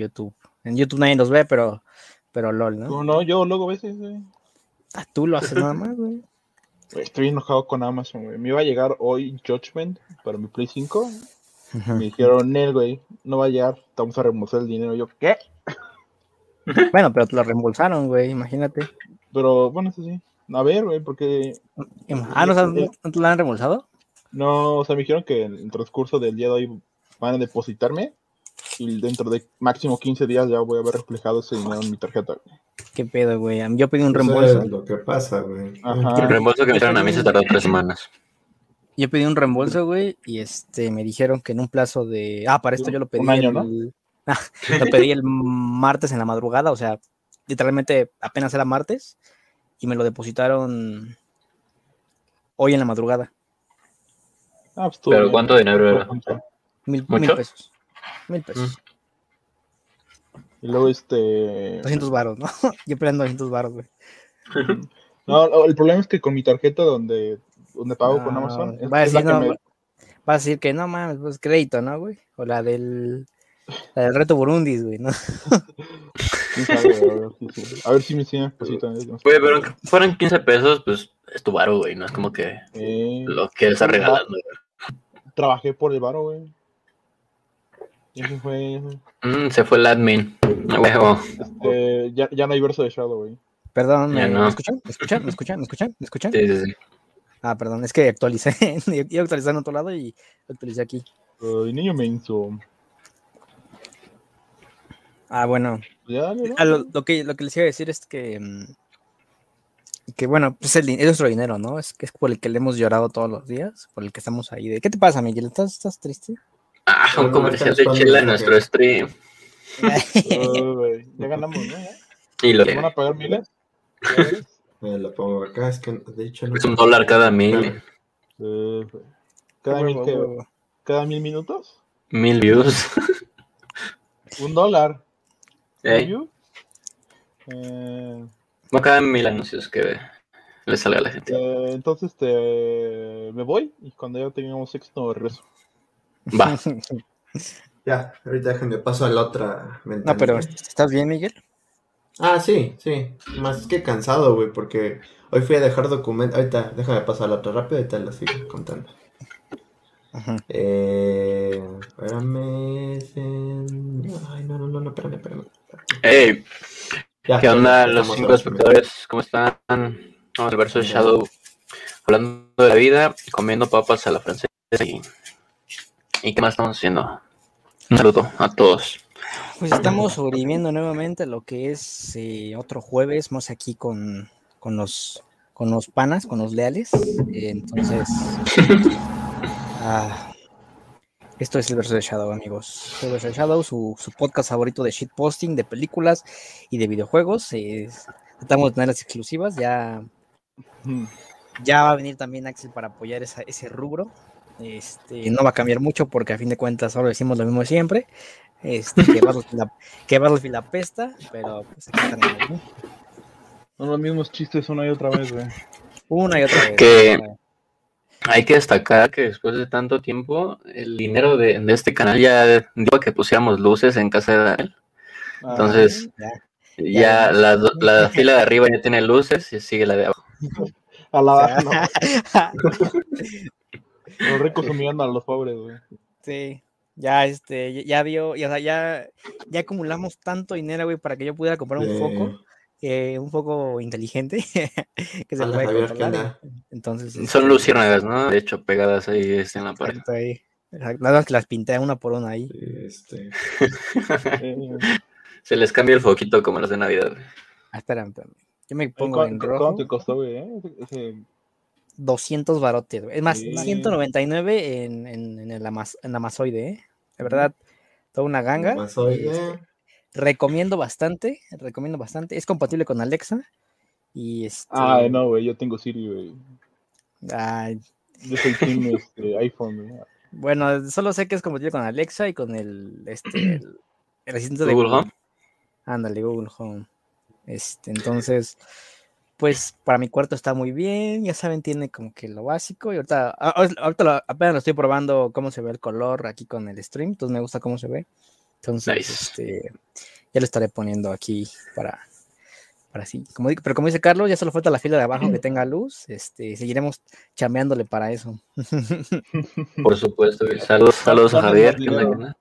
YouTube. En YouTube nadie los ve, pero, pero LOL, ¿no? No, no, yo luego a veces, güey. Ah, tú lo haces nada más, güey. Estoy enojado con Amazon, güey. Me iba a llegar hoy Judgment para mi Play 5. Ujú. Me dijeron, Nel, güey, no va a llegar, te vamos a reembolsar el dinero. Yo, ¿qué? Bueno, pero te lo reembolsaron, güey, imagínate. Pero bueno, eso sí. A ver, güey, porque Ah, ¿no, sabes- ¿no te lo han reembolsado? no, o sea, me dijeron que en el transcurso del día de hoy van a depositarme y dentro de máximo 15 días ya voy a ver reflejado ese dinero en mi tarjeta. güey. ¿Qué pedo, güey? Yo pedí un Eso reembolso. es lo que pasa, güey. Ajá. El reembolso que me hicieron a mí se tardó tres semanas. Yo pedí un reembolso, güey, y este me dijeron que en un plazo de. Ah, para esto yo lo pedí. Un año, ¿no? el- Ah, lo pedí el martes en la madrugada, o sea, literalmente apenas era martes, y me lo depositaron hoy en la madrugada. Ah, pues, Pero bien. ¿cuánto dinero era? Mil, mil pesos. Mil pesos. Y luego este. 200 baros, ¿no? Yo peleando 200 baros, güey. No, el problema es que con mi tarjeta donde, donde pago con Amazon. es- va a decir, que no, me- va a decir que no mames, pues crédito, ¿no, güey? O la del, la del reto Burundis, güey, ¿no? quién sabe, a ver, sí, sí. A ver si me enseñan cositas. Güey, pero aunque fueran 15 pesos, pues es tu varo, güey. No es como que Eh, lo que está regalando. güey. trabajé por el varo, güey. Y eso fue. Mm, se fue el admin. A. Este, ya, ya no hay verso de Shadow, güey. Perdón, ¿me, no. ¿me escuchan? ¿Me escuchan? ¿Me escuchan? ¿Me escuchan? ¿Me escuchan? Sí, sí, sí. Ah, perdón, es que actualicé. Yo actualicé en otro lado y actualicé aquí. Ay, niño menso. Ah, bueno. Ah, lo, lo que, lo que les iba a decir es que, mm, que bueno, pues el, es nuestro dinero, ¿no? Es que es por el que le hemos llorado todos los días, por el que estamos ahí. De, ¿Qué te pasa, Miguel? ¿Estás, estás triste? Ah, un Pero comercial de chela en nuestro stream. Ya ganamos, ¿no? Ya. Y lo ¿Nos van a pagar miles? Me lo pongo acá, es que de hecho no es un dólar cada mil. Eh, cada, mil, cada minutos, Mil views. un dólar. Eh, no cada mil anuncios que le salga a la gente. eh, entonces te, me voy y cuando ya tengamos éxito regreso. Va. Ya, ahorita déjenme paso a la otra ventana. No, pero ¿estás bien, Miguel? Ah, sí, sí. Más que cansado, güey, porque hoy fui a dejar documento. Ahorita, déjame pasar a la otra rápido y te la sigo contando. Ujú. Eh, espérame. Ay, no, no, no, no, espérame, espérame. Ey, Ya, ¿qué onda ya los cinco espectadores? ¿Cómo están? Vamos al verso de Shadow. Hablando de la vida, comiendo papas a la francesa y... ¿Y qué más estamos haciendo? Un saludo a todos. Pues estamos sobreviviendo nuevamente a lo que es eh, otro jueves, más aquí con, con los con los panas, con los leales. Eh, entonces, ah, esto es el verso de Shadow, amigos. El verso de Shadow, su, su podcast favorito de shitposting, de películas y de videojuegos. Eh, tratamos de tener las exclusivas. Ya, ya va a venir también Axel para apoyar esa- ese rubro. Este, no va a cambiar mucho porque a fin de cuentas solo decimos lo mismo de siempre. Este, que Battlefield la- que Battlefield apesta, pero pues aquí estamos, ¿no? Son los mismos chistes una y otra vez, güey. Una y otra vez. Que- Hay que destacar que después de tanto tiempo, el dinero de, de este canal ya dio que pusiéramos luces en casa de Daniel. Ah, Entonces, Ya. ya la, la fila de arriba ya tiene luces y sigue la de abajo. a la O baja, sea, no. Los ricos humillando a los pobres, güey. sí, ya este, ya- vio, ya, ya, ya acumulamos tanto dinero, güey, para que yo pudiera comprar un foco, eh, un foco inteligente que se puede Javier, ¿qué controlar. Entonces, Son este, luciérnagas, ¿no? De hecho, pegadas ahí este, en la pared. ahí. Nada más que las pinté una por una ahí. Este, Se les cambia el foquito como los de Navidad. Ah, espérame, espérame. Yo me ¿cu- pongo en rojo. ¿Cuánto te costó, güey? eh? Ese- 200 barotes, güey. Es más, Sí. 199 en, en, en el Amaz- en Amazoide, ¿eh? De verdad, toda una ganga. hoy, Este, eh, recomiendo bastante, recomiendo bastante. Es compatible con Alexa. Y este. Ay, no, güey, yo tengo Siri, güey. ay, Yo soy team este, iPhone, güey. bueno, solo sé que es compatible con Alexa y con el, este, el, el asistente de Google Google. Home. Ándale, Google Home. Este, entonces, pues para mi cuarto está muy bien, ya saben, tiene como que lo básico y ahorita, a- ahor- ahorita lo- apenas lo estoy probando cómo se ve el color aquí con el stream, entonces me gusta cómo se ve. Entonces, Nice. este, ya lo estaré poniendo aquí para, para sí. Como, di- pero como dice Carlos, ya solo falta la fila de abajo que tenga luz. Este, seguiremos chambeándole para eso. Por supuesto. Saludos, saludos a Javier. que.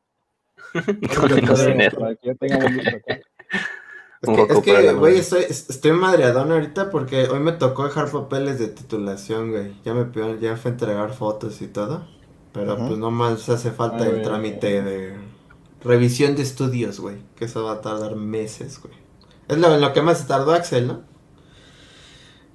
Es que, es que, güey, estoy, es- estoy madreadón ahorita porque hoy me tocó dejar papeles de titulación, güey. Ya me pidieron, ya fue a entregar fotos y todo. Pero Ujú. pues no más hace falta Ah, el trámite de revisión de estudios, güey. Que eso va a tardar meses, güey. Es lo, en lo que más se tardó Axel, ¿no?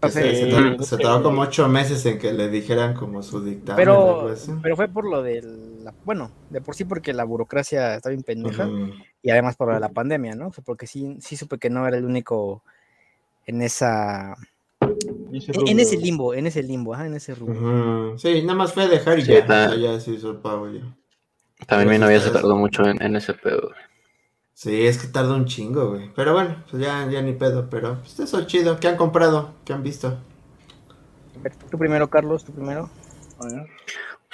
Que se, Sí. se tardó, se tardó como ocho meses en que le dijeran como su dictamen o algo Pero, así. pero fue por lo del, la- bueno, de por sí porque la burocracia está bien pendeja Ujú. Y además por la pandemia, ¿no? O sea, porque sí, sí supe que no era el único en esa, ese en, en ese rubro. limbo, en ese limbo, ajá, en ese rubro. Ujú. Sí, nada más fue dejar y Sí, ya. ta- ya se hizo el pago ya. También mi Pero novia se tardó mucho en, en ese pedo. güey. Sí, es que tarda un chingo, güey. Pero bueno, pues ya, ya ni pedo, pero pues eso es chido. ¿Qué han comprado? ¿Qué han visto? Tú primero, Carlos, tú primero. A ver.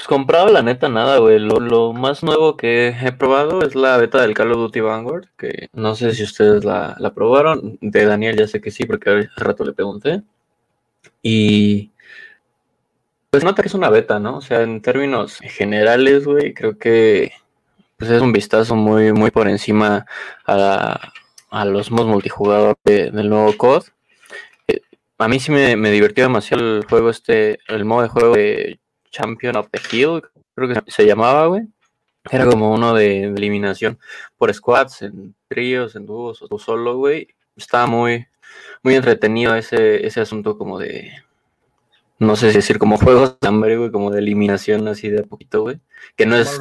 Pues comprado, la neta, nada, güey. Lo, más nuevo que he probado es la beta del Call of Duty Vanguard, que no sé si ustedes la, la probaron. De Daniel ya sé que sí, porque hace rato le pregunté. Y pues nota que es una beta, ¿no? O sea, en términos generales, güey, creo que pues es un vistazo muy, muy por encima a, a los modos multijugador de- del nuevo COD. Eh, A mí sí me, me divirtió demasiado el juego este, el modo de juego de Champion of the Hill, creo que se llamaba, güey. Era como uno de, de eliminación por squads, en tríos, en dúos o solo, güey. Estaba muy, muy entretenido ese, ese asunto como de, no sé si decir como juegos de hambre, güey, como de eliminación así de a poquito, güey. Que no es,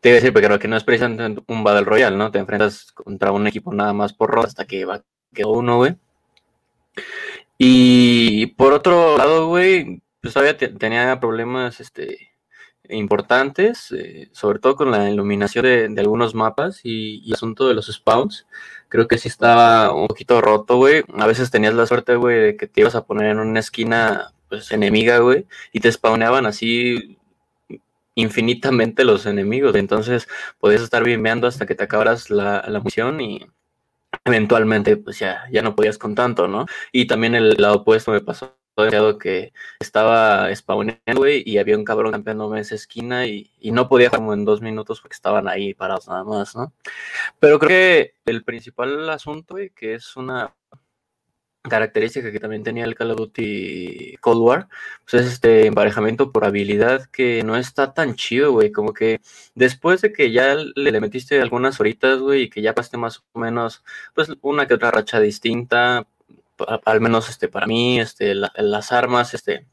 te iba a decir, pero que no es precisamente un Battle Royale, ¿no? Te enfrentas contra un equipo nada más por ronda hasta que va, quedó uno, güey. Y por otro lado, güey, pues todavía te- tenía problemas este, importantes, eh, sobre todo con la iluminación de, de algunos mapas y, y asunto de los spawns. Creo que sí estaba un poquito roto, güey. A veces tenías la suerte, güey, de que te ibas a poner en una esquina, pues, enemiga, güey, y te spawneaban así infinitamente los enemigos. Entonces podías estar bimeando hasta que te acabaras la, la munición y eventualmente pues ya, ya no podías con tanto, ¿no? Y también el lado opuesto me pasó demasiado que estaba spawneando, güey, y había un cabrón campeándome esa esquina y, y no podía jugar como en dos minutos porque estaban ahí parados nada más, ¿no? Pero creo que el principal asunto, güey, que es una característica que también tenía el Call of Duty Cold War, pues es este emparejamiento por habilidad que no está tan chido, güey, como que después de que ya le, metiste algunas horitas, güey, y que ya pasaste más o menos, pues una que otra racha distinta, al menos este para mí, este, la- las armas, este,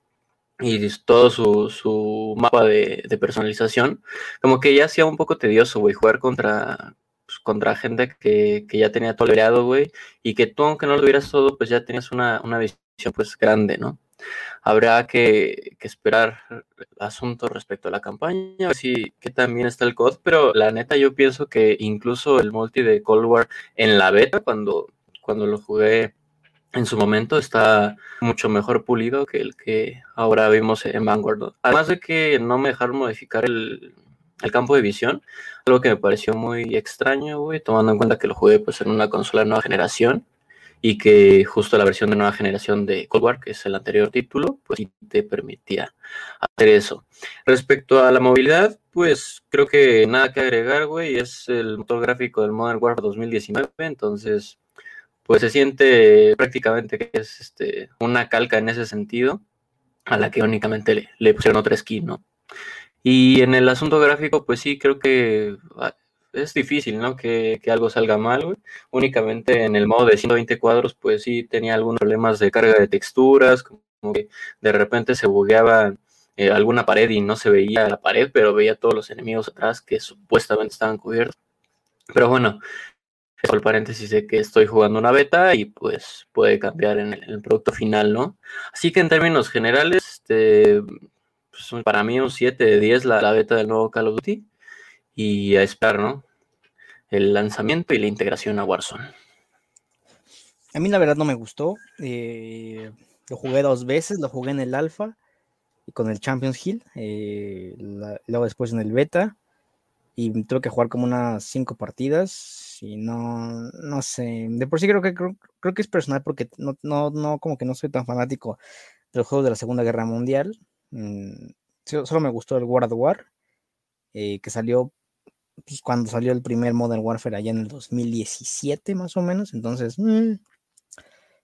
y todo su, su mapa de, personalización, como que ya hacía un poco tedioso, güey, jugar contra, pues, contra gente que, que ya tenía tolerado, güey, y que tú, aunque no lo tuvieras todo, pues ya tenías una, una visión, pues, grande, ¿no? Habrá que, que esperar asunto respecto a la campaña, a ver si qué también está el COD, pero la neta yo pienso que incluso el multi de Cold War en la beta, cuando, cuando lo jugué en su momento, está mucho mejor pulido que el que ahora vimos en Vanguard. Además de que no me dejaron modificar el, el campo de visión, algo que me pareció muy extraño, güey, tomando en cuenta que lo jugué pues en una consola de nueva generación y que justo la versión de nueva generación de Cold War, que es el anterior título, pues sí te permitía hacer eso. Respecto a la movilidad, pues creo que nada que agregar, güey, es el motor gráfico del Modern Warfare 2019, entonces pues se siente prácticamente que es este, una calca en ese sentido, a la que únicamente le, pusieron otra skin, ¿no? Y en el asunto gráfico, pues sí, creo que ah, es difícil, ¿no? Que, que algo salga mal. Únicamente en el modo de 120 cuadros, pues sí tenía algunos problemas de carga de texturas, como que de repente se bugueaba eh, alguna pared y no se veía la pared, pero veía todos los enemigos atrás que supuestamente estaban cubiertos. Pero bueno, eso el paréntesis de que estoy jugando una beta y pues puede cambiar en el, producto final, ¿no? Así que en términos generales, este, pues, para mí un 7 de 10 la, la beta del nuevo Call of Duty y a esperar, ¿no? El lanzamiento y la integración a Warzone. A mí la verdad no me gustó. eh, lo jugué dos veces, lo jugué en el alfa y con el Champions Hill, eh, luego después en el beta. y tuve que jugar como unas cinco partidas y no, no sé, de por sí creo que creo, creo que es personal porque no, no, no, como que no soy tan fanático de los juegos de la Segunda Guerra Mundial. Mm, so- solo me gustó el World War, eh, que salió pues, cuando salió el primer Modern Warfare allá en el 2017 más o menos, entonces mm,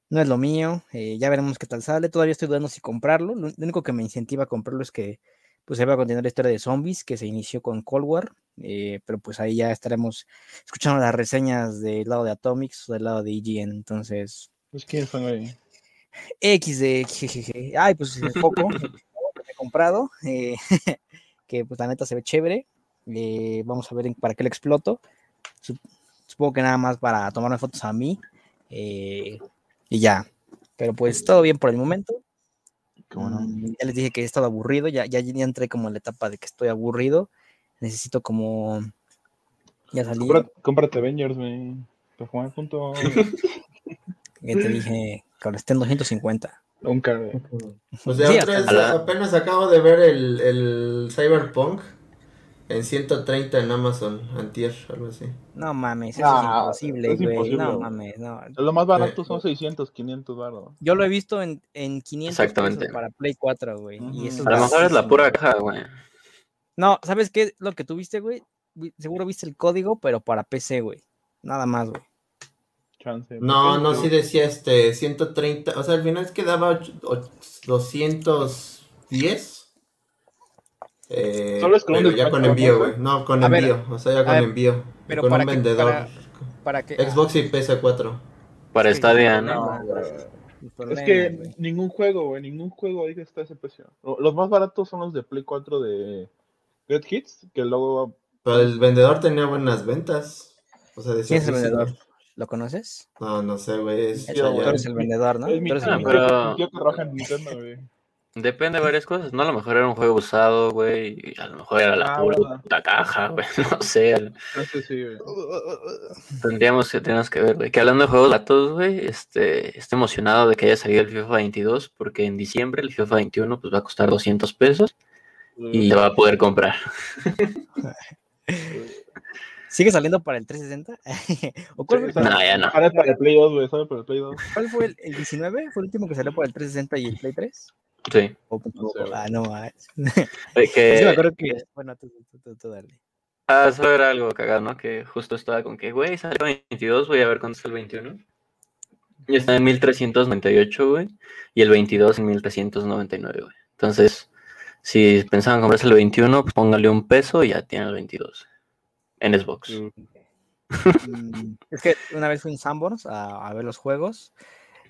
no es lo mío, eh, ya veremos qué tal sale, todavía estoy dudando si comprarlo, lo, lo único que me incentiva a comprarlo es que pues se va a continuar la historia de zombies que se inició con Cold War, eh, pero pues ahí ya estaremos escuchando las reseñas del lado de Atomics o del lado de IGN, entonces Pues son. XD, jejeje. Ay, pues poco que he comprado, eh, que pues la neta se ve chévere. eh, vamos a ver para qué lo exploto. Sup- Supongo que nada más para tomarme fotos a mí. y ya. Pero pues todo bien por el momento. Mm, Ya les dije que he estado aburrido. Ya, ya, ya entré como en la etapa de que estoy aburrido. Necesito como. Ya salí. Compra- cómprate Avengers, güey. Para jugar juntos. Ya te dije que ahora estén 250. Nunca, güey. O sea, Sí, otra vez, apenas acabo de ver el, el Cyberpunk en 130 en Amazon, antier, algo así. No mames, eso Ah, es imposible, güey. No mames, no. Lo más barato son 600, 500 baros. Yo lo he visto en, en 500 Exactamente. pesos para Play 4, güey. A lo mejor es la pura caja, güey. No, ¿sabes qué? Lo que tú viste, güey. Seguro viste el código, pero para PC, güey. Nada más, güey. Chance. No, no, sí decía este 130, o sea, al final quedaba och- och- 210. Eh, Solo es con pero ya con ¿no, envío, güey? No, con A ver, envío, o sea, ya con ver, envío. pero con para un que- vendedor. para- ¿Para qué? Xbox y PS4. Para Sí, Stadia, no, ¿no? Es que ningún juego, güey, ningún juego ahí está ese precio. Lo- Los más baratos son los de Play 4 de Red Hits, que luego Pero el vendedor tenía buenas ventas. O sea, decía ¿Quién es el sí, vendedor? ¿Lo conoces? No, no sé, güey. Es, yo, ya- tú eres el vendedor, ¿no? es mi Tú eres el Ah, vendedor. en Nintendo, güey. Depende de varias cosas, ¿no? A lo mejor era un juego usado, güey, y a lo mejor era la Ah, pura puta caja, güey, no sé. Güey. Tendríamos que, tenemos que ver, güey. Que hablando de juegos datos, güey, este, estoy emocionado de que haya salido el FIFA 22, porque en diciembre el FIFA 21 pues va a costar 200 pesos y lo va a poder comprar. ¿Sigue saliendo para el 360? ¿O cuál, Sí, fue, No, ya no. Sale para el Play 2, güey, sale para el Play 2. cuál fue el, el 19? ¿Fue el último que salió para el 360 y el Play 3? Sí. ¿O me equivoco? sé, güey. ah, no, ah, sí Que, me acuerdo que... Bueno, tú, tú, tú, tú dale. ah, eso era algo cagado, ¿no? Que justo estaba con que, güey, salió el 22, voy a ver cuánto es el 21. Y está en 1398, güey, y el 22 en 1399, güey. Entonces, si pensaban comprarse el 21, pues póngale un peso y ya tienen el 22 en Xbox. Mm, es que una vez fui en Sanborns a, a ver los juegos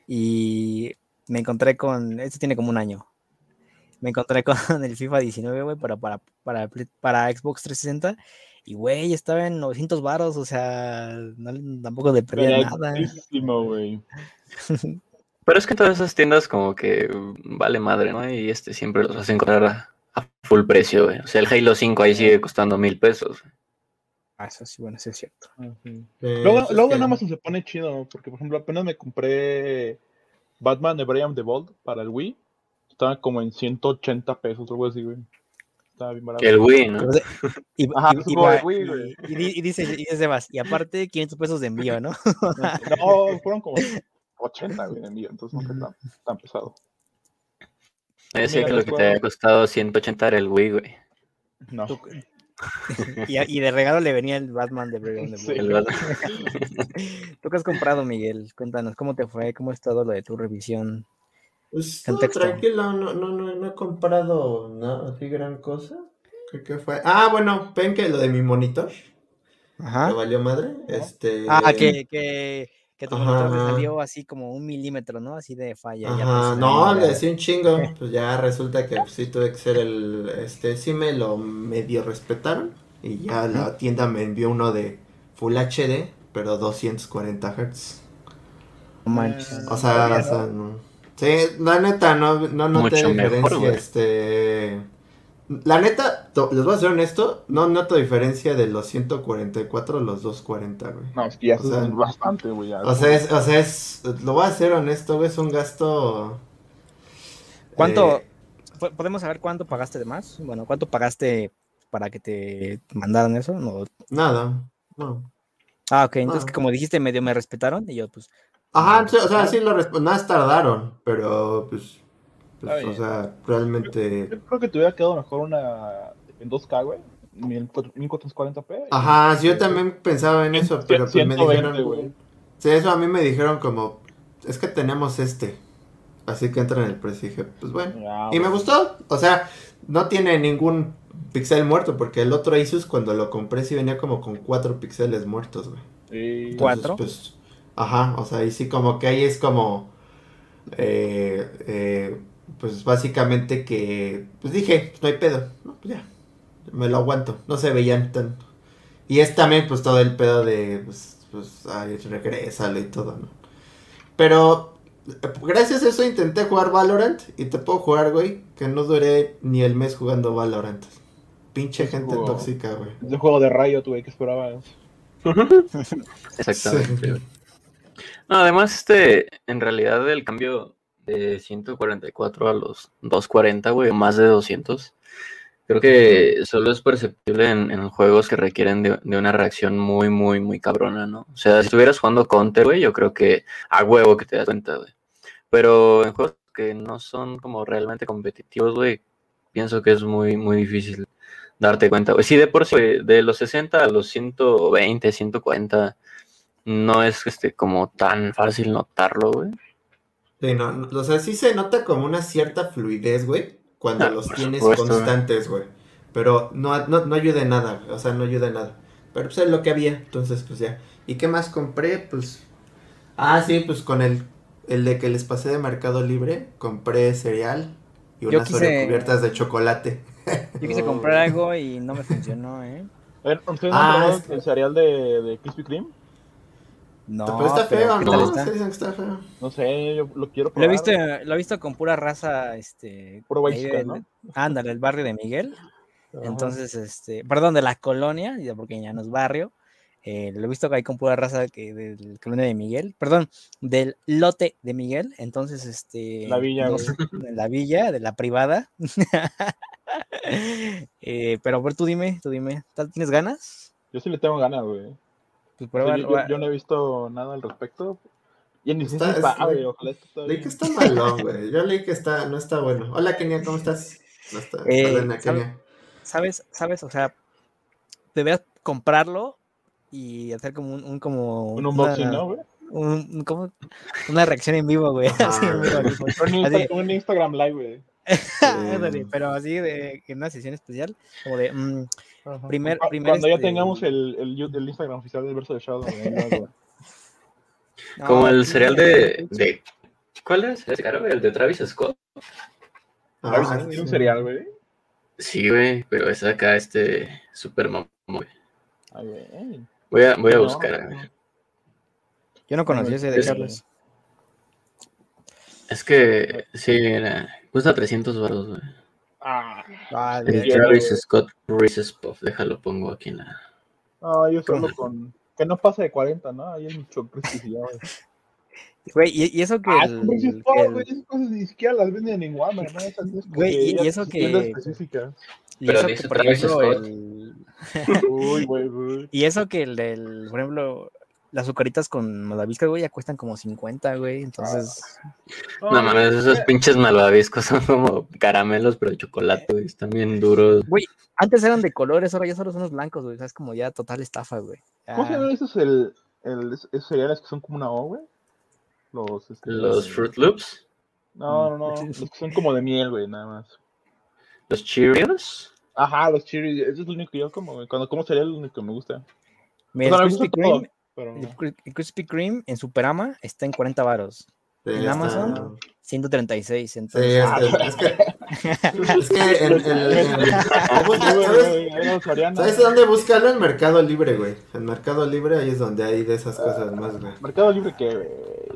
y me encontré con, este tiene como un año, me encontré con el FIFA 19, güey, para, para, para, para Xbox 360 y, güey, estaba en 900 varos, o sea, no tampoco le perdía nada. Güey. Pero es que todas esas tiendas como que mm, vale madre, ¿no? Y este siempre los hacen encontrar a, a full precio, güey. O sea, el Halo 5 ahí sigue costando mil pesos. Ah, eso sí, bueno, eso es cierto. Ah, sí. Eh, Luego, pues es luego que- en Amazon se pone chido, porque por ejemplo apenas me compré Batman de Brian the Bold para el Wii. Estaba como en 180 pesos, algo así, güey. Estaba bien barato. Que el Wii, ¿no? De- Y, Ajá, y- pues, y de va- Wii, y- güey. y di- y dice, y dice Sebas, y aparte 500 pesos de envío, ¿no? No, fueron como 80, güey, de envío, entonces no fue tan, tan pesado. Me decía Mira, que lo que te había costado 180 era el Wii, güey. No. Y, de regalo le venía el Batman de Brave Sí. El Batman. ¿Tú qué has comprado, Miguel? Cuéntanos, ¿cómo te fue? ¿Cómo ha estado lo de tu revisión? Pues tranquilo, no, no, no, no he comprado nada así gran cosa. ¿Qué, qué fue? Ah, bueno, ven que lo de mi monitor, me Ajá. valió madre. Este. Ah, que, que, que tu Ajá, monitor le ajá. salió así como un milímetro, ¿no? Así de falla. Ajá, no, le decía un chingo. Pues ya resulta que pues, sí tuve que ser el. Este, sí me lo medio respetaron. Y ya la tienda me envió uno de Full HD, pero 240 Hz. No manches. O sea, o sea, no. Sí, la neta, no, no noté mejor, diferencia. güey. este. La neta, to- les voy a ser honesto, no noto diferencia de los 144 a los 240, güey. No, es que ya O sea, es bastante, güey. ya. O sea, es, o sea, es, lo voy a ser honesto, güey, es un gasto. ¿Cuánto? eh, po- ¿Podemos saber cuánto pagaste de más? Bueno, ¿cuánto pagaste para que te mandaran eso? No. Nada, no. Ah, ok, entonces No. que como dijiste, medio me respetaron y yo pues... Ajá, o sea, sí lo resp- Nada tardaron, pero pues. Pues, o sea, realmente. Yo creo que te hubiera quedado mejor una en 2K, güey. 1440p. Ajá, sí, yo también pensaba en eso, pero pues me 120, dijeron. Sí, eso a mí me dijeron como. Es que tenemos este. Así que entra en el precio. Y dije, pues bueno. Y me gustó. O sea, no tiene ningún pixel muerto, porque el otro Asus cuando lo compré sí venía como con cuatro píxeles muertos, güey. Sí. Entonces, ¿Cuatro? Pues, ajá, o sea, y sí como que ahí es como, eh, eh, pues básicamente que, pues dije, pues no hay pedo, no, pues ya, me lo aguanto, no se veían tanto. Y es también pues todo el pedo de, pues, pues, ay, regrésalo y todo, ¿no? Pero, gracias a eso intenté jugar Valorant y te puedo jugar, güey, que no duré ni el mes jugando Valorant. Pinche gente Wow. tóxica, güey. Es un juego de Riot, güey, que esperabas. Exactamente. Sí. No, además, este, en realidad el cambio de 144 a los 240, güey, más de 200, creo que solo es perceptible en, juegos que requieren de, una reacción muy, muy, muy cabrona, ¿no? O sea, si estuvieras jugando Counter, güey, yo creo que a huevo que te das cuenta, güey. Pero en juegos que no son como realmente competitivos, güey, pienso que es muy, muy difícil darte cuenta, güey. Sí, de por sí, de los 60 a los 120, 140, no es este como tan fácil notarlo, güey. Sí, no, no, o sea, sí se nota como una cierta fluidez, güey, cuando Ah, los tienes supuesto, constantes, güey. Pero no, no, no ayuda en nada, o sea, no ayuda en nada. Pero pues es lo que había, entonces pues ya. ¿Y qué más compré? Pues... Ah, sí, pues con el, el de que les pasé de Mercado Libre, compré cereal y unas quise- Oreo cubiertas de chocolate. Yo quise comprar algo y no me funcionó, ¿eh? A ver, ¿ustedes Ah, han probado es que- el cereal de, de Krispy Kreme? No, pero está feo, ¿qué tal ¿no? está? Se dicen que está feo. No sé, yo lo quiero Lo probar. he visto, lo he visto con pura raza, este, Puro ¿no? ándale, el barrio de Miguel. Ajá. Entonces, este, perdón, de la colonia, ya porque ya no es barrio. eh, lo he visto ahí con pura raza que del colonia de Miguel, perdón, del lote de Miguel. Entonces, este, La villa, sé, de la villa, de la privada. Eh, pero a ver, tú dime, tú dime, ¿tal- ¿tienes ganas? Yo sí le tengo ganas, güey. Pues yo, yo- va- yo no he visto nada al respecto. Y ni Está- es- güey. Ojalá Leí que está malón, güey. Yo leí que está, no está bueno. Hola, Kenia, ¿cómo estás? No está, Eh, perdona, ¿sabe- Kenia. ¿Sabes? ¿Sabes? O sea, deberías comprarlo y hacer como un, un- como Un unboxing, una- ¿no, güey? un- como una reacción en vivo, güey. Así en vivo, así, en un Instagram Live, güey. ándale, pero así de en una sesión especial, como de mm, Ajá. Primer- Cu- primer, Cuando ya este- tengamos el, el, el Instagram oficial del verso de Shadow. Como el cereal de, de- ¿Cuál es? ¿Es caro, güey? ¿El de Travis Scott? Ah, tiene un sí. cereal, güey. Sí, güey, pero es acá este super mamón, güey. Ay, güey. Voy a, voy a No, buscar. Yo no conocía ese de Es- Carlos. Es que sí, era, cuesta 300 baros, güey. Ah, Ah, El Travis. Scott Reese's Puff, déjalo pongo aquí en la. no, yo solo con. Que no pase de 40, ¿no? Ahí es mucho ya, güey. Güey, y, y eso que Ah, el- que Puff, el- güey. Esas cosas ni siquiera las venden en Walmart, ¿no? Esas es Güey, y- y eso que- y Pero eso que, por Travis ejemplo, Scott. el- Uy, güey, güey. y eso que el del, por ejemplo, las azucaritas con malvavisca, güey, ya cuestan como 50, güey. Entonces, No mames, esos pinches malvaviscos son como caramelos, pero de chocolate, güey. Están bien duros. antes eran de colores, ahora ya solo son los blancos, güey. O sea, es como ya total estafa, güey. ¿Cómo se llaman esos el, el, esos cereales que son como una O, güey? Los, este, Los Fruit Loops, No, no, no. Los que son como de miel, güey, nada más. los Cheerios. Ajá, los chiri. Ese es lo único que yo como, güey. Cuando como cereal es lo único que me gusta. Mira, O sea, me gusta todo, pero... el Kri- el Krispy Kreme en Superama está en 40 varos. Sí, en está- Amazon, 136. Sí, Entonces, es, es- es que, es que en, ¿sabes. ¿sabes dónde buscarlo? En Mercado Libre, güey. En Mercado Libre ahí es donde hay de esas cosas más, güey. Mercado Libre que, güey.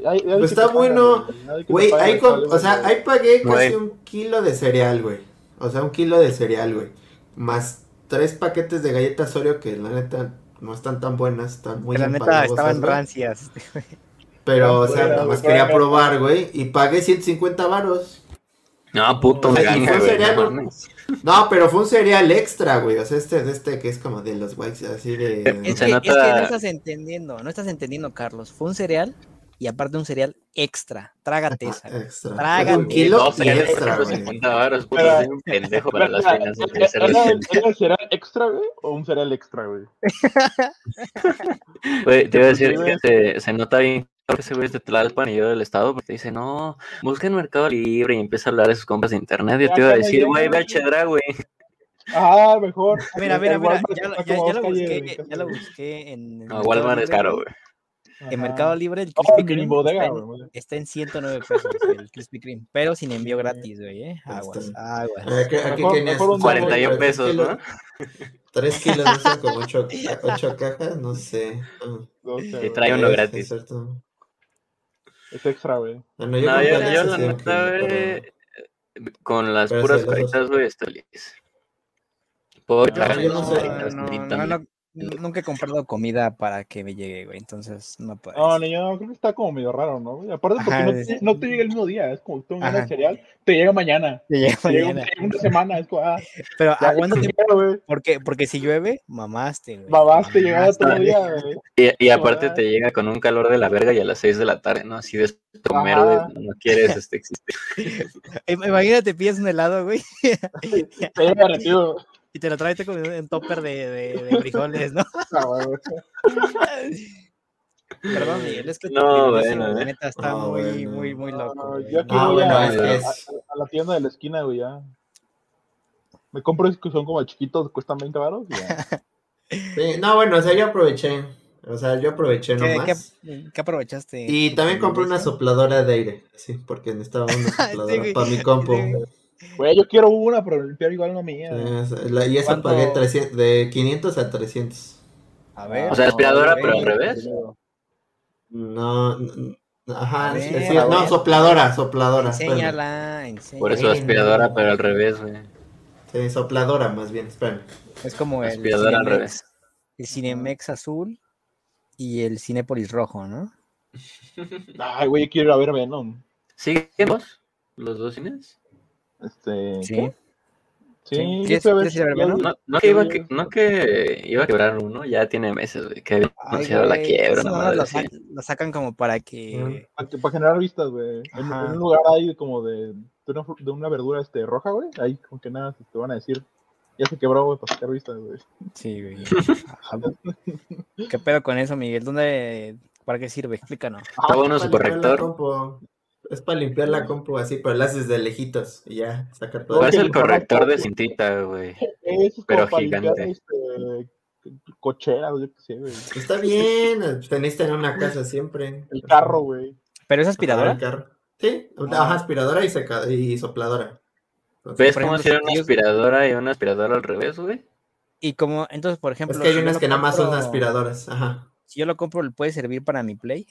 Ahí- ahí Pues que está bueno. güey, o sea, ahí pagué casi un kilo de cereal, güey. O sea, un kilo de cereal, güey. Más tres paquetes de galletas Oreo que la neta no están tan buenas, están muy la neta estaban güey. rancias. Pero, o sea, nada más quería probar, güey. Y pagué 150 varos. No, puto, O sea, me cereal, no pero fue un cereal extra, güey. O sea, este, este que es como de los whites, así de. Es que, nota- es que no estás entendiendo, no estás entendiendo, Carlos. Fue un cereal y aparte un cereal extra. Trágate esa. güey. extra. Trágate. Un kilo No, y extra, güey. 150 varos, soy un pendejo para las finanzas de ¿Era, el cereal extra, güey? ¿O un cereal extra, güey? Güey, te iba a decir que se, se nota bien que ese güey es de Tlalpan y yo del estado, porque dice, no, busca en Mercado Libre y empieza a hablar de sus compras de internet. Yo te iba a decir, güey, ve a Chedra, güey. Ah, mejor. Mira, mira, mira, ya, ya- ya lo busqué, ya lo busqué en. No, Walmart es caro, güey. En. Mercado Libre el Krispy Kreme bodega, está, en, güey. está en 109 pesos el Krispy Kreme, pero sin envío gratis, güey, ¿eh? Aguas, Está. aguas. Aquí, aquí Mejor- tenías mejor un 41 tres pesos, ¿no? Tres kilos, no como ocho, ocho cajas, no sé. Ah, güey. trae uno es- gratis. es cierto. Es extra, güey. Bueno, yo No, yo, yo la neta, güey, con las pero puras caritas, güey, estoy feliz. No, no caritas, no, nunca he comprado comida para que me llegue, güey, entonces no puedo. No, ni yo creo que está como medio raro, ¿no? güey? Aparte porque Ajá, no, es- te, no te llega el mismo día, es como tú un cereal, te llega mañana. Te llega Te llega, un- mañana. te llega una semana, es como, ah, Pero aguántate, güey. porque, porque si llueve, mamaste, güey. Babás te llegaba todo el Mamaste. día, güey. Y, y aparte Ah. te llega con un calor de la verga y a las 6 de la tarde, ¿no? Así de comer, no quieres este, existir. Im- Imagínate, pides un helado, güey, Te llega. Y te lo traes con un topper de, de, de frijoles, ¿no? Ah. Perdón, Miguel, es que tu No, bueno, la eh. neta está No, muy, bueno. muy, muy loco. No, yo aquí Ah, voy bueno, a, es que a- es- a la tienda de la esquina, güey, ya. Me compro esos que son como chiquitos, cuestan 20 baros y ya. Sí, no, bueno, o sea, yo aproveché. O sea, yo aproveché ¿Qué, nomás. qué, qué aprovechaste? Y también compré una sopladora de aire. Sí, porque necesitaba una sopladora para mi compu. Sí, güey. Güey, yo quiero una, pero limpiar igual no mía. Sí, esa- la- y esa ¿Cuánto? pagué 300, de 500 a 300. A ver. O sea, aspiradora, no, pero al revés. No, n- ajá, ver, sí, no, sopladora, sopladora. espérame. Enséñala, enséñala. Por eso aspiradora, pero al revés, güey. Sí, sopladora más bien, espérame. Es como el Aspiradora al Cinemex, revés. el Cinemex azul y el Cinépolis rojo, ¿no? Ay, güey, yo quiero ir a ver Venom. ¿Siguen vos? ¿Los dos cines? Este. Sí. ¿qué? Sí. No, no, que iba, a que, no que iba a quebrar uno, ya tiene meses, güey, que había Ay, anunciado la güey, quiebra, madre lo, sacan, lo sacan como para que... Para, que- para generar vistas, güey. En, un lugar ahí como de, de, una, de una verdura este, roja, güey. Ahí como que nada te van a decir. Ya se quebró, güey, para sacar vistas, güey. Sí, güey. Ajá. ¿Qué pedo con eso, Miguel? ¿Dónde, ¿Para qué sirve? Explícanos. Está bueno su corrector. Es para limpiar la compu así, pero la haces de lejitos y ya, saca todo. Que el corrector de cintita, güey. Eso es Pero como para limpiar gigante. este, yo qué sé, güey. Está bien, tenéis tener una casa siempre. El carro, güey. ¿Pero es aspiradora? el carro. Sí, Ah. ajá, aspiradora y, seca, y sopladora. Entonces, ¿Ves cómo hicieron una aspiradora y una aspiradora al revés, güey? Y como, entonces, por ejemplo... Es que hay si yo unas lo que nada más son compro- aspiradoras. Ajá. Si yo lo compro, ¿le puede servir para mi Play?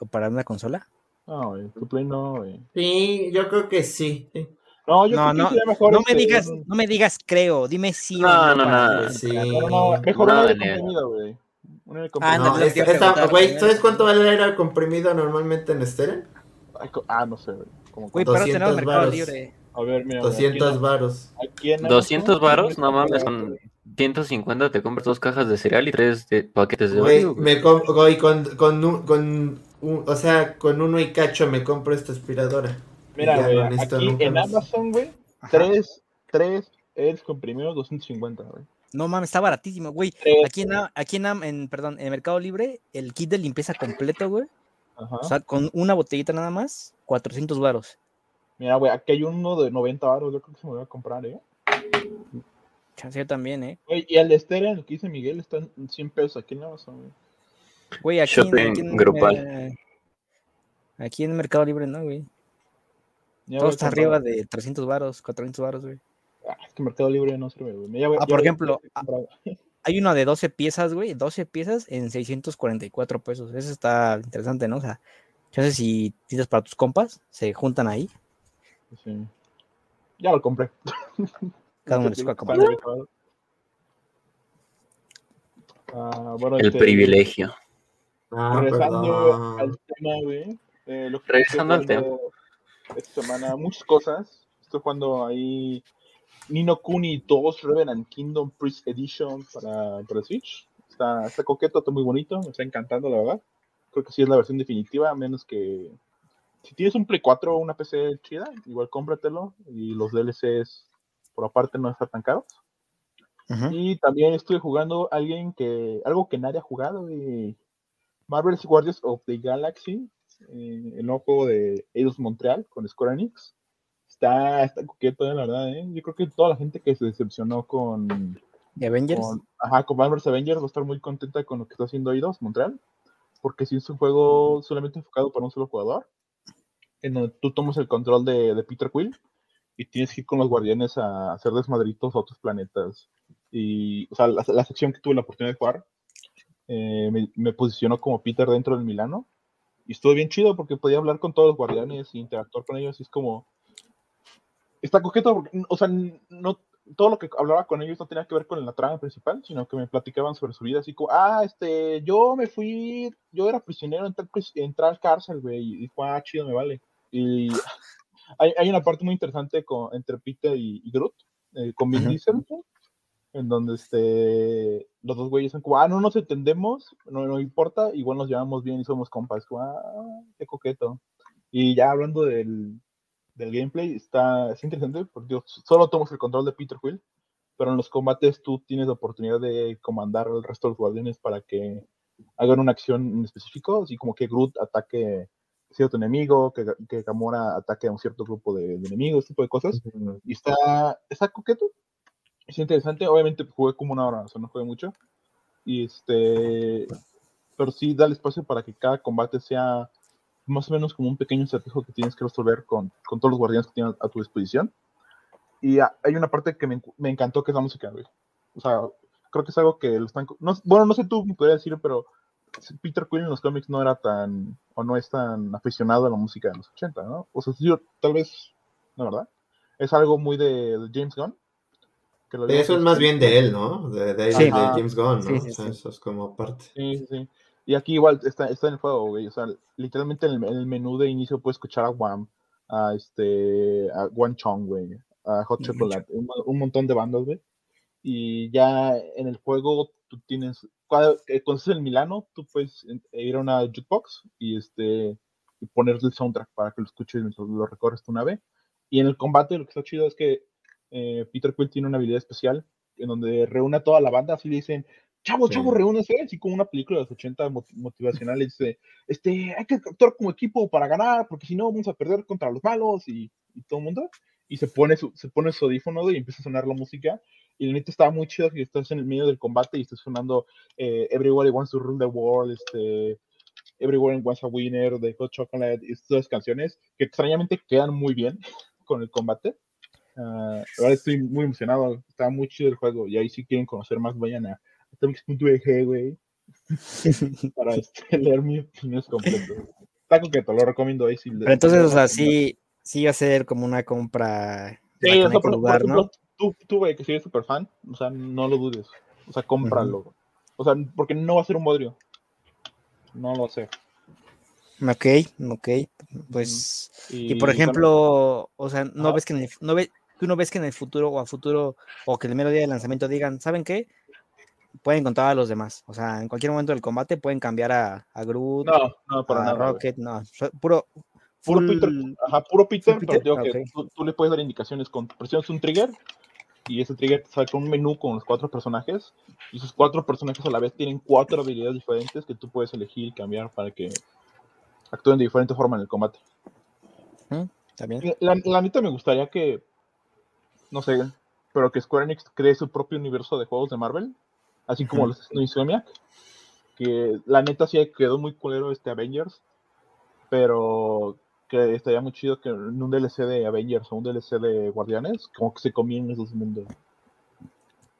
¿O para una consola? No, güey. Tu play no, güey. Sí, yo creo que sí. sí. No, yo No, creo que no, sería mejor. No me este, digas, un- no me digas creo, dime sí No, o no, no. Sí. No, no, mejor No, un aire Daniel. comprimido, güey. Un aire Ah, comprimido. ándale, No, lo que esta- güey. ¿sabes cuánto vale el aire comprimido normalmente en Steren? Ah, no sé, güey. Güey, pero 200 tenemos Mercado varos. Libre. A ver, mira. 200 varos. Aquí en 200 Amazon, varos, no mames, güey. 150 te compras dos cajas de cereal y tres de paquetes de Güey, Oreo, güey. me com- güey, con, con, con un- o sea, con uno y cacho me compro esta aspiradora. Mira, Ya güey, aquí en más. Amazon, güey, tres, tres airs comprimidos, 250, güey. No mames, está baratísimo, güey. Aquí en, A- aquí en, en, perdón, en Mercado Libre, el kit de limpieza completo, güey. Ajá. O sea, con una botellita nada más, 400 varos. Mira, güey, aquí hay uno de 90 baros, yo creo que se me voy a comprar, ¿eh? Chance yo también, ¿eh? Güey, y el de Steren, el que dice Miguel, está en 100 pesos aquí en Amazon, güey. Güey, aquí, en- Shopping aquí en, grupal. eh, aquí en Mercado Libre, ¿no, güey? Ya Todo está arriba de 300 varos, 400 varos, güey. Ah, es que Mercado Libre no sirve, güey. Ya Ah, ya por ejemplo. Hay uno de 12 piezas, güey, 12 piezas en 644 pesos. Eso está interesante, ¿no? O sea, chance si tienes para tus compas, se juntan ahí. Sí. Ya lo compré. Cada uno les toca comprar. en 90 baros. Ah, bueno, El este, privilegio. Ah, Regresando al tema, güey. eh, lo que Regresando estoy al viendo Esta semana, muchas cosas. Estoy estoy jugando ahí Nino Kuni 2 Revenant Kingdom Priest Edition para, para Switch. Está, está coqueto, está muy bonito, me está encantando, la verdad. Creo que sí es la versión definitiva, a menos que si tienes un Play 4 o una PC chida, igual cómpratelo y los DLCs por aparte no están tan caros. Y también estuve jugando alguien que, algo que nadie ha jugado de Marvel's Guardians of the Galaxy, eh, el nuevo juego de Eidos Montreal con Square Enix. Está, está coqueto, eh, la verdad, ¿eh? Yo creo que toda la gente que se decepcionó con, ¿Y Avengers? con, ajá, con Marvel's Avengers va a estar muy contenta con lo que está haciendo Eidos Montreal, porque sí es un juego solamente enfocado para un solo jugador, en donde tú tomas el control de, de Peter Quill y tienes que ir con los guardianes a hacer desmadritos a otros planetas. Y, o sea, la, la sección que tuve la oportunidad de jugar eh, me, me posicionó como Peter dentro del Milano. Y estuvo bien chido porque podía hablar con todos los guardianes e interactuar con ellos. Y es como. Está coqueto porque, o sea, no, todo lo que hablaba con ellos no tenía que ver con la trama principal, sino que me platicaban sobre su vida. Así como, ah, este, yo me fui, yo era prisionero en tal, en tal cárcel, güey. Y dijo, ah, chido, me vale. Y hay, hay una parte muy interesante con, entre Peter y, y Groot, eh, con Vin. Diesel, en donde este, los dos güeyes son como, ah, no nos entendemos, no, no importa, igual nos llevamos bien y somos compas. Como, ah, qué coqueto. Y ya hablando del, del gameplay, está, es interesante porque digo, solo tomas el control de Peter Quill, pero en los combates tú tienes la oportunidad de comandar al resto de los guardianes para que hagan una acción en específico, así como que Groot ataque cierto enemigo, que, que Gamora ataque a un cierto grupo de, de enemigos, tipo de cosas. Y está, está coqueto, es interesante. Obviamente jugué como una hora, o sea, no jugué mucho. Y este, pero sí da el espacio para que cada combate sea más o menos como un pequeño acertijo que tienes que resolver con, con todos los guardianes que tienes a tu disposición. Y ah, hay una parte que me, me encantó que es la música, güey. O sea, creo que es algo que lo están... No, bueno, no sé tú me podrías decir, pero Peter Quill en los cómics no era tan, o no es tan aficionado a la música de los 80, ¿no? O sea, tal vez, la verdad, es algo muy de James Gunn. Que lo Eso es más bien de él, ¿no? De, de, Sí. de James Gunn, ¿no? Sí, sí, o sea, sí. eso es como parte. Sí, sí, sí. Y aquí igual está, está en el juego, güey. O sea, literalmente en el, en el menú de inicio puedes escuchar a Wham, a este, a Guan Chong, güey, a Hot. Chocolate, un, un montón de bandas, güey. Y ya en el juego tú tienes, cuando, eh, cuando estás en Milano, tú puedes en- ir a una jukebox y este y ponerle el soundtrack para que lo escuches mientras lo recorres tu nave. Y en el combate lo que está chido es que eh, Peter Quill tiene una habilidad especial en donde reúne a toda la banda, así le dicen, chavos, Sí. chavos, reúnense, así como una película de los 80 mot- motivacional, dice, este, hay que actuar como equipo para ganar, porque si no vamos a perder contra los malos y, y todo el mundo. Y se pone su, se pone su audífono y empieza a sonar la música. Y la neta estaba muy chido que estás en el medio del combate y estás sonando eh, Everybody Wants to Rule the World, este, Everyone Wants a Winner, de Hot Chocolate, y estas canciones que extrañamente quedan muy bien con el combate. Ah, ahora estoy muy emocionado, está muy chido el juego. Y ahí si quieren conocer más, vayan a atomics.eg, güey, para este, leer mis opiniones completas. Está coqueto, lo recomiendo ahí. Si Pero entonces, o sea, sí, sí va a ser como una compra Sí, para que o no tú, tú, güey, que si eres súper fan, o sea, no lo dudes. O sea, cómpralo. O sea, porque no va a ser un bodrio. No lo ser. Ok, ok. Pues, y, por ejemplo, o sea, no ves que en el, no ve, tú no ves que en el futuro o a futuro o que el mero día de lanzamiento digan, ¿saben qué? Pueden contar a los demás. O sea, en cualquier momento del combate pueden cambiar a, a Groot, no, no, para a nada. Rocket, no, puro, Puro full- Peter, ajá, puro Peter, Peter, pero digo que tú, tú le puedes dar indicaciones con presionas un trigger y ese trigger te saca un menú con los cuatro personajes y esos cuatro personajes a la vez tienen cuatro habilidades diferentes que tú puedes elegir y cambiar para que actúen de diferente forma en el combate. también. La, la neta me gustaría que, sé, pero que Square Enix cree su propio universo de juegos de Marvel, así como los haciendo Insomniac, que la neta sí quedó muy culero este Avengers, pero que estaría muy chido que en un DLC de Avengers o un DLC de Guardianes, como que se comían esos mundos.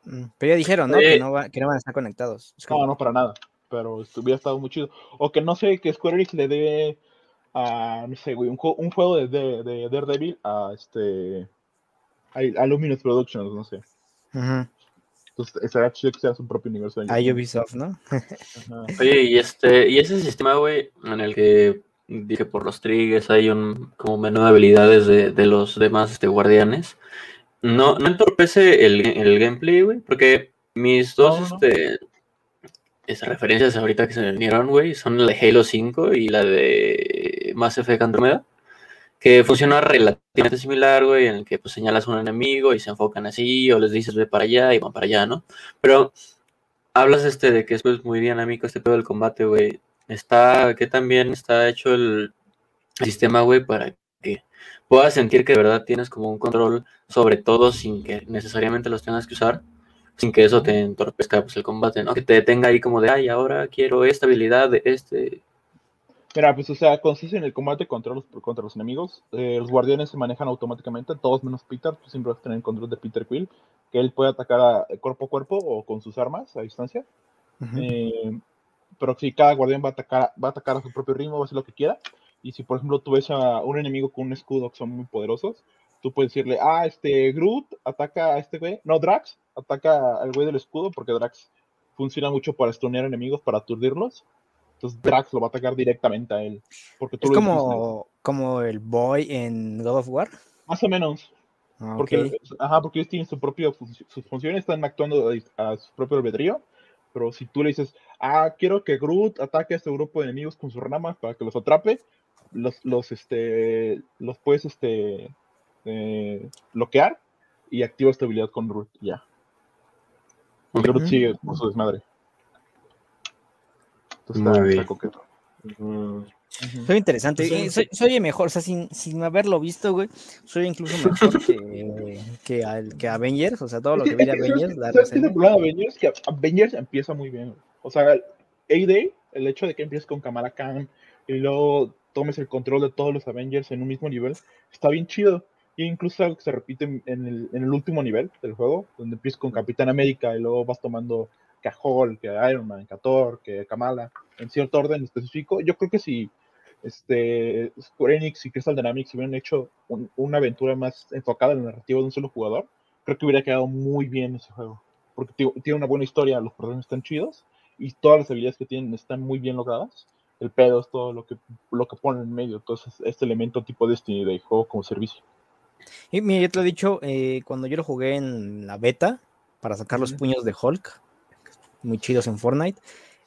Mm, Pero ya dijeron, ¿no? Oye. Que no, va- que no van a estar conectados. Es como- No, no, para nada, pero hubiera estado muy chido. O que no sé, que Square Enix le dé a, no sé, güey, un, juego- un juego de, de, de Daredevil a este, a, a Luminous Productions, no sé. Entonces, estaría chido que sea su propio universo. de. Ubisoft, ¿no? Ajá. Oye, y este, y ese sistema, güey, en el que dije por los triggers, hay un como menú de habilidades de, de los demás este, guardianes. No, no entorpece el, el gameplay, güey, porque mis dos No, no. este, esas referencias ahorita que se me vinieron, güey, son la de Halo 5 y la de Mass Effect Andromeda, que funciona relativamente similar, güey, en el que pues señalas a un enemigo y se enfocan así, o les dices ve para allá y van para allá, ¿no? Pero hablas este de que es pues, muy dinámico este pedo del combate, güey. Está, que también está hecho el sistema, güey, para que puedas sentir que de verdad tienes como un control sobre todo sin que necesariamente los tengas que usar, sin que eso te entorpezca pues, el combate, ¿no? Que te detenga ahí como de, ay, ahora quiero esta habilidad de este. Mira, pues, o sea, consiste en el combate contra los, contra los enemigos. Eh, los guardianes se manejan automáticamente, todos menos Peter. Tú siempre vas a tener el control de Peter Quill, que él puede atacar a, cuerpo a cuerpo o con sus armas a distancia. Ujú. Eh, pero si cada guardián va a atacar, va a atacar a su propio ritmo, va a hacer lo que quiera. Y si, por ejemplo, tú ves a un enemigo con un escudo que son muy poderosos, tú puedes decirle, ah, este Groot ataca a este güey. No, Drax ataca al güey del escudo, porque Drax funciona mucho para stunear enemigos, para aturdirlos. Entonces Drax lo va a atacar directamente a él. Porque tú Es como, como el boy en God of War. Más o menos. Ah, Porque, ajá, porque ellos tienen su propio, sus funciones, están actuando a, a su propio albedrío. Pero si tú le dices, ah, quiero que Groot ataque a este grupo de enemigos con sus ramas para que los atrape, los, los, este, los puedes este, eh, bloquear y activa esta habilidad con Groot. Ya. Y Groot Ujú. sigue con su desmadre. Entonces está, coqueto. Mm, Ujú. Soy interesante. Sí. eh, Soy, soy mejor, o sea, sin, sin haberlo visto, güey. Soy incluso mejor que, que, al- que Avengers. O sea, todo lo que vi de Avengers, la ¿sabes qué es reseña. el problema de Avengers? Que Avengers empieza muy bien. O sea, el A-Day, el hecho de que empieces con Kamala Khan y luego tomes el control de todos los Avengers en un mismo nivel, está bien chido. Y incluso algo que se repite en el, en el último nivel del juego, donde empiezas con Capitán América y luego vas tomando que a Hulk, que a Iron Man, que a Thor, que a Kamala, en cierto orden específico. Yo creo que si este, Square Enix y Crystal Dynamics hubieran hecho un- una aventura más enfocada en la narrativa de un solo jugador, creo que hubiera quedado muy bien ese juego. Porque ti- tiene una buena historia, los personajes están chidos y todas las habilidades que tienen están muy bien logradas. El pedo es todo lo que, lo que ponen en medio. Entonces, este elemento tipo Destiny de juego como servicio. Y mira, yo te lo he dicho, eh, cuando yo lo jugué en la beta para sacar los puños de Hulk, muy chidos en Fortnite.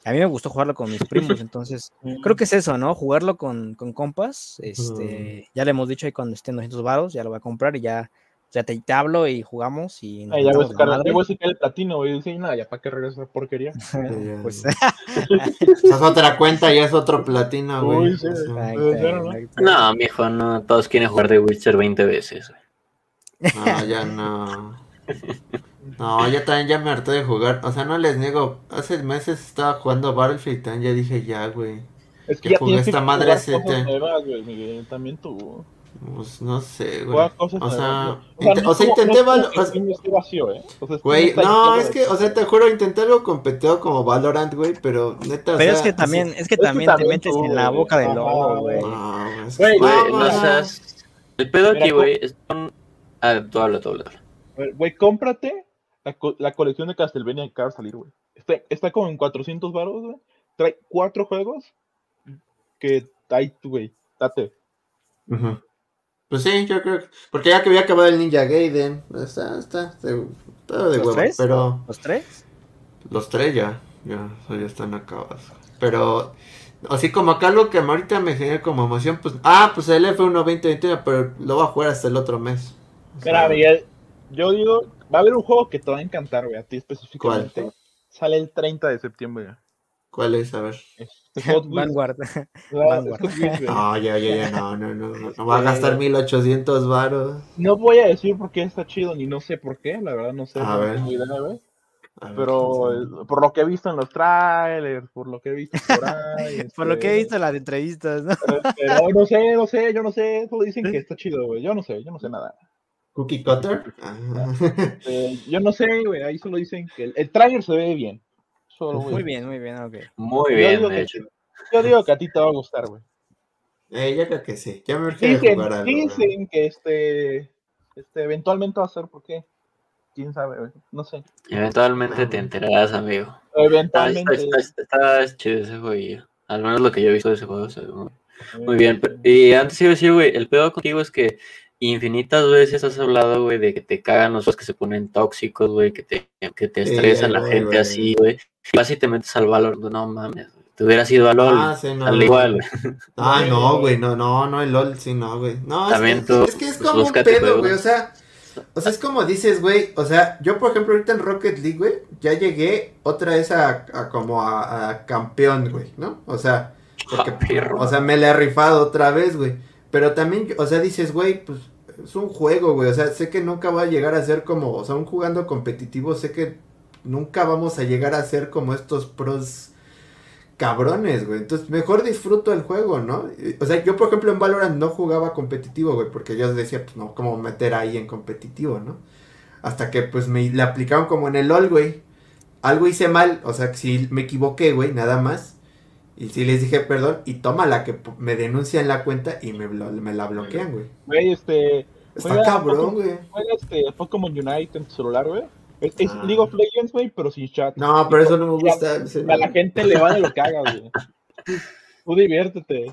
A mí me gustó jugarlo con mis primos, entonces creo que es eso, ¿no? Jugarlo con, con compas. Este, ya le hemos dicho ahí cuando estén 200 varos, ya lo voy a comprar y ya, ya te, te hablo y jugamos y Ah, ya voy a sacar, voy a sacar el platino y decir, nada, ya para qué regresa esa porquería. Pues, es otra cuenta y es otro platino, güey. Sí. No. exacto. No, mijo, no. Todos quieren jugar de Witcher 20 veces, güey. No, ya no. No, ya también ya me harté de jugar. O sea, no les niego. Hace meses estaba jugando Battlefield. También ya dije ya, güey. Es que ya jugué tienes que esta madre siete. cosas nuevas, güey, Miguel, También tú. Pues no sé, güey. O sea, o sea, intenté no es como val- que o el sea, mundo esté vacío, ¿eh? Güey, no, es que, o sea, te juro, intenté algo competido como Valorant, güey, pero neta, o Pero es que así- también, es que que también te también metes tú, en la boca del lobo, güey. No, güey, es que- Güey, Güey, no, seas. El pedo aquí, güey, es. Ah, tú habla, tú habla, Güey, cómprate la, co- la colección de Castlevania que acaba de salir, güey. Está, está como en 400 baros, güey. Trae cuatro juegos que tú, güey, date. Pues sí, yo creo que. Porque ya que había acabado el Ninja Gaiden. Está, está, de, está de ¿Los huevo. tres? Pero ¿Los tres? los tres ya, ya, ya están acabados. Pero, así como acá lo que ahorita me genera como emoción, pues. Ah, pues el F1 2021, pero lo voy a jugar hasta el otro mes. O sea, Mira, Miguel, yo digo, va a haber un juego que te va a encantar, güey, a ti específicamente. Sale el 30 de septiembre. güey. ¿Cuál es? A ver. Es Hot Wheels, Vanguard. Vanguard. No, ya, ya, ya, no, no, no. No, a gastar 1800 varos. No voy a decir por qué está chido, ni no sé por qué, la verdad no sé. A no ver. idea. A ver, Pero sabe. eh, por lo que he visto en los trailers, por lo que he visto por ahí. Por lo que he este, visto en las entrevistas, ¿no? no, no sé, no sé, yo no sé. Solo dicen que está chido, güey. Yo no sé, yo no sé nada. Cookie Cutter. Ah. Eh, yo no sé, güey. Ahí solo dicen que el, el trailer se ve bien. Solo. Muy bien, muy bien, ok. Muy Yo bien, digo de que-. Yo digo que a ti te va a gustar, güey. Eh, yo creo que sí. Ya me urge Dicen, jugar algo. dicen que este, este eventualmente va a ser, ¿por qué? ¿Quién sabe, güey? No sé. Eventualmente te enterarás, amigo Ah, está, Eventualmente. está, está- está chido ese jueguillo. Al menos lo que yo he visto de ese juego. se ve muy, muy bien. Y antes iba a decir, güey, el pedo contigo es que infinitas veces has hablado, güey, de que te cagan los que se ponen tóxicos, güey, que te, que te estresan la gente así, güey. Vas y te metes al valor, no mames. Te hubieras ido al LOL. Ah, sí, no, al igual. Ah, no, güey, no, no, no, el LOL, sí, no, güey. No, es que, tú, es que es pues, como un pedo, güey, o sea, o sea, es como dices, güey, o sea, yo, por ejemplo, ahorita en Rocket League, güey, ya llegué otra vez a, a como a, a campeón, güey, ¿no? O sea, porque, Ah, o sea, me la he rifado otra vez, güey, pero también, o sea, dices, güey, pues, es un juego, güey, o sea, sé que nunca va a llegar a ser como, o sea, un jugando competitivo, sé que nunca vamos a llegar a ser como estos pros cabrones, güey. Entonces, mejor disfruto el juego, ¿no? O sea, yo, por ejemplo, en Valorant no jugaba competitivo, güey, porque yo decía, pues, no, ¿cómo meter ahí en competitivo, no? Hasta que, pues, me le aplicaron como en el LOL, güey. Algo hice mal, o sea, sí me equivoqué, güey, nada más. Y sí les dije perdón, y toma la que me denuncian la cuenta y me, blo- me la bloquean, güey. Güey, este. Está Juega cabrón, güey. Juega este Pokémon Unite en tu celular, güey. Es, es Ah. League of Legends, güey, pero sin chat. No, pero eso no me gusta. A la gente le vale lo que hagas, güey. Tú diviértete.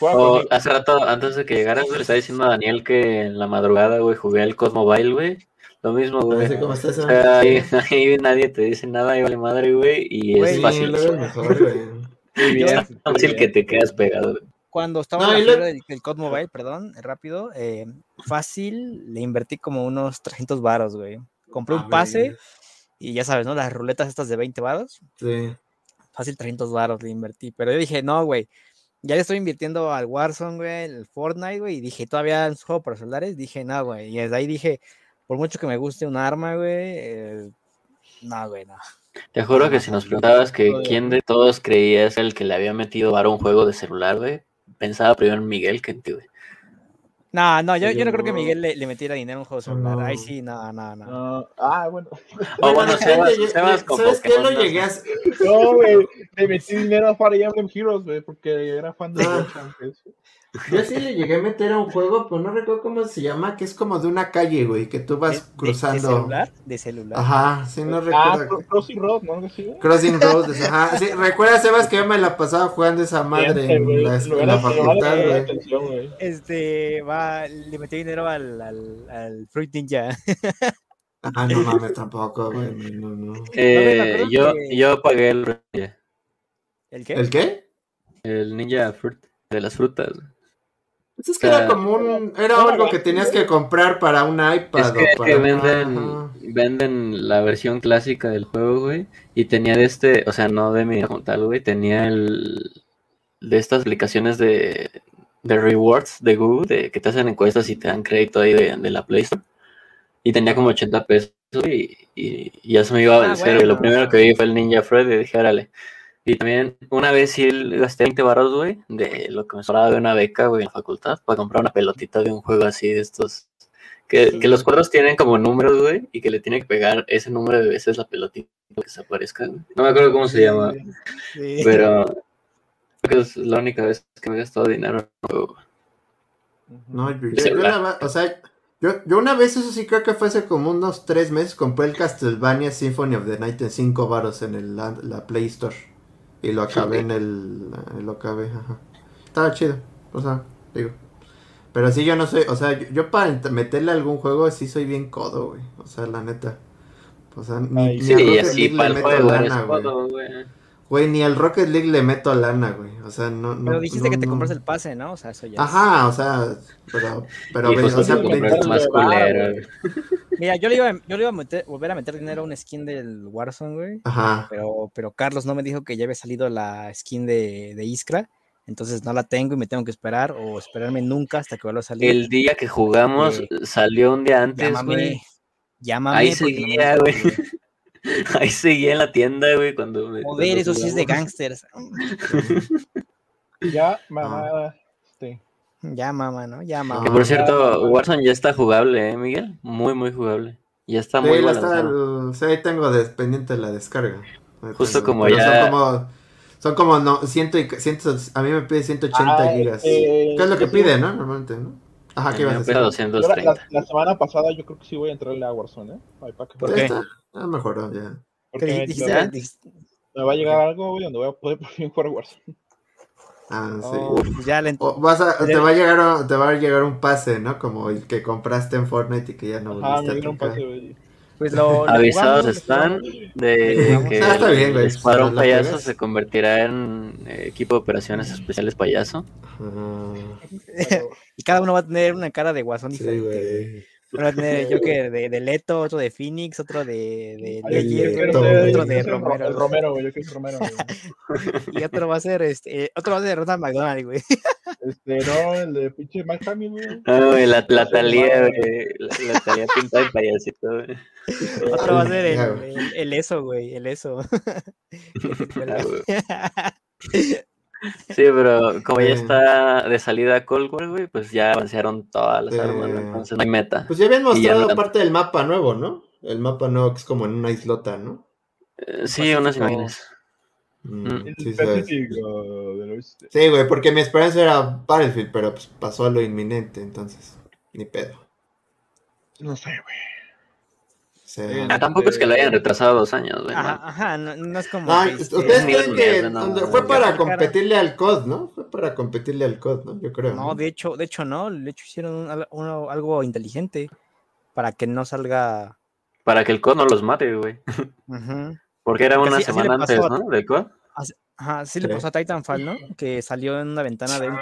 Juega O con- hace rato, antes de que llegaras, le estaba diciendo a Daniel que en la madrugada, güey, jugué al Cosmobile, güey. Lo mismo, güey. Como está eso. O sea, ahí, ahí nadie te dice nada, y vale madre, güey, y Güey, es fácil. es mejor, güey. Es fácil que te quedas pegado, güey. Cuando estaba No, en la fiebre del, del COD Mobile, perdón, rápido, eh, fácil, le invertí como unos 300 varos, güey. Compré Ah, un pase verga. y ya sabes, ¿no? Las ruletas estas de 20 varos, Sí. fácil 300 varos le invertí. Pero yo dije, no, güey, ya le estoy invirtiendo al Warzone, güey, el Fortnite, güey, y dije, todavía es un juego para celulares, dije, no, güey. Y desde ahí dije, por mucho que me guste un arma, güey, eh, no, güey, no. Te juro que si nos preguntabas que quién de todos creías el que le había metido varo a un juego de celular, güey, pensaba primero en Miguel que en ti, güey. No, no, yo, no creo que. Miguel le, le metiera dinero a un juego de celular. Ahí sí, no, no, no. No, ah, bueno. O bueno, Sebas, Sebas con ¿Sabes qué? Lo llegué a... No, güey. Le metí dinero a Fire Emblem Heroes, güey, porque era fan de Ah. Yo sí le llegué a meter a un juego, pero no recuerdo cómo se llama, que es como de una calle, güey, que tú ¿De- vas de- ¿De, cruzando. celular? De celular. Ajá, sí, no Ah, recuerdo. Cro- Crossing Road, ¿no? Crossing Roads, ajá. Sí, recuerda, Sebas, que yo me la pasaba jugando esa madre en la, en facultad, güey. atención, güey. Este, va, le metió dinero al, al, al Fruit Ninja. Ah, no mames, tampoco, güey. No, no. Eh, yo, que- yo pagué el, ¿El qué? ¿El qué? el Ninja Fruit de las frutas. güey. Pues es que O sea, era como un. Era algo que tenías que comprar para un iPad Es que, o para. que venden, Ajá. venden la versión clásica del juego, güey. Y tenía de este, o sea, no de mi como tal, güey. Tenía el de estas aplicaciones de, de rewards de Google, de que te hacen encuestas y te dan crédito ahí de, de la Play Store. Y tenía como 80 pesos y, y- y ya se me iba Ah, del cero. Y lo primero que vi fue el Ninja Fred y dije, órale. Y también una vez sí gasté 20 baros, güey, de lo que me sobraba de una beca, güey, en la facultad, para comprar una pelotita de un juego así de estos. Que, que los cuadros tienen como números, güey, y que le tiene que pegar ese número de veces la pelotita que se aparezca. güey. No me acuerdo cómo se llama, Sí. pero creo que es la única vez que me he gastado dinero en un juego. No, yo, yo- yo celular. una vez- o sea, yo, yo una vez, eso sí creo que fue hace como unos tres meses, compré el Castlevania Symphony of the Night en 5 varos en el, la, la Play Store. Y lo acabé en el, lo acabé, ajá. Estaba chido, o sea, digo. Pero sí, yo no soy, o sea, yo, yo para meterle a algún juego sí soy bien codo, güey. O sea, la neta. O sea, ni, Ay, ni Sí, a y Rocket así League para le el meto lana, güey. Güey. Güey, ni al Rocket League le meto lana, güey. O sea, no, no. Pero dijiste no, que te no. compras el pase, ¿no? O sea, eso ya. es- Ajá, o sea, pero, pero, Y ve, justo o sea, te más culero, güey. güey. Mira, yo le iba, yo le iba a meter, volver a meter dinero a una skin del Warzone, güey. ajá. Pero, pero Carlos no me dijo que ya había salido la skin de, de Iskra. Entonces no la tengo y me tengo que esperar o esperarme nunca hasta que vuelva a salir. El día que jugamos Eh, salió un día antes, Llámame. güey. Llámame. Ahí no seguía, dejas güey. Ahí seguía en la tienda, güey, cuando... me- Joder, eso sí es de gangsters. Ya, mamá. Este. Ya, mamá, ¿no? Ya, mamá. Que por Ah, cierto, Warzone ya está jugable, ¿eh, Miguel? Muy, muy jugable. Ya está Sí, muy está, sí, ahí tengo de- pendiente la descarga. Ahí Justo tengo, como pero ya- Son como, son como no, ciento y, ciento, a mí me pide 180 Ah, gigas. eh, ¿Qué es lo que sí. pide, no? Normalmente, ¿no? Ajá, ¿qué ibas a decir? La, la- 230. la semana pasada yo creo que sí voy a entrarle a Warzone, ¿eh? Ay, pa' que- ¿Por qué? está, ya mejoró, ya. porque ¿Qué me- va a llegar algo, güey, donde voy a poder por fin jugar Warzone. Ah, sí. Oh, ya le O vas a- te, va a llegar, te va a llegar un pase, ¿no? Como el que compraste en Fortnite y que ya no volviste me a dieron un tocar. pase. Pues lo, lo Avisados jugamos, están de que Ah, está bien, güey, el escuadrón payaso se convertirá en eh, equipo de operaciones especiales payaso. Y cada uno va a tener una cara de guasón sí, diferente. güey. Uno va a tener yo que de, de Leto, otro de Phoenix, otro de, de Ledger, otro yo de Romero. Romero, güey. Yo quiero ser Romero, güey. Y otro va a ser este, eh, otro va a ser Ronald McDonald, güey. Este, no, el de pinche Mike Hamill, güey. Ah, güey, la, la talía, güey. La, la talía pintada de payasito, güey. Otro va a ser el, el, el eso, güey, el eso. Ah, güey. Sí, pero como ya Eh. está de salida Cold War, güey, pues ya avanzaron todas las Eh. armas, güey, entonces no hay meta. Pues ya habían ya mostrado no- parte del mapa nuevo, ¿no? El mapa nuevo que es como en una islota, ¿no? Eh, sí, unas imágenes. Mm, El sí. Sí, güey, porque mi esperanza era Battlefield, pero pues pasó a lo inminente, entonces, ni pedo. No sé, güey. Ah, tampoco es que lo hayan retrasado dos años, güey. Ajá, ¿no? ajá, no, no es como. Ay, que, ustedes creen que no, fue para competirle al COD, ¿no? Fue para competirle al COD, ¿no? Yo creo. No, de hecho, de hecho no, de hecho hicieron un- algo inteligente para que no salga. Para que el COD no los mate, güey. Porque era Porque una así- así le semana antes, ¿no? Del COD. Ajá, sí le pasó a Titanfall, ¿no? Que salió en una ventana de un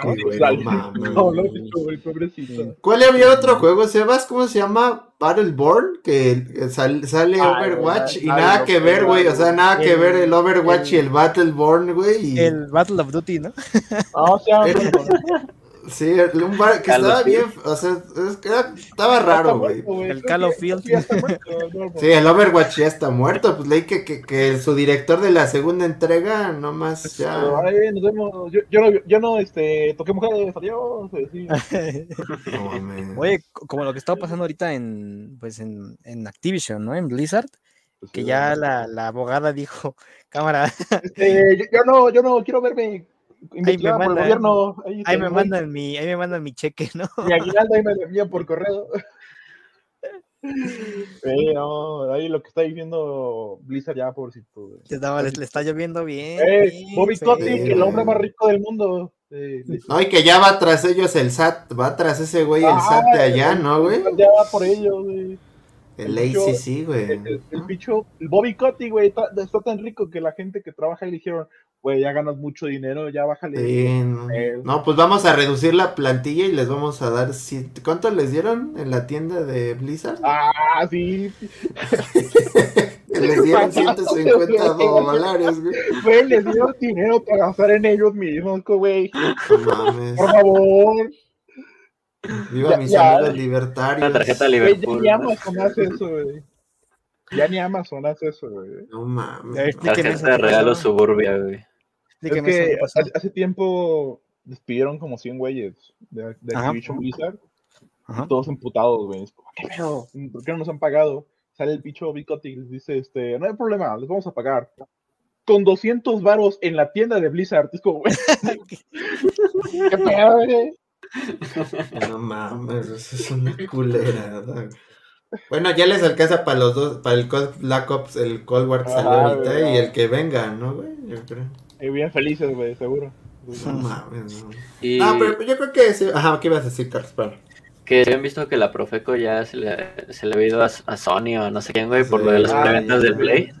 pobrecito. ¿Cuál había otro juego, Sebas? ¿Cómo se llama? Battleborn, que que sal- sale Ay, Overwatch y ay, nada no, que ver, güey. O sea, nada que ver el Overwatch y el- Battleborn, güey. y- El Battle of Duty, ¿no? No, o sea, Sí, el- un bar que Call estaba bien, o sea, es que era- estaba raro, güey. El Call of Field. Ya está muerto, no, Sí, el Overwatch ya está muerto. Pues leí que, que, que su director de la segunda entrega nomás ya. Pero, ay, nos vemos. Yo, yo no, yo no, este, toqué mujeres, adiós. Sí. No mames. Oye, co- como lo que está pasando ahorita en, pues en, en Activision, ¿no? En Blizzard, que ya la, la abogada dijo, cámara, Este, yo, yo no, yo no quiero verme investigada por el mandan. gobierno. Ahí, me mandan mi, ahí me mandan mi cheque, ¿no? Mi aguinaldo ahí me lo envían por correo. Sí, no, ahí lo que está diciendo Blizzard ya, pobrecito. Le, estaba- le- le está lloviendo bien. Eh, bien Bobby feo. Kotick, el hombre más rico del mundo. Sí, sí. No, y que ya va tras ellos el SAT, va tras ese güey el Ah, SAT de allá, ¿no, güey? Ya va por ellos, güey. El el ACC, güey. El, el, el Bobby Kotick, güey, está, está tan rico que la gente que trabaja ahí le dijeron, güey, ya ganas mucho dinero, ya bájale. Sí, no. Eh, No, pues vamos a reducir la plantilla y les vamos a dar. siete- ¿Cuánto les dieron en la tienda de Blizzard? Ah, sí. Les dieron 150 dólares, güey. Güey, les dieron dinero para gastar en ellos mismos, güey. No mames. Por favor. Viva Ya- mis ya. amigos libertarios. Una tarjeta Güey, ya Liverpool. ni ¿no? Amazon hace eso, güey. Ya ni Amazon hace eso, güey. No mames. Tarjeta de ¿qué regalo suburbia, güey. Es que hace, hace tiempo despidieron como 100 güeyes de, de. Activision Blizzard. Ajá. Todos emputados, güey. Es como, ¿Qué pedo? ¿Por qué no nos han pagado? Sale el bicho Bicotti y les dice, este, no hay problema, les vamos a pagar. Con 200 varos en la tienda de Blizzard. Es como, güey, ¿qué pedo, güey? No mames, eso es una culera. ¿verdad? Bueno, ya les alcanza para los dos, para el Black Ops, el Cold War que salió ahorita y el que venga, ¿no, güey? Yo creo. Eh, bien felices, güey, seguro. No mames, no. Y No, pero yo creo que sí. Ajá, ¿qué ibas a decir, Carlos? Que se habían visto que la Profeco ya se le, se le había ido a, a Sony o no sé quién, güey, por lo de las Sí. preventas del Ah, Play.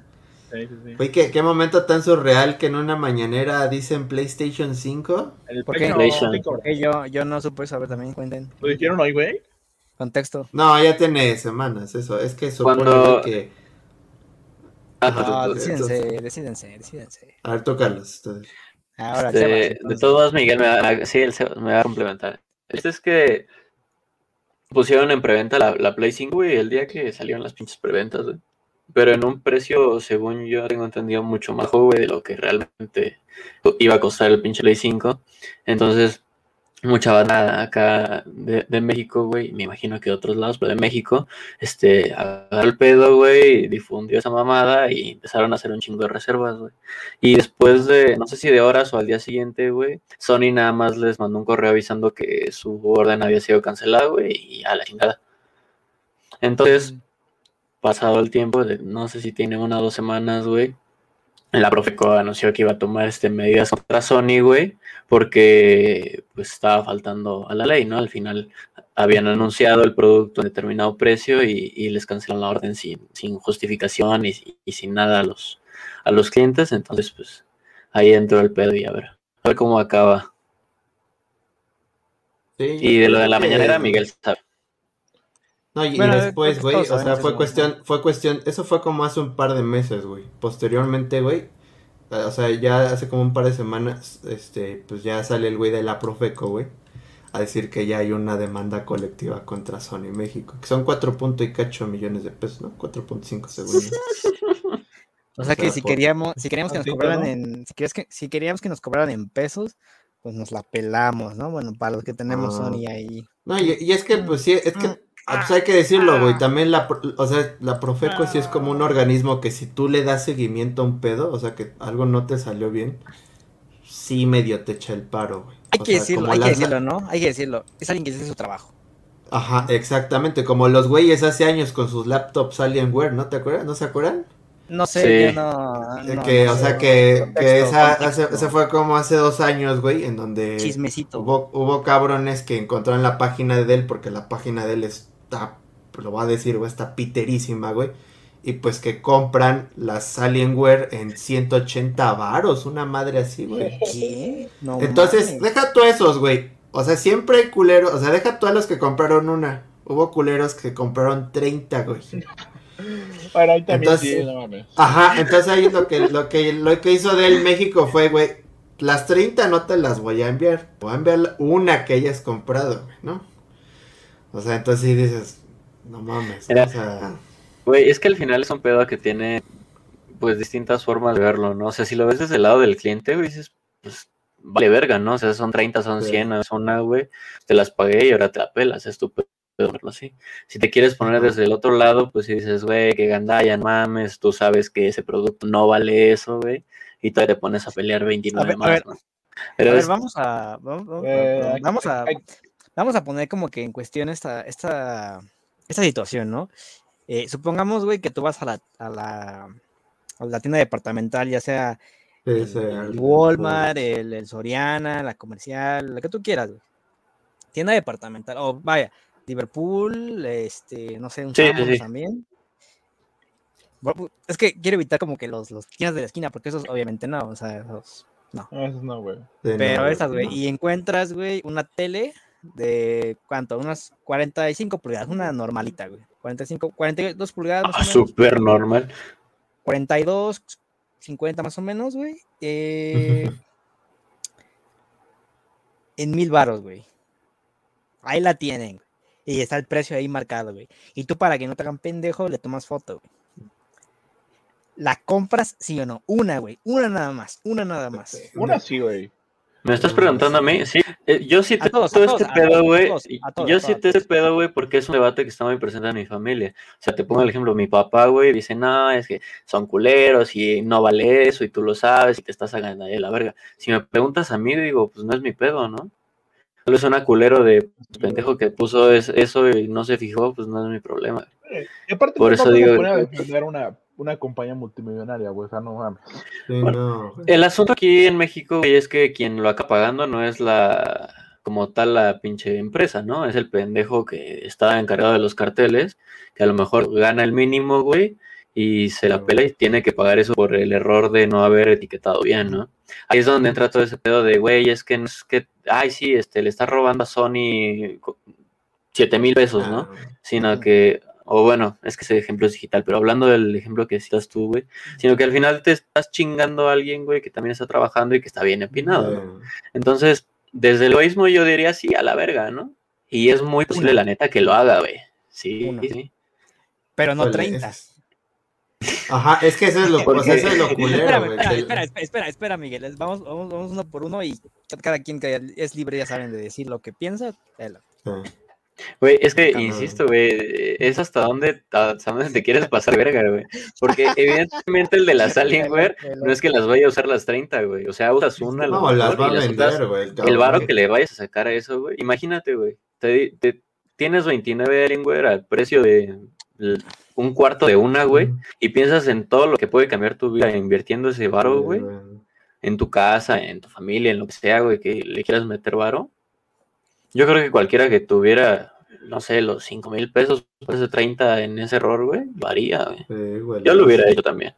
Sí, sí, sí. Güey, ¿qué, qué momento tan surreal que en una mañanera dicen PlayStation 5. El ¿Por qué? PlayStation PlayStation. 5, Porque yo, yo no supe saber también, cuenten. ¿Lo dijeron hoy, güey? Contexto. No, ya tiene semanas eso. Es que supone Cuando- que... Tú. decídense, decídense, decídense. A ver, tú. Ahora, Este, Sebas, de todos, Miguel me va, sí, él se- me va a complementar. Este es que pusieron en preventa la, la Play 5, güey, el día que salieron las pinches preventas, güey. Pero en un precio, según yo tengo entendido, mucho más bajo, güey, de lo que realmente iba a costar el pinche Play 5. Entonces, mucha banda acá de, de México, güey, me imagino que de otros lados, pero de México, este, agarró el pedo, güey, difundió esa mamada y empezaron a hacer un chingo de reservas, güey. Y después de, no sé si de horas o al día siguiente, güey, Sony nada más les mandó un correo avisando que su orden había sido cancelada, güey, y a la chingada. Entonces, pasado el tiempo, de, no sé si tiene una o dos semanas, güey, la Profeco anunció que iba a tomar este, medidas contra Sony, güey, porque pues estaba faltando a la ley, ¿no? Al final habían anunciado el producto a determinado precio y, y les cancelaron la orden sin, sin justificación y, y, sin nada a los, a los clientes, entonces pues ahí entró el pedo y a ver, a ver cómo acaba. Sí, Y de lo de la mañanera, Miguel sabe. No, y, después, güey, o sea, sabemos fue cuestión, fue cuestión, eso fue como hace un par de meses, güey. Posteriormente, güey, eh, o sea, ya hace como un par de semanas, este, pues ya sale el güey de la Profeco, güey, a decir que ya hay una demanda colectiva contra Sony México, que son 4 punto y cacho millones de pesos, ¿no? 4.5 según yo. O sea que si queríamos, si queríamos que nos tantito, cobraran en, si querías que, si queríamos que nos cobraran en pesos, pues nos la pelamos, ¿no? Bueno, para los que tenemos Ah. Sony ahí. No, y, y es que, pues sí, es que, ah, pues hay que decirlo, güey, también la, o sea, la Profeco sí es como un organismo que si tú le das seguimiento a un pedo, o sea, que algo no te salió bien, sí medio te echa el paro, güey. Hay O que sea, decirlo, hay que decirlo, ¿no? Hay que decirlo. Es alguien que hace su trabajo. Ajá, exactamente, como los güeyes hace años con sus laptops Alienware, ¿no te acuerdas? ¿No se acuerdan? No sé, Sí. yo no. Eh, no- que, no o sé. sea, que, Contexto, que esa, hace- ese fue como hace dos años, güey, en donde Chismecito. hubo, hubo cabrones que encontraron la página de él, porque la página de él está, lo voy a decir, güey, está piterísima, güey. Y pues que compran las Alienware en 180 varos, una madre así, güey. ¿Qué? No Entonces, mames. deja tú esos, güey. O sea, siempre hay culeros, o sea, deja tú a los que compraron una. Hubo culeros que compraron 30, güey. Bueno, ahí también Entonces- sí, no mames. Ajá, entonces ahí lo que, lo que, lo que hizo de él México fue, güey, las 30 no te las voy a enviar. Voy a enviar una que hayas comprado, güey, ¿no? O sea, entonces sí dices, no mames, Era- o sea, Güey, es que al final es un pedo que tiene pues distintas formas de verlo, ¿no? O sea, si lo ves desde el lado del cliente, güey, dices, pues vale verga, ¿no? O sea, son 30, son Sí. 100, son una, güey, te las pagué y ahora te la pelas, es tu pedo verlo así. Si te quieres poner desde el otro lado, pues si dices, güey, que gandalla, no mames, tú sabes que ese producto no vale eso, güey, y todavía te pones a pelear 29 A ver, a más, ver. ¿no? A ver, es- vamos a. Vamos, vamos- Eh, vamos a. hay- Vamos a poner como que en cuestión esta, esta, esta situación, ¿no? Eh, supongamos, güey, que tú vas a la, a la, a la tienda departamental, ya sea el, Walmart, el, el Soriana, la comercial, la que tú quieras, güey. Tienda departamental, o vaya, Liverpool, este, no sé, un Sí, también. Bueno, Es que quiero evitar como que los, los tiendas de la esquina, porque esos obviamente no, o sea, esos No, esos no, güey. sí, pero no, estas, güey, no. y encuentras, güey, una tele de, ¿cuánto? Unas 45 pulgadas, una normalita, güey. 45, 42 pulgadas ah, súper normal. 42, 50 más o menos, güey. eh, en mil baros, güey. Ahí la tienen. güey, Y está el precio ahí marcado, güey. Y tú para que no te hagan pendejo, le tomas foto, güey. ¿La compras, sí o no? Una, güey. Una nada más. Una nada más. Una sí, güey. ¿Me estás preguntando a mí? Sí, eh, yo sí te todo todos, este pedo, güey. Yo sí te este pedo, güey, porque es un debate que está muy presente en mi familia. O sea, te pongo el ejemplo, mi papá, güey, dice, no, es que son culeros y no vale eso y tú lo sabes y te estás sacando de la verga. Si me preguntas a mí, digo, pues no es mi pedo, ¿no? Solo es una culero de pendejo que puso es- eso y no se fijó, pues no es mi problema. Eh, Y aparte, Por eso digo- poner a defender una, una compañía multimillonaria, güey. O sea, no mames. Sí, no, güey. El asunto aquí en México, güey, es que quien lo acaba pagando no es la, como tal, la pinche empresa, ¿no? Es el pendejo que está encargado de los carteles, que a lo mejor gana el mínimo, güey, y se la pela y tiene que pagar eso por el error de no haber etiquetado bien, ¿no? Ahí es donde entra todo ese pedo de, güey, es que no es que, ay, sí, este, le está robando a Sony co- siete mil pesos, ¿no? Sino que, o bueno, es que ese ejemplo es digital, pero hablando del ejemplo que citas tú, güey, sino que al final te estás chingando a alguien, güey, que también está trabajando y que está bien empinado. Entonces, desde el egoísmo yo diría sí a la verga, ¿no? Y es muy posible, la neta, que lo haga, güey. Sí, sí. Pero no Híjole, 30. es- Ajá, es que eso es lo, o sea, eso es lo culero, Espérame, espera, que- espera, espera, espera, espera, Miguel. Vamos, vamos, vamos uno por uno y cada quien que es libre, ya saben, de decir lo que piensa. Sí. Güey, es que, Cabrón. insisto, güey, es hasta dónde, hasta dónde te quieres pasar verga, güey. Porque evidentemente el de las Alienware no es que las vaya a usar las 30, güey. O sea, usas una, No, las va a vender, güey. El varo que le vayas a sacar a eso, güey. Imagínate, güey. Te, te- tienes 29 Alienware al precio de un cuarto de una, güey, y piensas en todo lo que puede cambiar tu vida invirtiendo ese varo, güey, en tu casa, en tu familia, en lo que sea, güey, que le quieras meter varo. Yo creo que cualquiera que tuviera, no sé, los 5 mil pesos, pues de 30 en ese error, güey, lo haría, güey. Sí. Yo lo hubiera hecho también.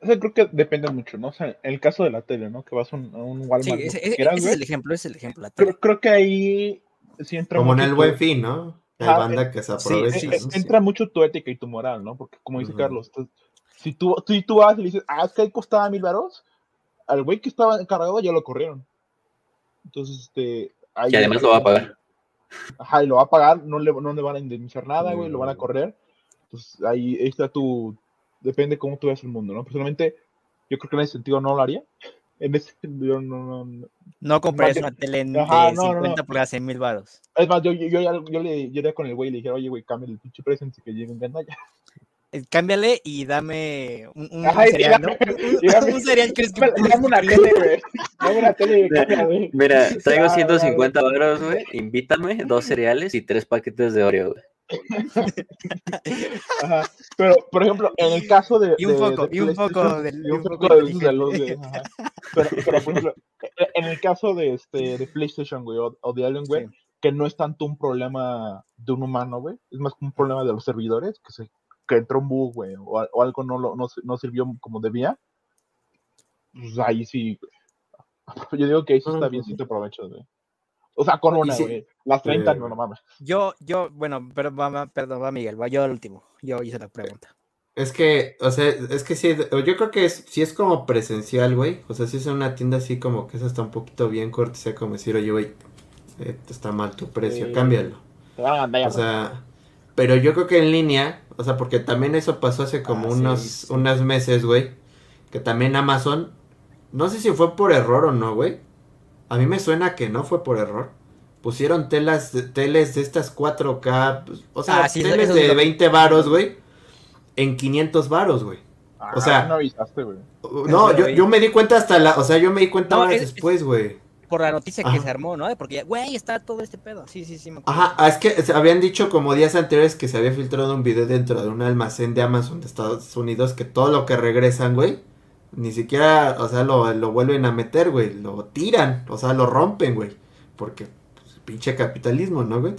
O sea, creo que depende mucho, ¿no? O sea, el caso de la tele, ¿no? Que vas a un, un Walmart. Sí, ese, que ese- quieras, ese es el ejemplo, ese es el ejemplo. la tele. creo, creo que ahí sí entra Como en el buen fin, ¿no? Hay Ah, banda que se sí, aprovecha. sí, eh, ¿no? sí. entra mucho tu ética y tu moral, ¿no? Porque como dice Ujú. Carlos, tú- si tú, si tú vas y le dices, ah, es que ahí costaba mil varos, al güey que estaba encargado ya lo corrieron. Entonces, este... ahí Y además lo va a pagar. Ajá, y lo va a pagar, no le, no le van a indemnizar nada, güey, lo van a Mm. correr. Entonces, ahí, ahí está tu... Depende cómo tú ves el mundo, ¿no? Personalmente, yo creo que en ese sentido no lo haría. En ese sentido, no, no, no. No comprarías una tele en- Ajá, de no, no, no. 50 pulgadas en mil baros. Es más, yo, yo, yo, yo le yo iría con el güey y le dije, oye, güey, cambia el pinche antes que lleguen gandalla. Eh, Cámbiale y dame un, un Ajá, y cereal, ¿no? dame- Un- y dame- un cereal crees que Dame dame una tele, güey. Dame una tele y Mira, traigo Ah, 150 euros, güey. Invítame dos cereales y tres paquetes de Oreo, güey. Ajá. Pero, por ejemplo, en el caso de. Y un de- foco, de y un foco PlayStation, del- y y un foco de esos de luz, güey, ajá. Pero, pero, por ejemplo, en el caso de, este, de PlayStation, güey, o, o de Alien, güey, Sí. que no es tanto un problema de un humano, güey, es más un problema de los servidores, que, se, que entró un bug, güey, o, algo no, lo, no, no sirvió como debía. Pues ahí sí. Yo digo que ahí sí está bien si te aprovechas, güey. O sea, con una, sí- güey. Las 30, Sí, no, no mames. Yo, yo, bueno, pero va, va- perdón, va Miguel, va yo al último. Yo hice la pregunta. Es que, o sea, es que sí, yo creo que es, si es como presencial, güey. O sea, si es en una tienda así como que eso está un poquito bien cortesía, como decir, oye, güey, eh, está mal tu precio, Sí. cámbialo. Te van a mandar ya, O sea, pero yo creo que en línea, o sea, porque también eso pasó hace como Ah, unos, sí. unos meses, güey. Que también Amazon, no sé si fue por error o no, güey. A mí me suena que no fue por error. Pusieron telas, de- teles de estas 4K, pues, o sea, Ah, sí, teles de lo- 20 varos, güey. En 500 varos, güey. Ah, o sea- no avisaste, güey. No, yo, yo me di cuenta hasta la, o sea, yo me di cuenta No, horas es- es- después, güey. Por la noticia que se armó, ¿no? Porque, güey, está todo este pedo. Sí, sí, sí, me acuerdo. Ajá, es que habían dicho como días anteriores que se había filtrado un video dentro de un almacén de Amazon de Estados Unidos que todo lo que regresan, güey, ni siquiera, o sea, lo, lo vuelven a meter, güey, lo tiran, o sea, lo rompen, güey, porque pues, pinche capitalismo, ¿no, güey?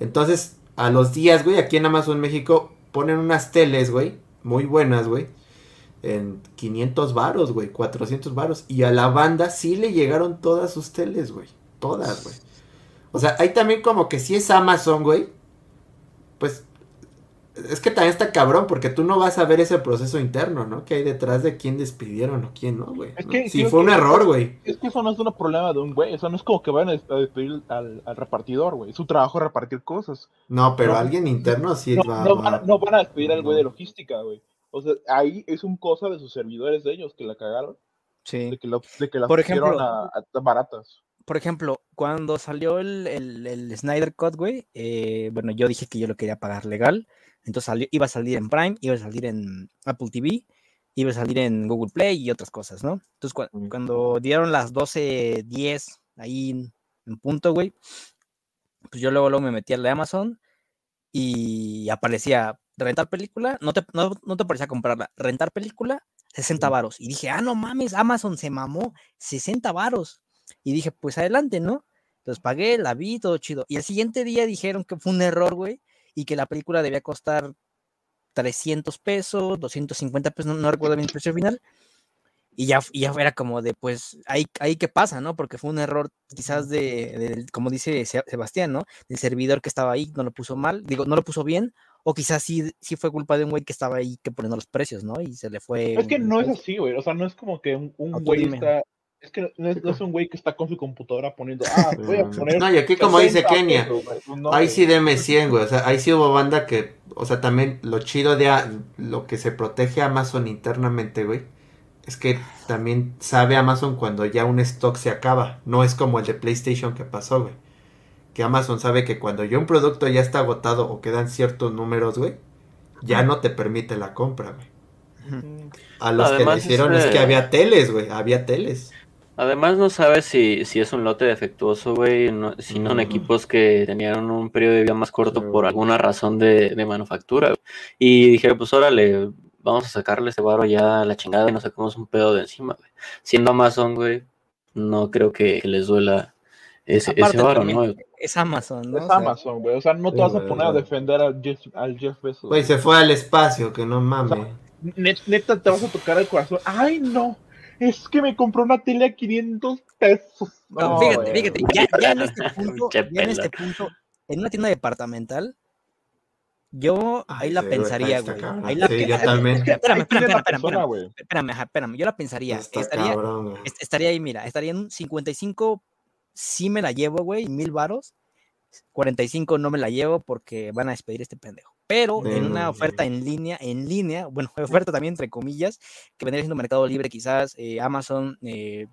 Entonces, a los días, güey, aquí en Amazon México ponen unas teles, güey, muy buenas, güey, en 500 varos, güey, 400 varos, y a la banda sí le llegaron todas sus teles, güey, todas, güey. O sea, hay también como que si es Amazon, güey, pues es que también está cabrón porque tú no vas a ver ese proceso interno, ¿no? Que hay detrás de quién despidieron o quién no, güey. Es ¿no? Si creo fue un error, güey. Es que eso no es un problema de un güey, eso no es como que vayan a des- a despedir al, al repartidor, güey. Es su trabajo repartir cosas. No, pero No. alguien interno sí No, va, no va- van, a- no van a despedir al güey de logística, güey. O sea, ahí es un cosa de sus servidores de ellos que la cagaron, Sí. de que, lo, de que las Por ejemplo- a, a baratas. Por ejemplo, cuando salió el, el, el Snyder Cut, güey, eh, bueno, yo dije que yo lo quería pagar legal. Entonces salió, iba a salir en Prime, iba a salir en Apple TV, iba a salir en Google Play y otras cosas, ¿no? Entonces, cua- Mm. cuando dieron las 12.10 ahí en, en punto, güey, pues yo luego, luego me metí al de Amazon y aparecía rentar película, no te, no, no te parecía comprarla, rentar película, 60 Sí. varos. Y dije, ah, no mames, Amazon se mamó, 60 varos. Y dije, pues adelante, ¿no? Entonces pagué, la vi, todo chido. Y el siguiente día dijeron que fue un error, güey, y que la película debía costar 300 pesos, 250 pesos, no, no recuerdo bien el precio final. Y ya, y ya era como de, pues, ahí, ahí qué pasa, ¿no? Porque fue un error quizás de, del- como dice Se- Sebastián, ¿no? El servidor que estaba ahí no lo puso mal, digo, no lo puso bien, o quizás sí, sí fue culpa de un güey que estaba ahí que poniendo los precios, ¿no? Y se le fue. Es que no es así, güey. O sea, no es como que un, güey dime. está. Es que no es, no es un güey que está con su computadora poniendo. Ah, voy a poner. No, y aquí como dice 60 Kenia, pesos. Pues no, Ahí sí deme 100, güey. O sea, ahí sí hubo banda que, o sea, también lo chido de a- lo que se protege a Amazon internamente, güey. Es que también sabe Amazon cuando ya un stock se acaba. No es como el de PlayStation que pasó, güey. Que Amazon sabe que cuando ya un producto ya está agotado o quedan ciertos números, güey, ya no te permite la compra, güey. A los que Además, hicieron es este- que había teles, güey. Había teles. Además no sabes si, si es un lote defectuoso, güey, no- si no son equipos que tenían un periodo de vida más corto Sí, por alguna razón de, de manufactura. güey. Y dije, pues órale, vamos a sacarle ese barro ya a la chingada y nos sacamos un pedo de encima, güey. Siendo Amazon, güey, no creo que, que les duela ese, Aparte ese barro, también, ¿no? Es Amazon, ¿no? Es O sea, Amazon, güey. O sea, no te Sí, vas a poner a defender al Jeff, al Jeff Bezos. Güey, se fue al espacio, que no mames. Net- neta, te vas a tocar el corazón. Ay, no. Es que me compró una tele a 500 pesos. No, No, fíjate, güey. fíjate, ya, ya en este punto, ya en este punto, en una tienda departamental, yo ahí la Sí, güey, pensaría, güey. cabrón. Ahí la Sí, yo pensaría. también. Es que Espérame, espérame, espérame, persona, espérame, espérame, ajá, espérame, yo la pensaría. Está Estaría, cabrón, estaría ahí, mira, estaría en un 55, sí me la llevo, güey, mil varos. 45 no me la llevo porque van a despedir a este pendejo. Pero en una oferta en línea, en línea, bueno, oferta también entre comillas, que vendría siendo Mercado Libre quizás, eh, Amazon, eh,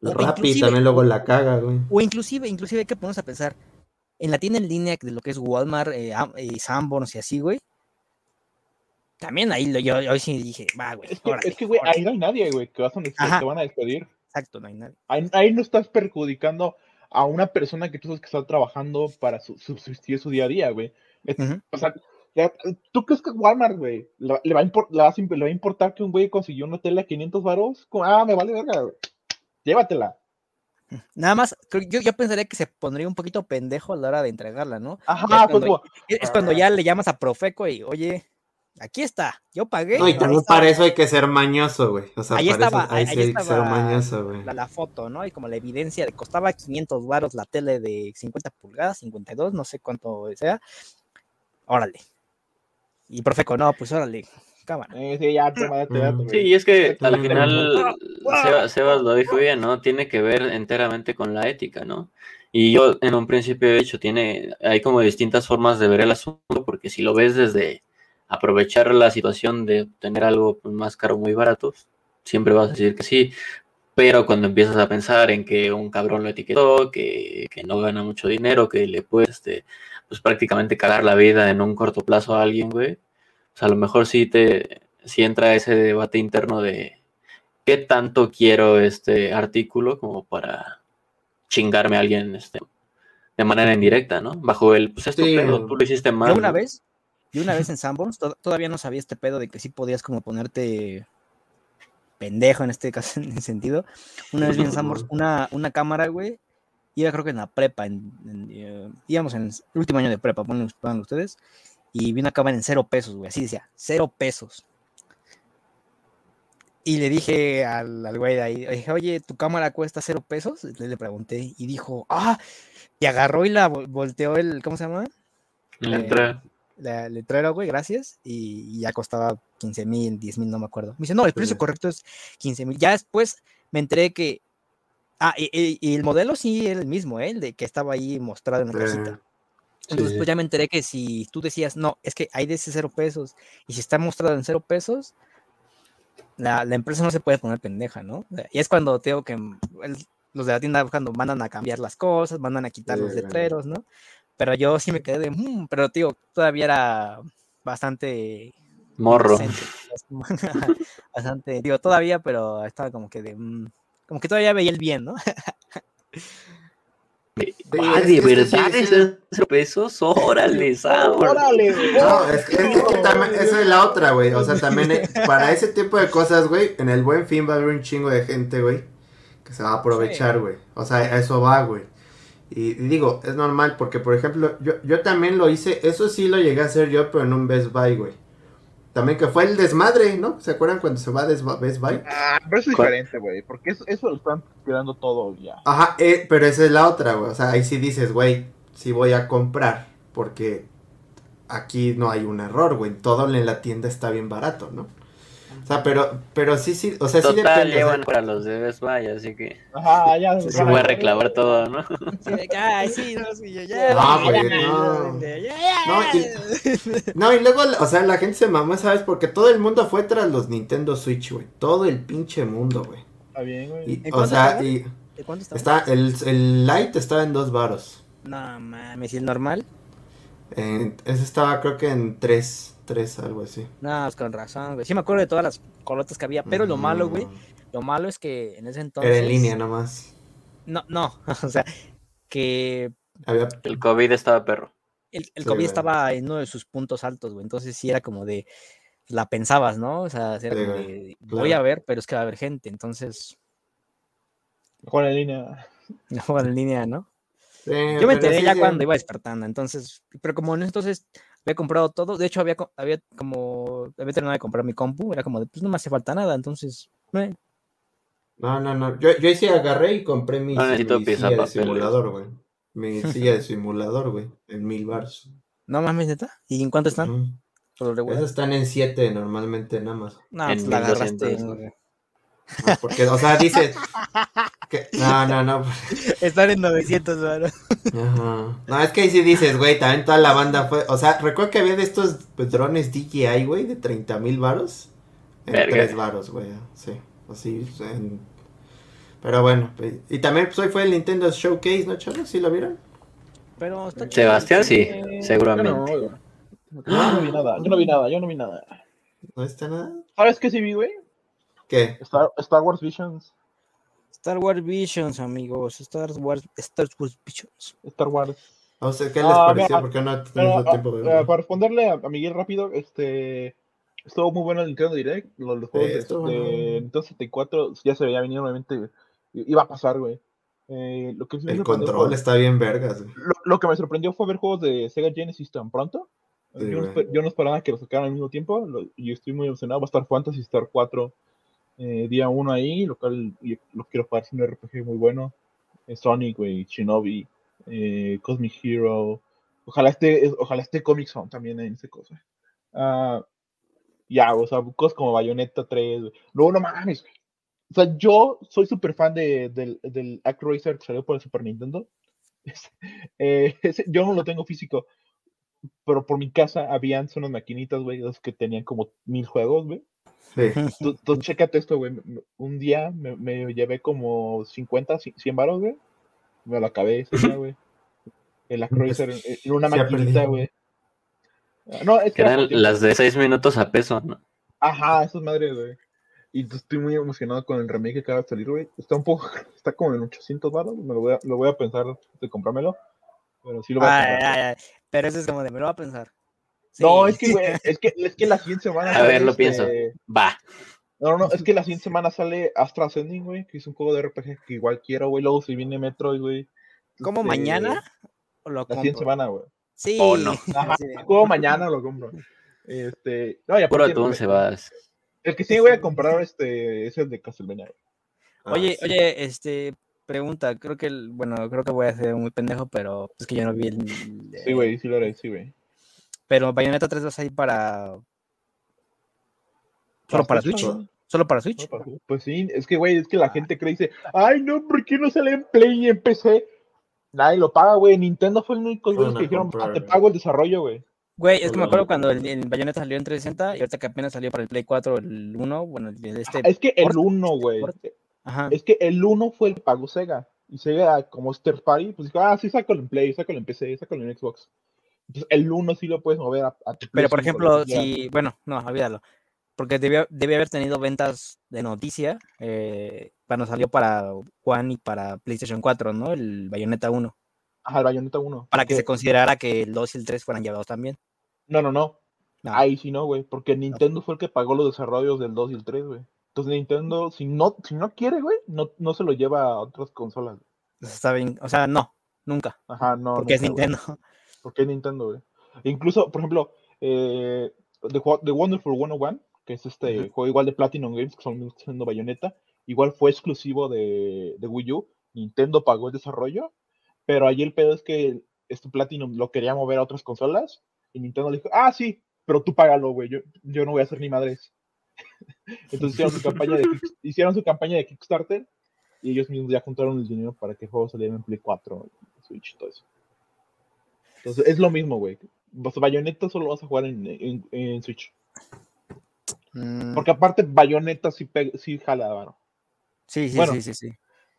Rappi también luego la caga, güey. o inclusive, inclusive hay que ponernos a pensar, en la tienda en línea de lo que es Walmart, eh, eh, Sanborns y así, güey. También ahí lo- yo, yo sí dije, va, güey. Es que, órale, es que, güey, órale". ahí no hay nadie, güey, que vas a Ajá. van a despedir. Exacto, no hay nadie. Ahí, ahí no estás perjudicando a una persona que tú sabes que está trabajando para su- subsistir su día a día, güey. Es-. O sea, ¿tú crees que Walmart, güey, le, le va a importar que un güey consiguió una tele a 500 varos? Ah, me vale verga, güey. Llévatela. Nada más, yo, yo pensaría que se pondría un poquito pendejo a la hora de entregarla, ¿no? Ajá, pues, cuando- como, Es es cuando ya le llamas a Profeco y, oye, aquí está, yo pagué. No, y también para eso hay que ser mañoso, güey. O sea, Ahí para estaba, eso ahí que ser estaba mañoso, güey. la, la foto, ¿no? Y como la evidencia de costaba 500 varos la tele de 50 pulgadas, 52, no sé cuánto sea. Órale. Y Profeco, no, pues órale, cámara. eh, sí, ya, toma, Mm. Sí, y es que al final Seba- Sebas lo dijo bien, ¿no? Tiene que ver enteramente con la ética, ¿no? Y yo en un principio he dicho, tiene, hay como distintas formas de ver el asunto, porque si lo ves desde aprovechar la situación de tener algo pues, más caro, muy barato, siempre vas a decir que sí, pero cuando empiezas a pensar en que un cabrón lo etiquetó, que, que no gana mucho dinero, que le puede, este, pues prácticamente cagar la vida en un corto plazo a alguien, güey, pues a lo mejor sí te, sí entra ese debate interno de qué tanto quiero este artículo como para chingarme a alguien este, de manera indirecta, ¿no? Bajo el, pues esto Sí. tú lo hiciste mal. Yo una vez, yo una vez en Sanborns, to- todavía no sabía este pedo de que sí podías como ponerte pendejo en este caso, en ese sentido. Una vez vi en Sanborns una, una cámara, güey, iba creo que en la prepa, en, en, eh, íbamos en el último año de prepa, ponen pónganlo ustedes, y vi una cámara en cero pesos, güey, así decía, cero pesos. Y le dije al, al güey de ahí, dije, oye, ¿tu cámara cuesta cero pesos? Le, le pregunté y dijo, ah, y agarró y la vol- volteó el, ¿cómo se llama? La Eh, entrada. La letrero, güey, gracias, y, y ya costaba 15 mil, 10 mil, no me acuerdo. Me dice, no, el precio Sí. correcto es 15 mil. Ya después me enteré que, ah, y, y- y el modelo sí era el mismo, ¿eh? el de que estaba ahí mostrado en la Sí. cajita. Entonces, Sí. pues ya me enteré que si tú decías, no, es que hay de ese cero pesos, y si está mostrado en cero pesos, la, la empresa no se puede poner pendeja, ¿no? Y es cuando tengo que mm, el- los de la tienda cuando mandan a cambiar las cosas, mandan a quitar los Sí, güey. letreros, ¿no? Pero yo sí me quedé de, "Mm", pero tío, todavía era bastante Morro. bastante, digo, todavía, pero estaba como que de, "Mm", como que todavía veía el bien, ¿no? Ah, de es que verdad, sí, sí. esos pesos, órale, sabor. ¡Órale, güey! No, es que, es que también, esa es la otra, güey. O sea, también eh, para ese tipo de cosas, güey, en el buen fin va a haber un chingo de gente, güey, que se va a aprovechar, güey. O sea, a eso va, güey. Y, y digo, es normal porque, por ejemplo, yo, yo también lo hice, eso sí lo llegué a hacer yo, pero en un Best Buy, güey. También que fue el desmadre, ¿no? ¿Se acuerdan cuando se va a Best Buy? Ah, pero eso es diferente, güey, porque eso, eso lo están quedando todo ya. Ajá, eh, pero esa es la otra, güey. O sea, ahí sí dices, güey, sí voy a comprar porque aquí no hay un error, güey. Todo en la tienda está bien barato, ¿no? O sea, pero, pero sí, sí, o sea, sí Total, depende. o sea, llevan para los de Best Buy, así que Ajá, ya. Sí, se sí, voy a reclamar todo, ¿no? Sí, de que, Ay, sí, no, sí, ya, ya, No, ya, güey, ya, no. ya, ya, ya". No, No, y luego, o sea, la gente se mamó, ¿sabes? Porque todo el mundo fue tras los Nintendo Switch, güey. Todo el pinche mundo, güey. Está bien, güey. Y, ¿En o cuánto sea, y ¿De cuánto está? está, el, el Lite estaba en dos varos. No mames, ¿y el normal? En- ese estaba creo que en tres, tres, algo así. No, pues con razón, güey. Sí me acuerdo de todas las colotas que había, pero lo malo, güey, Mm. Lo malo es que en ese entonces. Era en línea nomás. No, no, o sea, que Había... El COVID estaba perro. el, el Sí, COVID güey. estaba en uno de sus puntos altos, güey. Entonces sí era como de. La pensabas, ¿no? O sea, era Sí, como güey, de, Voy claro. a ver, pero es que va a haber gente. Entonces, Mejor en línea. no juegan en línea, ¿no? Sí, Yo me enteré sí, ya sí. cuando iba despertando, entonces, pero como en ese entonces había comprado todo, de hecho había, había como, había terminado de comprar mi compu, era como de, pues no me hace falta nada, entonces, eh, No, no, no. Yo, yo ahí sí agarré y compré mi, No necesito mi silla de simulador, güey. Mi silla de simulador, güey. En mil bars. no mames, neta, ¿y en cuánto están? Esas están en 7 normalmente en Amazon. No, en pues la 1200, agarraste. No, porque, o sea, dices. que- no, no, no. Están en 900, ¿verdad? Ajá. No, es que ahí sí dices, güey, también toda la banda fue. O sea, recuerdo que había de estos pues, drones DJI, güey, de 30 mil varos. En Verga. 3 varos, güey. Sí, así. pues, en- Pero bueno, pues, y también pues, hoy fue el Nintendo Showcase, ¿no, chavos? ¿Sí lo vieron? Pero está chido, Sebastián, sí, seguramente. Yo no, güey. Yo no vi nada, yo no vi nada, yo no vi nada. ¿No está nada? ¿Sabes qué sí vi, güey? ¿Qué? Star, Star Wars Visions. Star Wars Visions, amigos, Star Wars, Star Wars Visions. Star Wars. O sea, ¿qué les Ah, pareció? mira, Porque no tuvimos tiempo de ah, verlo. para responderle a, a Miguel rápido, este estuvo muy bueno el Nintendo Direct. Los, los juegos Sí, de, estuvo de bueno. Nintendo 64 ya se veía venir, obviamente iba a pasar, güey. Eh, lo que El sorprendió control fue- está bien vergas, güey. lo, lo que me sorprendió fue ver juegos de Sega Genesis tan pronto. Sí, yo, no, yo no esperaba que lo sacaran al mismo tiempo lo- y estoy muy emocionado. Va a estar Fantasy Star 4 eh, día 1 ahí, lo cual y- lo quiero jugar, es un RPG muy bueno. Sonic, güey, Shinobi, eh, Cosmic Hero. Ojalá esté, ojalá esté Comic Zone también en esa cosa. Ah, ya, o sea, cosas como Bayonetta 3. güey. No, no mames. O sea, yo soy súper fan de, del, del ActRaiser que salió por el Super Nintendo. Eh, yo no lo tengo físico, pero por mi casa habían unas maquinitas, güey, que tenían como mil juegos, güey. Sí. Tú, tú chécate esto, güey. Un día me, me llevé como 50, ci- 100 baros, güey. Me lo acabé ese día, güey. El ActRaiser en, en una maquinita, güey. Ah, No, es Que que era eran las de 6 minutos a peso, ¿no? Ajá, esas madres, güey. Y pues, estoy muy emocionado con el remake que acaba de salir, güey. Está un poco, está como en 800 baros. Me lo voy a, lo voy a pensar de comprármelo. Pero sí lo voy a Ay, comprar. ay, ay, Pero eso es como de, me lo va a pensar. No, Sí. es que, güey, es que, es que la siguiente semana. A ver, lo este- pienso. Va. No, no, no, es que la siguiente semana sale Astra Ascending, güey, que es un juego de RPG que igual quiero, güey. Luego si viene Metroid, güey. ¿Cómo Este, mañana? ¿O lo La siguiente compro? semana, güey. Sí. ¿O no? Ajá, sí. juego mañana lo compro. Este, no, y Puro atún, güey, Sebas. El que sí voy a comprar este es el de Castlevania. güey. Ah, Oye, sí. oye, este, pregunta, creo que, el- bueno, creo que voy a ser muy pendejo, pero es que yo no vi el... Sí, eh, güey, sí lo haré, sí, güey. Pero Bayonetta 3 va a salir para... ¿Solo para Switch? ¿no? ¿Solo para Switch? Pues sí, es que, güey, es que la gente cree y dice, ay, no, ¿por qué no sale en Play y en PC? Nadie lo paga, güey. Nintendo fue el único güey que dijeron, "Ah, te güey. pago el desarrollo, güey. Güey, es que me acuerdo cuando el, el Bayonetta salió en 360 y ahorita que apenas salió para el Play 4 el 1, bueno, este... Es que el Port- 1, güey. Port- Ajá. Es que el 1 fue el que pagó Sega. Y Sega, como Third Party, pues dijo, ah, sí, sácalo en Play, sácalo en PC, sácalo en Xbox. Entonces, el 1 sí lo puedes mover a, a tu Pero por ejemplo, si, bueno, no, olvídalo. Porque debía, debía haber tenido ventas de noticia eh, cuando salió para One y para PlayStation 4, ¿no? El Bayonetta 1. Ajá, el Bayonetta 1. Para que se considerara que el 2 y el 3 fueran llevados también. No, no, no. No. Ahí sí no, güey. Porque Nintendo fue el que pagó los desarrollos del 2 y el 3, güey. Entonces Nintendo, si no, si no quiere, güey, no, no se lo lleva a otras consolas. Está bien. O sea, no, nunca. Ajá, no. porque es güey. Porque es Nintendo, güey. Incluso, por ejemplo, eh, The, The Wonderful 101, que es este juego igual de Platinum Games, que son siendo Bayonetta, igual fue exclusivo de, de Wii U. Nintendo pagó el desarrollo, pero ahí el pedo es que este Platinum lo quería mover a otras consolas y Nintendo le dijo, ah, sí, pero tú págalo, güey, yo, yo no voy a hacer ni madres. Entonces hicieron su, campaña de, hicieron su campaña de Kickstarter y ellos mismos ya juntaron el dinero para que el juego saliera en Play 4, Switch y todo eso. Entonces es lo mismo, güey. Pues, Bayonetta solo vas a jugar en, en- en Switch. Mm, Porque aparte Bayonetta sí, pega- sí jala varo. sí, sí, bueno, sí, sí, sí.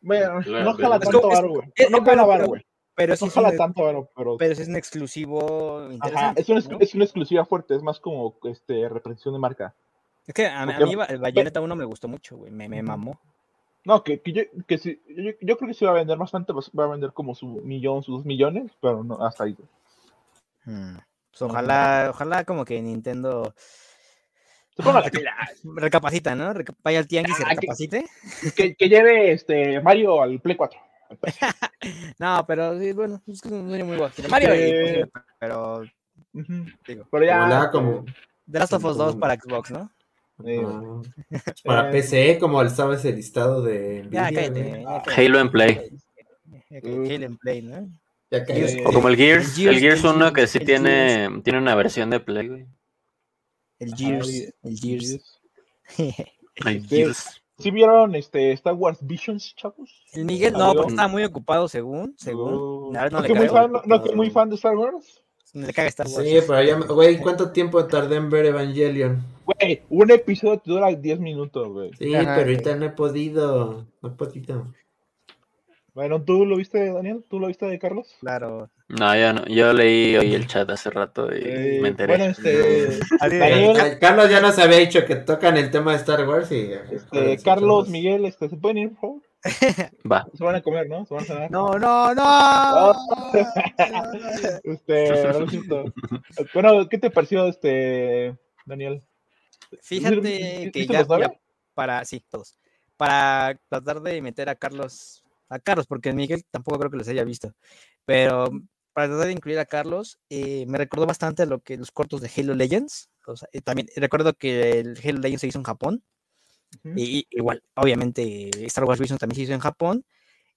Bueno, Claro, no jala tanto varo, güey. No pero- jala varo, güey. Pero No jala tanto varo, pero... pero sí es un exclusivo Ajá, interesante. es una, ¿no? es una exclusiva fuerte, es más como este, representación de marca. Es que a, mí- a mí Bayonetta 1 me gustó mucho, güey. Me, me mamó. No, que, que, yo, que sí, yo, yo creo que sí va a vender bastante, pues, va a vender como su millón, sus dos millones, pero no, hasta ahí. güey. Mm. Pues ojalá, ojalá como que Nintendo ponga la pila. recapacita, ¿no? Reca- Vaya al tianguis y Ah, que- recapacite. Que, que lleve este Mario al Play 4. No, pero sí, bueno, es que no es muy guajiro. Mario, Eh, imposible, pero digo, Pero ya. Como la- como- The Last of Us 2 como- para Xbox, ¿no? Ah, Para eh, PC, como estaba ese listado de. Ya, Nvidia, cállate. güey. ya cállate. Halo en Play. Halo en Play, ¿no? Ya cállate. O como el Gears, el Gears, el Gears el 1 que sí el tiene, tiene una versión de Play, güey. El Gears, y- el Gears. El Sí. Gears. ¿Sí vieron este Star Wars Visions, chavos? El Miguel, no, porque estaba muy ocupado, según, según. No ¿No le que muy creo. fan, no, no que muy fan de Star Wars? Le caga Star Wars. Sí, pero ya, güey, ¿cuánto tiempo tardé en ver Evangelion? Güey, un episodio te dura 10 minutos, güey. Sí, Ajá, pero ahorita no he podido. No he podido. Bueno, ¿tú lo viste, Daniel? ¿Tú lo viste de Carlos? Claro. No, yo no. Yo leí hoy el chat hace rato y Eh, me enteré. Bueno, este, Daniel, Carlos ya nos había dicho que tocan el tema de Star Wars y. este, Carlos, Miguel, este, ¿se pueden ir, por favor? Va. Se van a comer, ¿no? Se van a cenar. No, no, no. Este. Bueno, ¿qué te pareció, este, Daniel? Fíjate ¿Sí- sí- que ya, para, sí, todos. Para tratar de meter a Carlos, a Carlos, porque Miguel tampoco creo que los haya visto, pero para tratar de incluir a Carlos, eh, me recordó bastante a lo que los cortos de Halo Legends. O sea, eh, también recuerdo que el Halo Legends se hizo en Japón, Y igual, obviamente, Star Wars Vision también se hizo en Japón.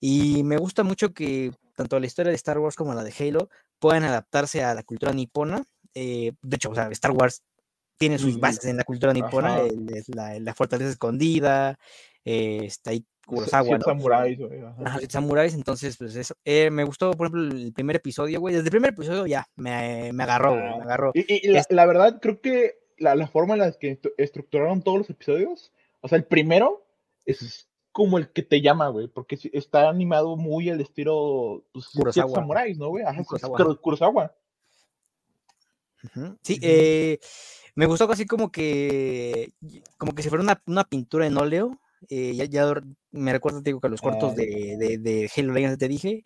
Y me gusta mucho que tanto la historia de Star Wars como la de Halo puedan adaptarse a la cultura nipona. eh, de hecho, o sea, Star Wars tiene sus Mm, bases en la cultura nipona, el- es la, la fortaleza escondida, eh, está ahí Kurosawa, ¿no? samuráis, güey, ajá. Samuráis, entonces, pues eso. Eh, me gustó, por ejemplo, el primer episodio, güey. Desde el primer episodio ya me, me agarró, güey, me agarró. Y, y la, la verdad, creo que la, la forma en la que estru- estructuraron todos los episodios, o sea, el primero es como el que te llama, güey, porque está animado muy al estilo pues, Kurosawa. samuráis, ¿no, güey? Ajá, Kurosawa. Kuro- Kurosawa. Sí, eh, me gustó casi como que, como que si fuera una, una pintura en óleo. eh, ya, ya me recuerdo, te digo, que los cortos Ah, de, de, de Halo Legends te dije.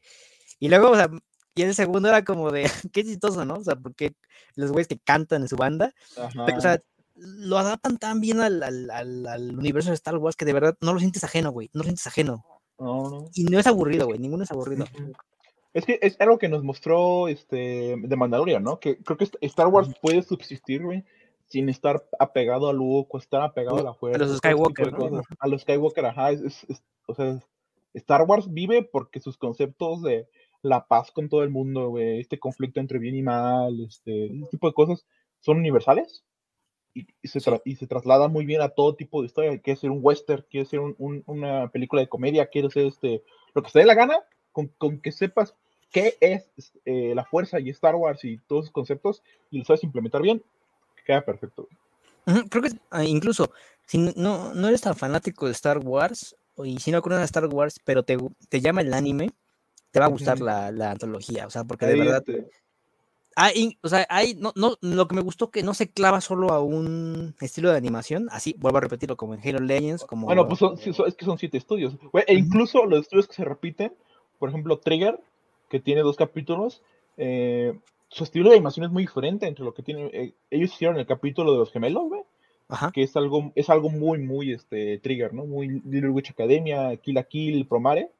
Y luego, o sea, y el segundo era como de, qué chistoso, ¿no? O sea, porque los güeyes que cantan en su banda, Ajá. o sea, lo adaptan tan bien al, al, al- al universo de Star Wars que de verdad no lo sientes ajeno, güey, no lo sientes ajeno. no, no. Y no es aburrido, güey, ninguno es aburrido. Es que es algo que nos mostró este de Mandalorian, ¿no? Que creo que Star Wars puede subsistir, güey, sin estar apegado a Luke o estar apegado a la fuerza. los tipo de Skywalker, ¿no? A los Skywalker, ajá. es- es- es- o sea, Star Wars vive porque sus conceptos de la paz con todo el mundo, güey, este conflicto entre bien y mal, este, ese tipo de cosas son universales y, y se, y se trasladan muy bien a todo tipo de historia. Quiere ser un western, quiere ser un- un- una película de comedia, quiere ser este, lo que se dé la gana, con, con que sepas qué es eh, la fuerza y Star Wars y todos esos conceptos y lo sabes implementar bien, queda perfecto. Creo que ah, incluso si no, no eres tan fanático de Star Wars y si no conoces a Star Wars, pero te, te llama el anime, te va a gustar la, la antología. O sea, porque de Ahí, verdad. este, Hay, o sea, hay, no, no, lo que me gustó que no se clava solo a un estilo de animación, así, vuelvo a repetirlo, como en Halo Legends, como. Bueno, pues son, sí, son- es que son siete estudios. e incluso los estudios que se repiten, por ejemplo, Trigger, que tiene dos capítulos, eh, su estilo de animación es muy diferente entre lo que tienen. eh, ellos hicieron el capítulo de los gemelos, güey, Ajá. que es algo, es algo muy, muy este, Trigger, ¿no? Muy Little Witch Academia, Kill la Kill, Promare,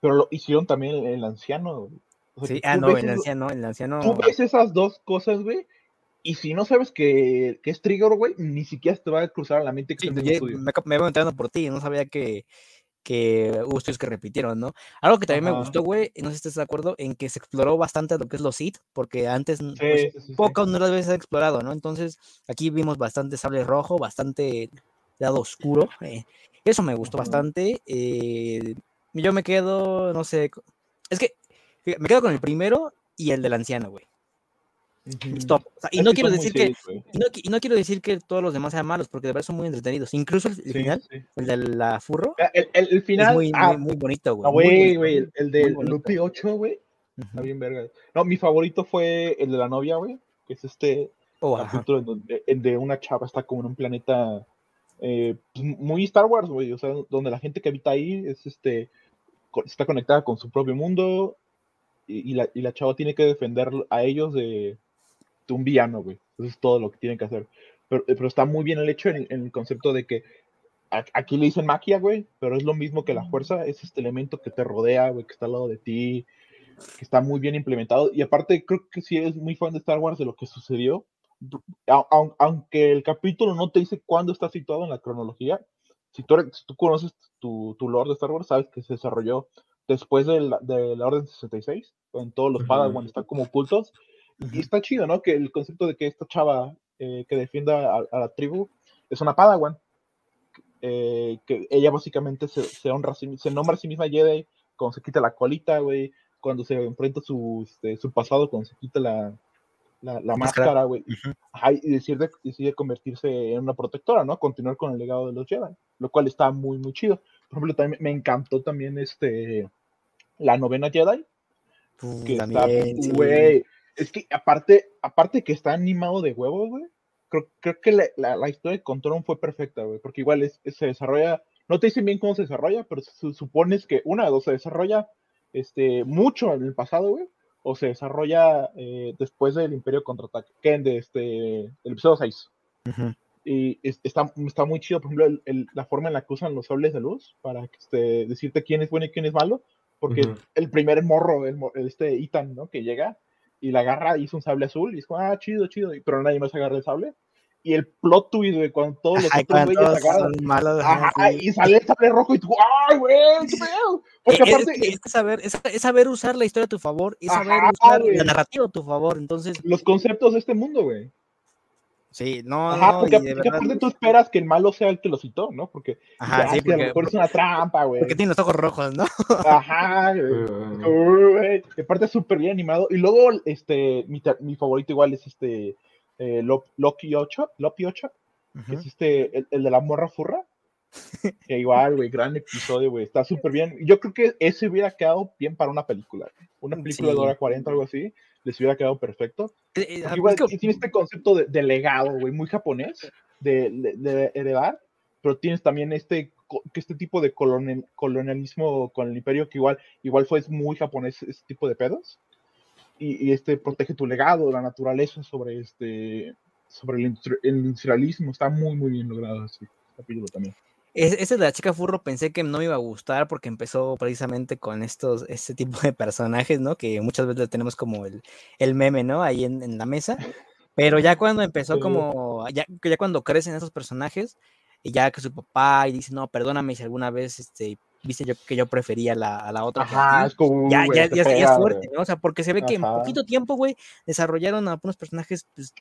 pero lo hicieron también el, el anciano. Güey. O sea, Sí, ah, no, el anciano, el anciano. Tú ves esas dos cosas, güey, y si no sabes que, que es Trigger, güey, ni siquiera te va a cruzar a la mente que Sí, yo- me, me voy enterando por ti, no sabía que, que hubo estudios que repitieron, ¿no? Algo que también me gustó, güey, no sé si estás de acuerdo, en que se exploró bastante lo que es los Sith, porque antes pues, Sí, sí. pocas no las veces se ha explorado, ¿no? Entonces, aquí vimos bastante sable rojo, bastante lado oscuro. eh, Eso me gustó bastante. eh, yo me quedo, no sé. Es que me quedo con el primero y el del anciano, güey. Ujú. Stop. O sea, y no quiero decir que. serios. Y no, qui- y no quiero decir que todos los demás sean malos, porque de verdad son muy entretenidos. Incluso el, el Sí, final, sí. el de la furro, Ah, El, el- el final. es muy, ah, muy, muy bonito, güey. ah, güey, güey, el, de. Lupe 8, güey. Está bien verga. No, mi favorito fue el de la novia, güey. Que es este Oh, ajá. capítulo en donde el de una chava está como en un planeta eh, pues, muy Star Wars, güey, o sea, donde la gente que habita ahí es este, está conectada con su propio mundo y, y la, y la chava tiene que defender a ellos de, de un villano, güey. Eso es todo lo que tienen que hacer. Pero, eh, pero está muy bien el hecho en, en el concepto de que aquí le dicen magia, güey, pero es lo mismo que la fuerza, es este elemento que te rodea, güey, que está al lado de ti, que está muy bien implementado. Y aparte, creo que si eres muy fan de Star Wars, de lo que sucedió, aunque el capítulo no te dice cuándo está situado en la cronología, si tú, si tú conoces tu, tu lore de Star Wars, sabes que se desarrolló después de la, de la Orden 66, con todos los Ujú. Padawan están como ocultos. Y está chido, ¿no? Que el concepto de que esta chava eh, que defienda a, a la tribu es una Padawan. eh, que ella básicamente se, se honra, se nombra a sí misma Jedi cuando se quita la colita, güey, cuando se enfrenta su, este, su pasado, cuando se quita la, la, la Máscara. güey, Ujú. Ajá, y decide, decide convertirse en una protectora, ¿no? Continuar con el legado de los Jedi, lo cual está muy, muy chido. Por ejemplo, también me encantó también este, la novena Jedi, que también, está, sí. güey, es que aparte, aparte que está animado de huevos, güey, creo, creo que la, la, la historia de Control fue perfecta, güey, porque igual es, es- se desarrolla, no te dicen bien cómo se desarrolla, pero su- supones que una de dos se desarrolla este, mucho en el pasado, güey, o se desarrolla eh, después del Imperio Contraataque, que de este, el episodio 6. Ujú. Y es- está, está muy chido, por ejemplo, el- el- la forma en la que usan los sables de luz para este, decirte quién es bueno y quién es malo. Porque el primer morro, el, mo- este Ethan, ¿no? Que llega y la agarra y hizo un sable azul y es como, ah, chido, chido. y- Pero nadie más agarra el sable. Y el plot twist, güey, cuando todos los Ay, otros güeyes agarran. malos, ajá, Ajá, sí. y sale el sable rojo y tú, ¡ay, güey! ¡Qué pedo! Porque Eh, es, aparte, es que saber, es, es saber usar la historia a tu favor, es saber Ajá, usar güey. la narrativa a tu favor. Entonces, los conceptos de este mundo, güey. Sí, no, Ajá, no, porque, y de porque verdad. aparte tú esperas que el malo sea el que lo citó, ¿no? Porque, Ajá, sí, es que a lo porque, mejor es una trampa, güey. porque tiene los ojos rojos, ¿no? Ajá, güey. Aparte es súper bien animado. Y luego, este, mi, mi favorito igual es este eh, Lo- Loki 8, Loki 8, que es este, el, el de la morra furra. Que igual, güey, gran episodio, güey. Está súper bien. Yo creo que ese hubiera quedado bien para una película. Una película de hora 40 algo así. Les hubiera quedado perfecto. Eh, eh, igual que- tiene este concepto de, de legado, güey, muy japonés, de, de- de heredar, pero tienes también este, este tipo de colonial- colonialismo con el imperio que igual, igual fue muy japonés ese tipo de pedos. Y, y este protege tu legado, la naturaleza sobre este sobre el, industri- el industrialismo. Está muy, muy bien logrado ese capítulo también. Es- Ese de la chica furro pensé que no me iba a gustar porque empezó precisamente con estos, este tipo de personajes, ¿no? Que muchas veces tenemos como el, el meme, ¿no? Ahí en, en la mesa. Pero ya cuando empezó como, ya, ya cuando crecen esos personajes, y ya que su papá y dice, no, perdóname si alguna vez, este, viste yo que yo prefería la, a la otra. Ajá, ti", es como. ya, güey, ya, ya, es- ya es pega, fuerte. ¿no? O sea, porque se ve que en Ajá. poquito tiempo, güey, desarrollaron a unos personajes pues,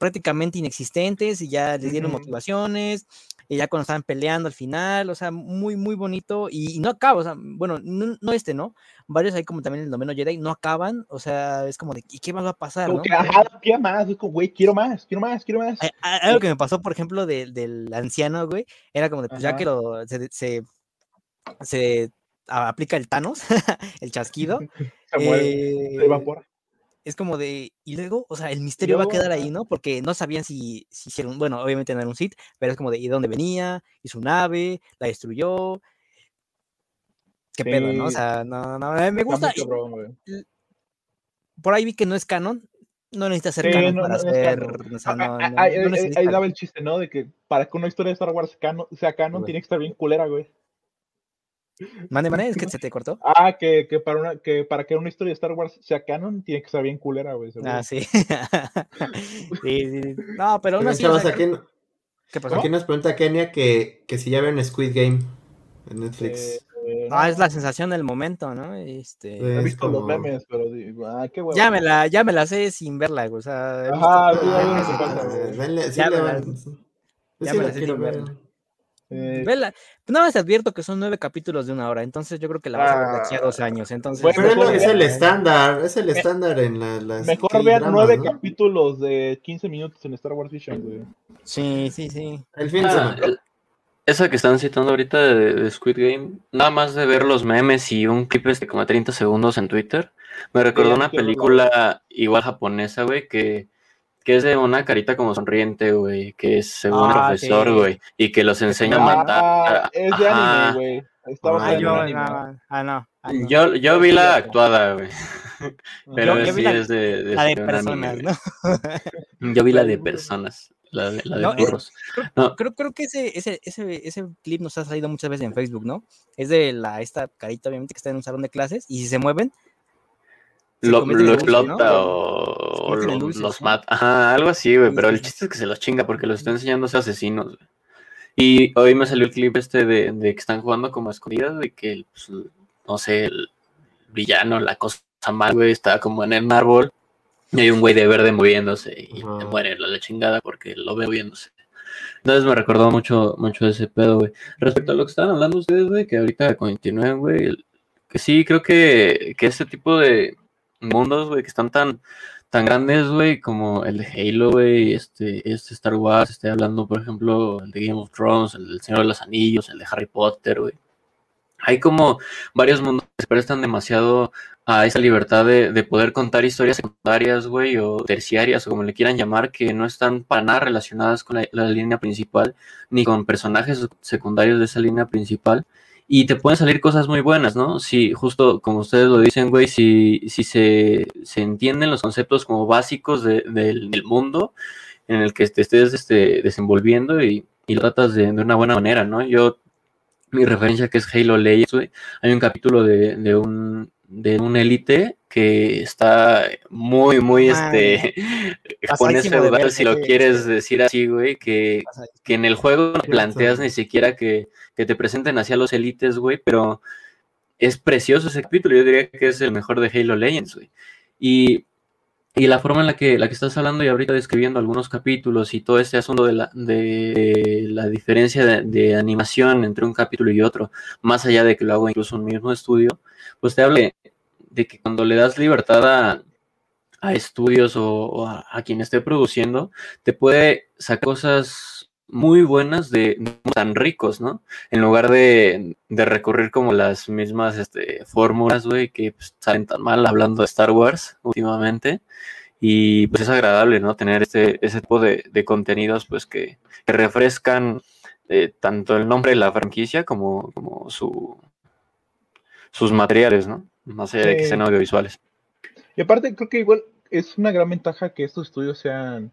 prácticamente inexistentes y ya les dieron motivaciones, y ya cuando estaban peleando al final, o sea, muy, muy bonito, y, y no acaba, o sea, bueno, no, no este, ¿no? Varios ahí como también el noveno Jedi no acaban, o sea, es como de, ¿y qué más va a pasar, Como no? que, ajá, quiero más. Güey, quiero más, quiero más, quiero más. Algo que me pasó, por ejemplo, de- del anciano, güey, era como de, pues ya que lo, se, se, aplica el Thanos, el chasquido, Se muere, eh, se evapora. Es como de, y luego, o sea, el misterio va a quedar ahí. ¿no? Porque no sabían si, si hicieron, bueno, obviamente no era un Sith, pero es como de, ¿y de dónde venía? ¿Y su nave? ¿La destruyó? ¿Qué pedo, no? O Sí. sea, no, no, eh, me gusta. cabrón, por ahí vi que no es canon, no necesita ser Sí, canon no- para no ser, o sea, Ah, no, ah, ah, ahí- ahí- necesita- ahí daba el chiste, ¿no? De que para que una historia de Star Wars cano- sea canon, tiene que estar bien culera, güey. Mande, mande, es que se te cortó. Ah, que, que, para una, que para que una historia de Star Wars sea canon, tiene que estar bien culera, güey. seguro. Ah, sí. sí, sí. No, pero aún Oigan, así, o chavos, sea, aquí, ¿qué pasó? aquí nos pregunta Kenia que, que si ya ven Squid Game en Netflix. Eh, Ah, no, es la sensación del momento, ¿no? Este, he visto los memes, pero digo, ah, qué huevo. ya me la, ya me la sé sin verla, güey, o sea, he visto Ajá, todos sí, sí Ya le me van- la- sí, ya sí Eh, Vela, nada más te advierto que son nueve capítulos de una hora, entonces yo creo que la vas a ver de aquí a dos Ah, años, entonces... bueno, es, lo- mejor es el estándar, es el estándar en la, las mejor vean nueve ¿no? capítulos de 15 minutos en Star Wars Vision, güey. Sí, sí, sí. El fin de Ah, semana. el- esa que están citando ahorita de, de Squid Game, nada más de ver los memes y un clip este como de 30 segundos en Twitter, me recordó una película igual japonesa, güey, que, que es de una carita como sonriente, güey, que es según el Ah, profesor, sí. güey, y que los enseña a Ah, matar. es de Ajá. anime, güey. Estaba Ah, hablando yo, de anime. no, ah, no, ah, no. Yo, yo vi la actuada, güey, pero Yo- yo vi sí la- es de, de La de anime, personas. ¿no? Yo vi la de personas, la de, la de No, es- burros. No, Creo, creo que ese, ese, ese, ese clip nos ha salido muchas veces en Facebook, ¿no? Es de la, esta carita, obviamente, que está en un salón de clases y si se mueven. Lo, explota o, lo- dulces, los ¿no? mata. Ajá, algo así, güey. Pero el chiste es que se los chinga porque los está enseñando a ser asesinos, güey. Y hoy me salió el clip este de, de que están jugando como a escondidas, de que, pues, no sé, el villano, la cosa mal, güey, está como en el árbol. Y hay un güey de verde moviéndose y te muere la, la chingada porque lo ve moviéndose. Entonces me recordó mucho, mucho ese pedo, güey. Respecto a lo que estaban hablando ustedes, güey, que ahorita continúen, güey, que sí, creo que, que este tipo de mundos, güey, que están tan, tan grandes, güey, como el de Halo, güey, este, este Star Wars, estoy hablando, por ejemplo, el de Game of Thrones, el del Señor de los Anillos, el de Harry Potter, güey. Hay como varios mundos que se prestan demasiado a esa libertad de, de poder contar historias secundarias, güey, o terciarias, o como le quieran llamar, que no están para nada relacionadas con la, la línea principal, ni con personajes secundarios de esa línea principal. Y te pueden salir cosas muy buenas, ¿no? Si, justo como ustedes lo dicen, güey, si, si se, se entienden los conceptos como básicos de- del, del mundo en el que te estés este, desenvolviendo y, y lo tratas de, de una buena manera, ¿no? Yo, mi referencia que es Halo Legends, güey, hay un capítulo de, de un de un élite que está muy, muy, este, de feudal, verga, si lo sí, quieres sí. decir así, güey, que, que en el juego no planteas ni siquiera que, que te presenten hacia los élites, güey, pero es precioso ese capítulo, yo diría que es el mejor de Halo Legends, güey. Y, y la forma en la que, la que estás hablando y ahorita describiendo algunos capítulos y todo este asunto de la, de la diferencia de, de animación entre un capítulo y otro, más allá de que lo hago incluso en un mismo estudio, pues te habla de, que cuando le das libertad a, estudios o, a, quien esté produciendo, te puede sacar cosas muy buenas de, de tan ricos, ¿no? En lugar de, de recurrir como las mismas este, fórmulas, güey, que pues, salen tan mal hablando de Star Wars últimamente. Y pues es agradable, ¿no? Tener este, ese tipo de, contenidos, pues que, refrescan eh, tanto el nombre de la franquicia como, como su, sus materiales, ¿no? Más allá de que sean audiovisuales. Y aparte, creo que igual es una gran ventaja que estos estudios sean,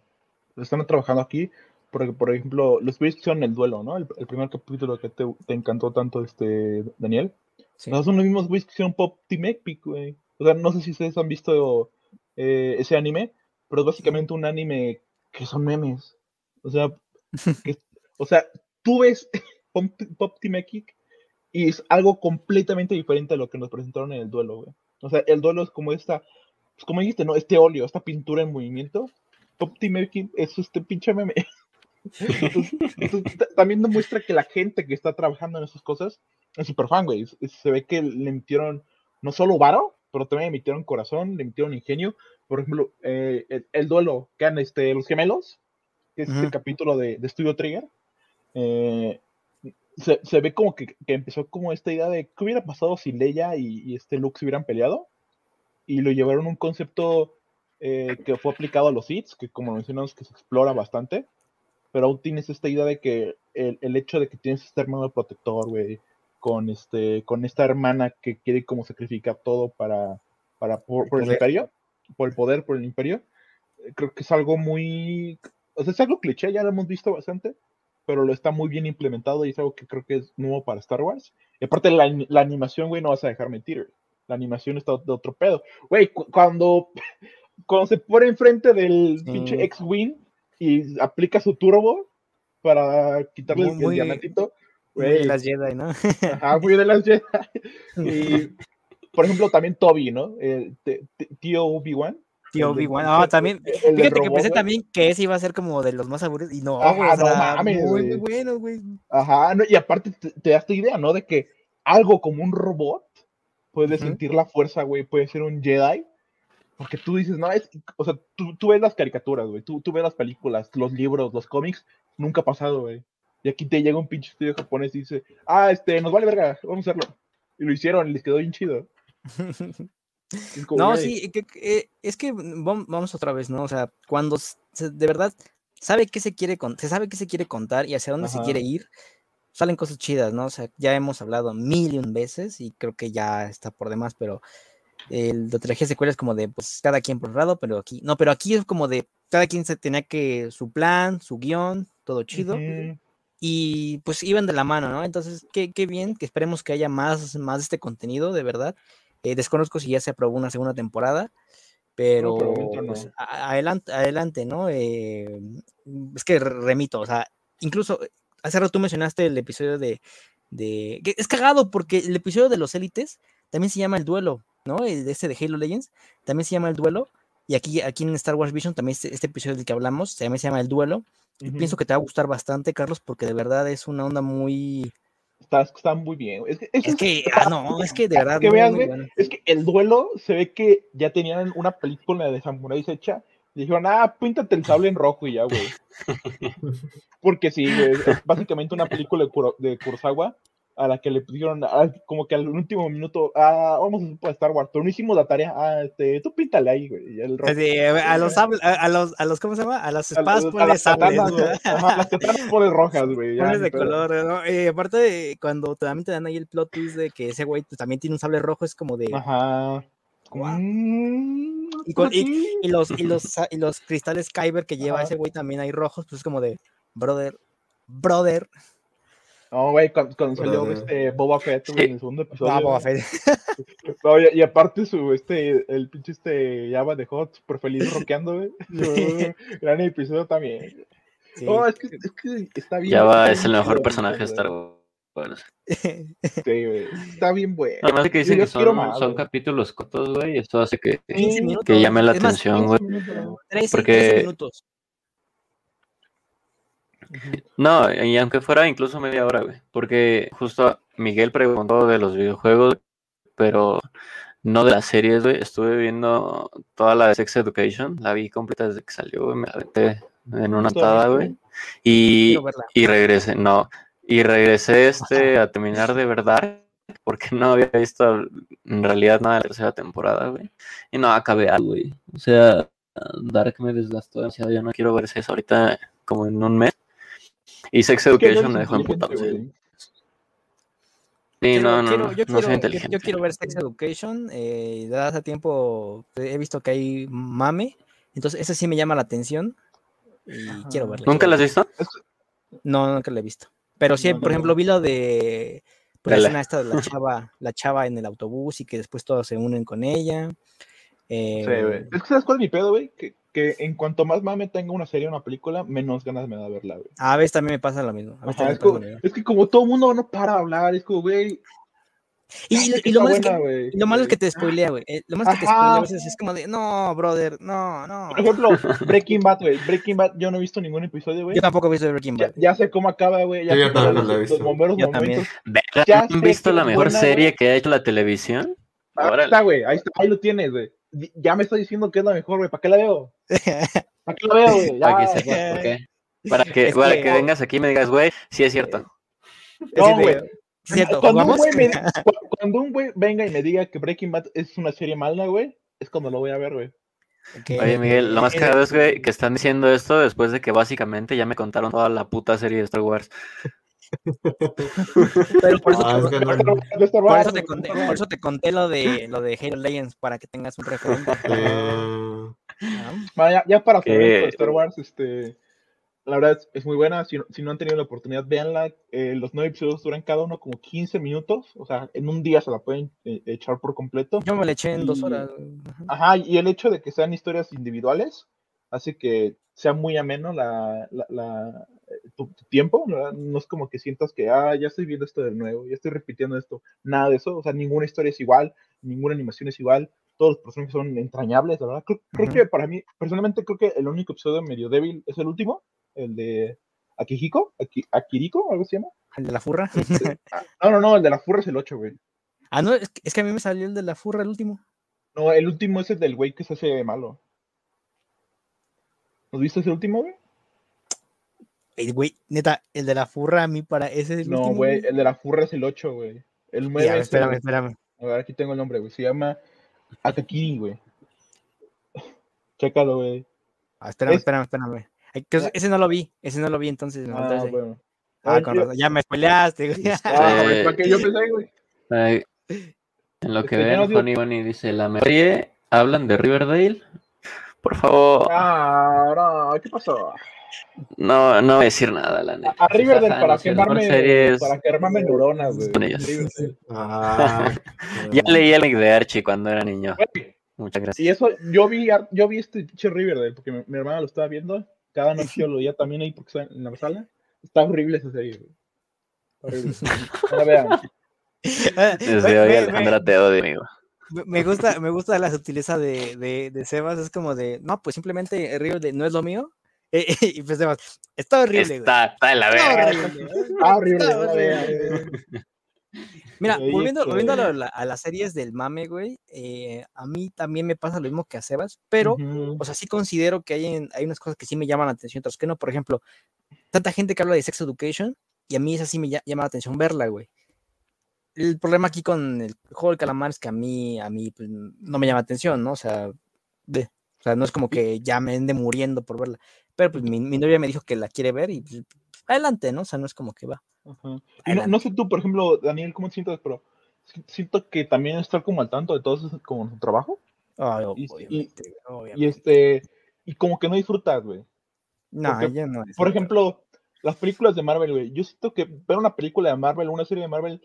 están trabajando aquí, porque, por ejemplo, los que hicieron el duelo, ¿no? El, el primer capítulo que te, te, encantó tanto, este, Daniel. Sí. No, son los mismos güeyes que hicieron Pop Team Epic, güey. O sea, no sé si ustedes han visto eh, ese anime, pero es básicamente un anime que son memes. O sea, que, o sea tú ves Pop, Pop Team Epic y es algo completamente diferente a lo que nos presentaron en el duelo, güey. O sea, el duelo es como esta, pues como dijiste, ¿no? Este óleo, esta pintura en movimiento. Pop Team es este pinche meme. entonces, entonces, también demuestra que la gente que está trabajando en esas cosas es súper fan, güey. Se ve que le metieron no solo varo, pero también le metieron corazón, le metieron ingenio. Por ejemplo, eh, el, el, duelo que han este, los gemelos, que es uh -huh. este capítulo de, de Studio Trigger. Eh, se, se, ve como que, que, empezó como esta idea de qué hubiera pasado si Leia y, y este Luke se hubieran peleado y lo llevaron a un concepto eh, que fue aplicado a los hits, que como mencionamos que se explora bastante, pero aún tienes esta idea de que el, el hecho de que tienes este hermano protector, güey, con este, con esta hermana que quiere como sacrificar todo para, para por, por el imperio, por el poder, por el imperio, creo que es algo muy, o sea, es algo cliché, ya lo hemos visto bastante, pero lo está muy bien implementado y es algo que creo que es nuevo para Star Wars. Y aparte la, la animación, güey, no vas a dejar mentir. La animación está de otro pedo. Güey, cu cuando, cuando se pone enfrente del sí. pinche X-Wing y aplica su turbo para quitarle muy, el, el diamantito. Muy de las Jedi, ¿no? Ajá, muy de las Jedi. Y, por ejemplo, también Toby, ¿no? El tío Obi-Wan. Tío Obi-Wan. Ah, también. Fíjate robot, que pensé wey. también que ese iba a ser como de los más aburridos. Y no, güey. Sea, no mames. Muy, muy bueno, güey. Ajá, no, y aparte te, te, da esta idea, ¿no? De que algo como un robot puede uh -huh. sentir la fuerza, güey. Puede ser un Jedi. Porque tú dices, no, es. O sea, tú, tú ves las caricaturas, güey. Tú, tú ves las películas, los libros, los cómics. Nunca ha pasado, güey. Y aquí te llega un pinche estudio japonés y dice, ah, este, nos vale verga, vamos a hacerlo. Y lo hicieron y les quedó bien chido. Es como, No, sí, que- que, es que vam- vamos otra vez, ¿no? O sea, cuando se- de verdad sabe qué se quiere con- se sabe qué se quiere contar y hacia dónde se quiere ir, salen cosas chidas, ¿no? O sea, ya hemos hablado mil y un veces y creo que ya está por demás, pero el de trilogía secuela es como de, pues, cada quien por un lado, pero aquí, no, pero aquí es como de, cada quien se tenía que, su plan, su guion, todo chido, y pues iban de la mano, ¿no? Entonces, qué, qué bien, que esperemos que haya más, más de este contenido, de verdad. Eh, desconozco si ya se aprobó una segunda temporada, pero momento no. pues, a- adelante, adelante, ¿no? Eh, es que re- remito, o sea, incluso eh, hace rato tú mencionaste el episodio de, de es cagado porque el episodio de los élites también se llama el duelo, ¿no? De este de Halo Legends también se llama el duelo. Y aquí, aquí en Star Wars Vision también este, este episodio del que hablamos también se llama el duelo. Y ujú. pienso que te va a gustar bastante, Carlos, porque de verdad es una onda muy. Está, está muy bien. Es que, Es que, ah, no, es que de verdad. que bueno. es que el duelo se ve que ya tenían una película de samuráis hecha. Y dijeron, ah, píntate el sable en rojo y ya, güey. Porque sí, es básicamente una película de, Kuro- de Kurosawa a la que le pusieron ah, como que al último minuto, ah, vamos a Star Wars, pero no hicimos la tarea, ah, este, tú píntale ahí, güey. y el rojo. Así, a los a, a los, a los, ¿cómo se llama? A las espadas a ponle las sables, katanas. Ajá, las katanas pones rojas, güey. ni de pedo. color, ¿no? Eh, aparte, cuando también te dan ahí el plot twist de que ese güey pues, también tiene un sable rojo, es como de. Ajá. Mm, Y con-. Y los, y los, y los cristales Kyber que lleva Ajá. ese güey también hay rojos, pues es como de. Brother, brother. No, güey, cuando, cuando salió Brother. este Boba Fett, güey, en el segundo episodio. Ah, Boba. Fett. No, y, y aparte su, este, el pinche este Java de Hot, súper feliz rockeando, güey. Sí. Gran episodio también. Sí. No, es que, es que está bien. Ya va, está es el mejor chido, personaje de. Star Wars. Sí, güey. Está bien, güey. Además de que dicen Yo que son, más, son capítulos cortos, güey, y esto hace que, 15 minutos. que llame la es atención, güey. 15 minutos. 13, Porque- 13 minutos. No, y aunque fuera incluso media hora, güey. Porque justo Miguel preguntó de los videojuegos, pero no de las series, güey. Estuve viendo toda la de Sex Education, la vi completa desde que salió, güey. Me la aventé en una ¿Tú la atada, viste? güey. Y, y regresé, no. Y regresé este a terminar de verdad, porque no había visto en realidad nada de la tercera temporada, güey. Y no acabé algo, güey. O sea, Dark me desgastó demasiado. Yo no quiero ver eso ahorita como en un mes. Y Sex no Education eres me dejó emputado. Sí. Quiero- no, no, quiero- no, yo, no soy quiero, yo- inteligente. yo quiero ver Sex Education. Eh, desde hace tiempo he visto que hay mame. Entonces, ese sí me llama la atención. Y quiero verla. ¿Nunca la has visto? No, nunca la he visto. Pero sí, No, por no, ejemplo, no. vi lo de pues, la escena esta de la chava, la chava en el autobús y que después todos se unen con ella. Sí, güey. Eh, Es que ¿sabes cuál es mi pedo, güey? Que, que en cuanto más mame tenga una serie o una película, menos ganas me da verla, güey. a veces también me pasa lo mismo. a veces Ajá, también es, como- que como todo el mundo no para de hablar, es como, güey. Y, lo malo es que, y lo malo es que te spoilea, güey. eh, Lo malo es que te spoilea a veces. Es como de, no, brother, no, no. Por ejemplo, Breaking Bad, güey. Breaking Bad, yo no he visto ningún episodio, güey. Yo tampoco he visto Breaking Bad. ya sé cómo acaba, güey. Ya yo los, he los visto. bomberos Yo también. Ya ¿Han visto la mejor buena, serie que ha hecho la televisión? Ahí Órale. está, güey. Ahí, está, ahí lo tienes, güey. Ya me está diciendo que es la mejor, güey. ¿Para qué la veo? ¿Para qué la veo, güey? Para que Ya. sepas por qué. Para que, Es para que- que vengas aquí y me digas, güey, sí es cierto. No, güey. Cierto, Cuando un, güey me- cu- cuando un güey venga y me diga que Breaking Bad es una serie mala, güey, es cuando lo voy a ver, güey. Oye, Miguel, lo más eh, cagado es güey, que están diciendo esto después de que básicamente ya me contaron toda la puta serie de Star Wars. Pero por eso, Ah, te, es que no- De Star por Wars, eso te de conté, Star Wars. por eso te conté lo de lo de Halo Legends para que tengas un referente. Eh, Ah, Bueno, ya, ya para esto de Star Wars, este, la verdad es, es muy buena. Si, no- si no han tenido la oportunidad, véanla. Eh, los nueve episodios duran cada uno como 15 minutos. O sea, en un día se la pueden eh, echar por completo. Yo me le eché en dos horas. Ajá, y el hecho de que sean historias individuales hace que sea muy ameno la, la- la- eh, tu, tu tiempo. ¿no? no es como que sientas que, ah, ya estoy viendo esto de nuevo, ya estoy repitiendo esto. Nada de eso. O sea, ninguna historia es igual, ninguna animación es igual. Todos los personajes son entrañables, la verdad. Creo, que para mí, personalmente, creo que el único episodio medio débil es el último, el de Akihiko, Aki- Akiriko, algo se llama. El de la furra. Ah, No, no, no, el de la furra es el 8, güey. Ah, no, es que, es que a mí me salió el de la furra el último. No, el último es el del güey que se hace malo. ¿Nos viste ese último, güey? Ey, güey, neta, el de la furra a mí para ese es el No, güey, el de la furra es el 8, güey. El 9 Ya, es espérame, el- espérame. A ver, aquí tengo el nombre, güey. Se llama Akakiri, güey. Chécalo, güey. Ah, espérame, Es- espérame, espérame. Que ese no lo vi, ese no lo vi, entonces Ah, ese. bueno. Ah, Ay, con razón, ya me spoileaste, güey. Ah, güey, Eh, ¿para qué yo pensé, güey? Ay, en lo que Este, ven, Funny Bunny dice, la serie hablan de Riverdale. Por favor, Ah, no, ¿qué pasó? No, no voy a decir nada, la neta. A Riverdale para no quemarme, para quemarme neuronas, güey. Ah, Ya leí el de Archie cuando era niño. Güey, Muchas gracias. Y eso, yo vi, yo vi este pinche Riverdale, porque mi, mi hermana lo estaba viendo. Cada noche yo lo veía también ahí porque estaba en la sala. Está horrible esa serie, güey. Horrible. No la vean. Desde Me- hoy, Alejandra, te odio, amigo. Me, me gusta, me gusta la sutileza de, de, de Sebas, es como de, no, pues simplemente Riverdale no es lo mío. Eh, y pues Sebas, está horrible, güey. Está, en la verga. güey. Horrible. Está horrible, güey. Mira, volviendo, volviendo a, la- a las series del mame, güey, eh, a mí también me pasa lo mismo que a Sebas, pero, o sea, sí considero que hay, en- hay unas cosas que sí me llaman la atención, otras que no. Por ejemplo, tanta gente que habla de Sex Education y a mí esa sí me lla- llama la atención verla, güey. El problema aquí con el juego del calamar es que a mí, a mí, pues, no me llama la atención, ¿no? O sea, de- o sea, no es como que ya me ende muriendo por verla. Pero pues mi, mi novia me dijo que la quiere ver y pues, adelante, ¿no? O sea, no es como que va. Y no, no sé tú, por ejemplo, Daniel, ¿cómo te sientes? Pero si- siento que también estar como al tanto de todo como su trabajo. Ay, Y- y- obviamente, Y obviamente. este, y como que no disfrutas, güey. No, porque, yo no. Por ejemplo, las películas de Marvel, güey. Yo siento que ver una película de Marvel, una serie de Marvel,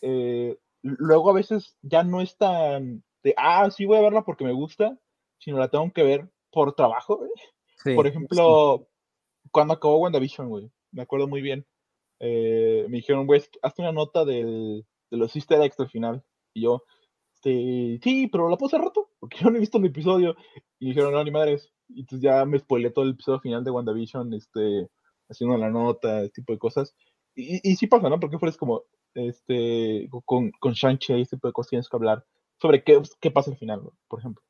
eh, luego a veces ya no es tan de, ah, sí voy a verla porque me gusta, sino la tengo que ver por trabajo, güey. Sí, Por ejemplo, cuando acabó WandaVision, güey, me acuerdo muy bien. eh, me dijeron, güey, hazte una nota del, de los easter eggs del final. Y yo, este, sí, pero la puse hace rato, porque yo no he visto el episodio. Y dijeron, no, ni madres. Y entonces ya me spoilé todo el episodio final de WandaVision, este, haciendo la nota, este tipo de cosas. Y, y sí pasa, ¿no? Porque fueras como, este, con, con Shang-Chi, este tipo de cosas tienes que hablar sobre qué, qué pasa al final, por ejemplo.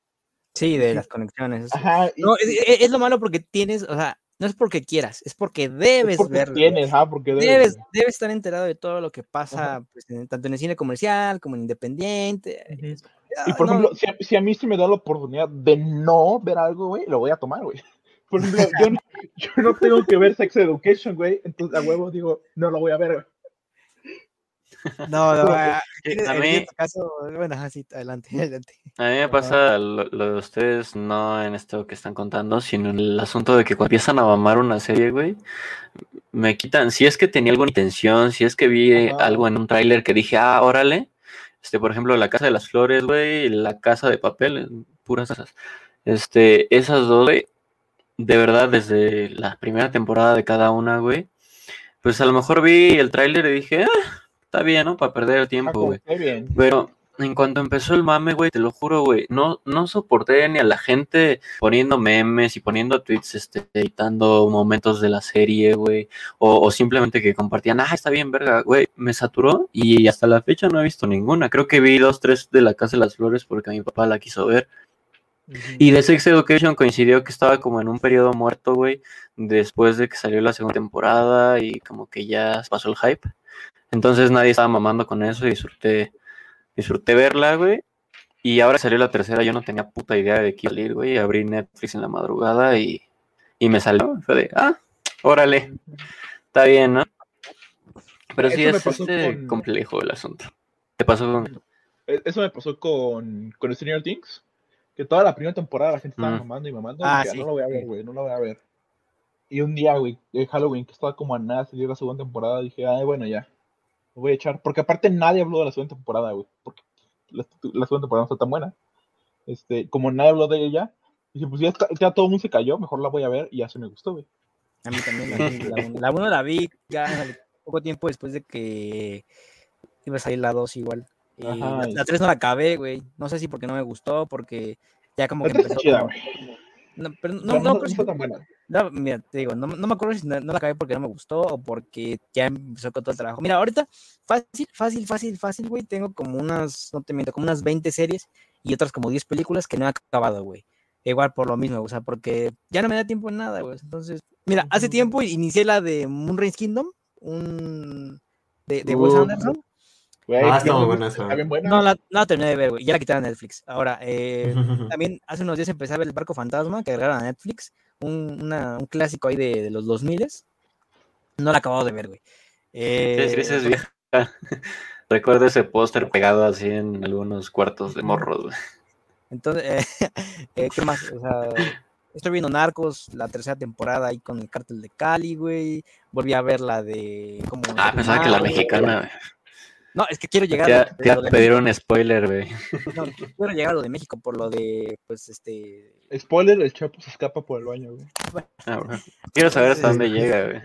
Sí, de sí. las conexiones. eso. Ajá, y- No, es, es- es lo malo porque tienes, o sea, no es porque quieras, es porque es debes porque verlo. tienes, ah, porque debes, Debes, debes estar enterado de todo lo que pasa, pues, en- tanto en el cine comercial como en independiente. Es- Y ah, por no, ejemplo, si a, si a mí se me da la oportunidad de no ver algo, güey, lo voy a tomar, güey. Por ejemplo, yo no, yo no tengo que ver Sex Education, güey, entonces a huevo digo, no lo voy a ver. güey. No, no, ah, en- a en mí- este caso, bueno, ajá, sí, adelante, adelante. A mí me pasa lo, lo de ustedes, no en esto que están contando, sino en el asunto de que cuando empiezan a mamar una serie, güey, me quitan, si es que tenía alguna intención, si es que vi Ajá. algo en un tráiler que dije, ah, órale, este, por ejemplo, La Casa de las Flores, güey, La Casa de Papel, eh, puras esas, este, esas dos, güey, de verdad, desde la primera temporada de cada una, güey, pues a lo mejor vi el tráiler y dije, ah, está bien, ¿no? Para perder el Ah, tiempo, como, güey. Pero en cuanto empezó el mame, güey, te lo juro, güey, no, no soporté ni a la gente poniendo memes y poniendo tweets, este, editando momentos de la serie, güey, o, o simplemente que compartían, ah, está bien, verga, güey, me saturó y hasta la fecha no he visto ninguna. Creo que vi dos, tres de la Casa de las Flores porque mi papá la quiso ver. Y de Sex Education coincidió que estaba como en un periodo muerto, güey, después de que salió la segunda temporada y como que ya pasó el hype. Entonces nadie estaba mamando con eso y disfruté, disfruté verla, güey. Y ahora salió la tercera, yo no tenía puta idea de a salir, güey. Abrí Netflix en la madrugada y, y me salió. Fue de, ah, órale, está bien, ¿no? Pero sí Eso es este con- complejo el asunto. ¿Te pasó con...? E- Eso me pasó con, con Stranger Things, que toda la primera temporada la gente estaba Mm. mamando y mamando. Ah, y sí, no lo voy a ver, güey, no lo voy a ver. Y un día, güey, de Halloween, que estaba como a nada de salir la segunda temporada, dije, ay, bueno, ya, lo voy a echar. Porque aparte nadie habló de la segunda temporada, güey, porque la, la segunda temporada no está tan buena. Este, como nadie habló de ella, dije, pues ya, está- ya todo el mundo se cayó, mejor la voy a ver y ya se me gustó, güey. A mí también la, vi, la uno- la uno la vi ya poco tiempo después de que iba a salir la 2 igual. Y Ajá, la, y- la 3 no la acabé, güey. No sé si porque no me gustó, porque ya como La que empezó chida, como- güey. No, pero no, no, no, pero tan buena. No, mira, te digo, no, no me acuerdo si no, no la acabé porque no me gustó o porque ya empezó con todo el trabajo. Mira, ahorita, fácil, fácil, fácil, fácil, güey, tengo como unas, no te miento, como unas 20 series y otras como 10 películas que no he acabado, güey. Igual por lo mismo, o sea, porque ya no me da tiempo en nada, güey. Entonces, mira, hace tiempo inicié la de Moonrise Kingdom, un de, de Wes Uh. Anderson. Güey, Ah, está muy no- buena esa. No la, no terminé de ver, güey. Ya la quitaron de Netflix. Ahora, eh, también hace unos días empecé a ver El Barco Fantasma que agregaron a Netflix. Un, una- un clásico ahí de, de los 2000 No la acabo de ver, güey. Eh, Sí, es vieja. Recuerdo ese póster pegado así en algunos cuartos de morros, güey. Entonces, eh, eh, ¿qué más? O sea, estoy viendo Narcos, la tercera temporada ahí con el cártel de Cali, güey. Volví a ver la de. Como Ah, pensaba que la mexicana, güey. No, es que quiero llegar Te a te a pedir un spoiler, güey. No, quiero llegar a lo de México por lo de, pues, este. Spoiler, el Chapo se escapa por el baño, güey. Ah. Quiero saber hasta dónde llega, güey.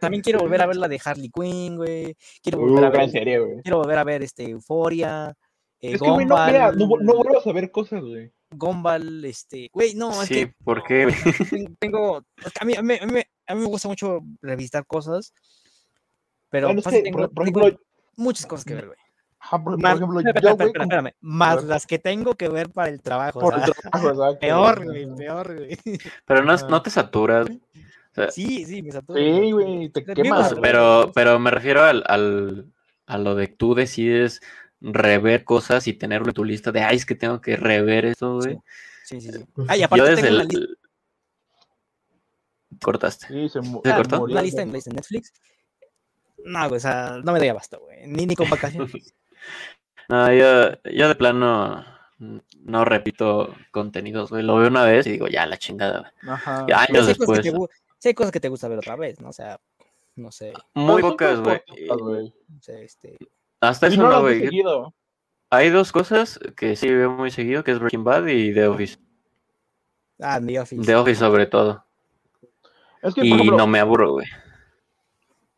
También quiero volver a ver la de Harley Quinn, güey. Quiero Uh, volver a gran ver, serie, güey. quiero volver a ver este Euphoria. Eh, Es que, güey, no, mira, no, no vuelvas a ver cosas, güey. Gumball, este, güey, no, es Sí, que ¿por qué? tengo, a mí, a, mí, a mí- a mí me gusta mucho revisitar cosas, pero Bueno, es fácil que, tengo, por, por tengo ejemplo, muchas cosas que ver, güey. Ajá, por, por Más- ejemplo, espera, yo, espera, güey, espérame, más las que tengo que ver para el trabajo, o por sea, el trabajo, peor, güey. peor, güey. Pero no, no te saturas, güey. Sí, sí, me satura. Sí, güey, te Te quemas. güey. Pero, pero me refiero al, al, a lo de que tú decides rever cosas y tenerlo en tu lista de, ay, es que tengo que rever esto, güey. Sí, sí, sí. Ah, y aparte Yo tengo desde una el... lista, Cortaste. Sí, se, mu- ¿Se se cortó? una lista en, en Netflix. No, güey, o sea, no me doy abasto, güey. Ni, ni con vacaciones. No, yo, yo de plano no repito contenidos, güey. Lo veo una vez y digo, ya, la chingada, güey. Ajá. Y años Sí hay, cosas que después. sí hay cosas que te gusta ver otra vez, ¿no? O sea, no sé, Muy pocas, güey. este... Hasta Y eso no güey. Hay dos cosas que sí veo muy seguido, que es Breaking Bad y The Office. Ah, The Office. The Office sobre todo. Es que, por Y ejemplo, no me aburro, güey.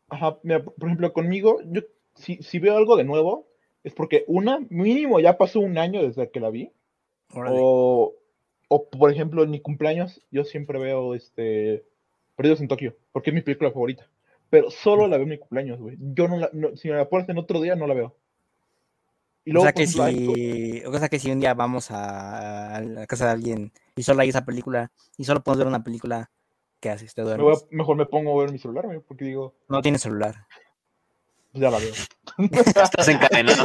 Ajá, mira, por ejemplo, conmigo, yo si, si veo algo de nuevo, es porque una, mínimo ya pasó un año desde que la vi. O, o, por ejemplo, en mi cumpleaños, yo siempre veo este Perdidos en Tokio, porque es mi película favorita. Pero solo la veo en mi cumpleaños, güey. Yo no la, no- si me la pones en otro día, no la veo. Y o luego, sea por que si, o sea que si un día vamos a, a la casa de alguien y solo hay esa película y solo podemos ver una película, ¿qué haces? ¿Te me duermes? a- mejor me pongo a ver mi celular, güey, porque digo, No tienes celular. Ya la veo. Estás encadenado.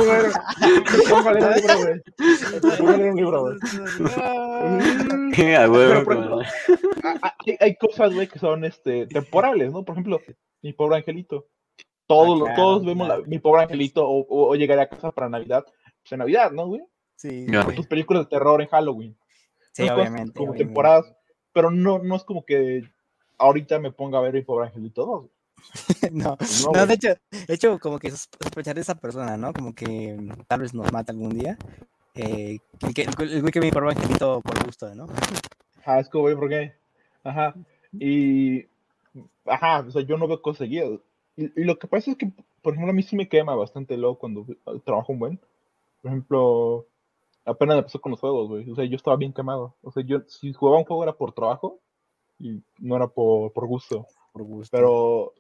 Ah, ah, hay, hay cosas, güey, que son este, temporales, ¿no? Por ejemplo, mi pobre angelito. Todos, lo- claro, todos vemos la- claro. mi pobre angelito o, o, o llegaré a casa para Navidad. Pues en Navidad, ¿no, güey? Sí, Ya, O güey. tus películas de terror en Halloween. sí, cosas obviamente. Como obviamente. temporadas. Pero no, no es como que ahorita me ponga a ver mi pobre angelito 2. no, Pues no, no, de hecho, de hecho, como que sos- sospechar de esa persona, ¿no? Como que mm, tal vez nos mata algún día. Eh, el, que, el güey que me por angelito por gusto, ¿no? Ajá, es como, güey, ¿por qué? Ajá. Y. Ajá, o sea, yo no veo cosas seguidas. Y, y lo que pasa es que, por ejemplo, a mí sí me quema bastante luego cuando trabajo un buen. Por ejemplo, apenas pasó con los juegos, güey. O sea, yo estaba bien quemado. O sea, yo si jugaba un juego era por trabajo y no era por, por gusto. Por gusto. Pero.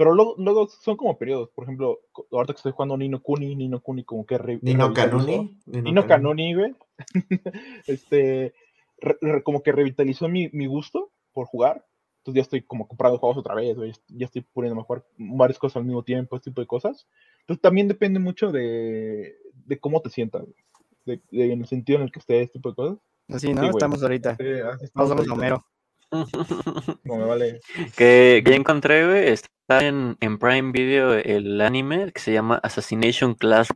Pero luego, luego son como periodos. Por ejemplo, ahorita que estoy jugando Nino Kuni, Nino Kuni como que re- Nino revitalizó. Canuni. Nino Canoni, güey. este, re- re- como que revitalizó mi, mi gusto por jugar. Entonces ya estoy como comprando juegos otra vez, güey. Ya estoy poniendo a jugar varias cosas al mismo tiempo, este tipo de cosas. Entonces también depende mucho de, de cómo te sientas, güey. de, de- en el sentido en el que estés, este tipo de cosas. Así, ¿no? Sí. Estamos ahorita. Sí, así estamos somos ahorita. Homero. No me vale. que, que ya encontré, güey, está en, en Prime Video el anime que se llama Assassination Class,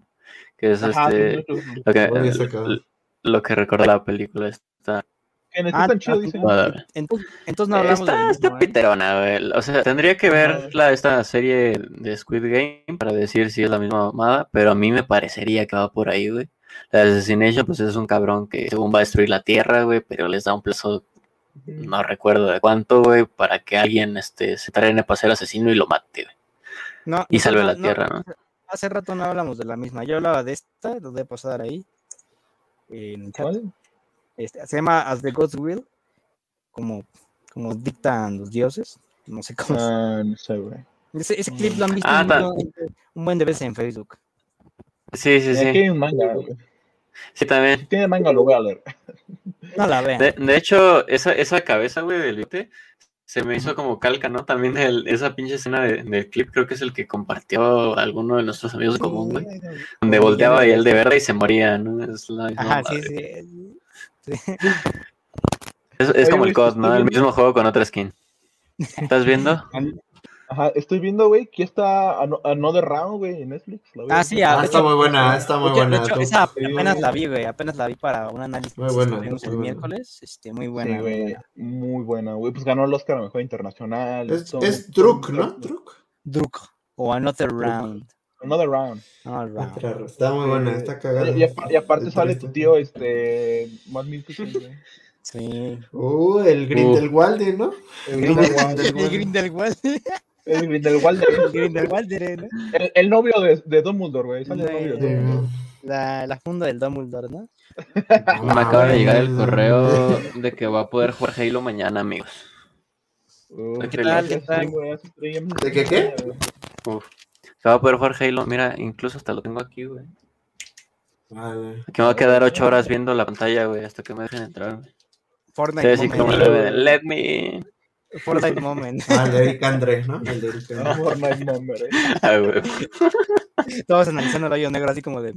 que es Ajá, este, sí, sí, sí. lo, que, lo que recuerda la película. Está, el Ah, chido, ah, dicen. padre. Entonces, entonces no hablamos está, está mismo, ¿eh? piterona, güey. O sea, tendría que ver la, esta serie de Squid Game para decir si es la misma mamada, pero a mí me parecería que va por ahí, güey. La Assassination, pues es un cabrón que según va a destruir la Tierra, güey, pero les da un plazo, no recuerdo de cuánto, güey, para que alguien este, se trene para ser asesino y lo mate, güey. No, Y salve no- la no- Tierra, ¿no? Hace rato no hablamos de la misma. Yo hablaba de esta, lo de pasar ahí. En el chat. ¿Cuál? Este, se llama As the Gods Will, como, como dictan los dioses. No sé cómo. se- Ah, no sé, güey. Ese, ese clip lo han visto Ah, un, un buen de veces en Facebook. Sí, sí, Aquí sí. hay un manga, güey. Sí, también. Si tiene manga, lo voy a leer. No la vean. De, de hecho, esa, esa cabeza, güey, del Vite, se me hizo como calca, ¿no? También el- esa pinche escena de- del clip, creo que es el que compartió alguno de nuestros amigos en común, güey. Donde volteaba y él de verde y se moría, ¿no? Es la misma Ajá, sí, madre. sí. sí. Es, es Oye, como el COD, ¿no? El mismo juego con otra skin. ¿Estás viendo? Ajá, estoy viendo, güey, que está Ano- Another Round, güey, en Netflix. ¿la Ah, sí, Ah, de está hecho- muy buena, está muy hecho- buena. Hecho, esa apenas la vi, güey. Apenas la vi para un análisis Muy que buena, muy el buena. miércoles. Este, muy buena. muy güey, buena. muy buena, güey. Pues ganó el Oscar a Mejor Internacional. Es, todo- Druk, ¿no? Druk. Druk. O Another Round. Another Round. Another Round. Otra- Está muy buena, Eh, está cagada. Y, y apa- y aparte sale tu tío, este. Matt Mikkelsen, güey. Sí. Uh, el Grindelwalde, ¿no? El Grindelwald. Grindelwald. El Grindelwald. El Grindelwald. El Grindelwald. El, el novio de, de Dumbledore, güey. Sale el novio de Sí. Dumbledore. La, la funda del Dumbledore, ¿no? Me acaba de llegar el correo de que va a poder jugar Halo mañana, amigos. Uh, ¿Qué tal, tal? ¿De qué, qué? Uf. Se va a poder jugar Halo. Mira, incluso hasta lo tengo aquí, güey. Vale. Aquí me va a quedar ocho horas viendo la pantalla, güey, hasta que me dejen entrar. güey. Fortnite Estoy así como let me. Fortnite Moment. Ah, el de Eric André, ¿no? El de Eric André. Fortnite Number, eh. Ah, güey. Todos analizando el hoyo negro, así como de.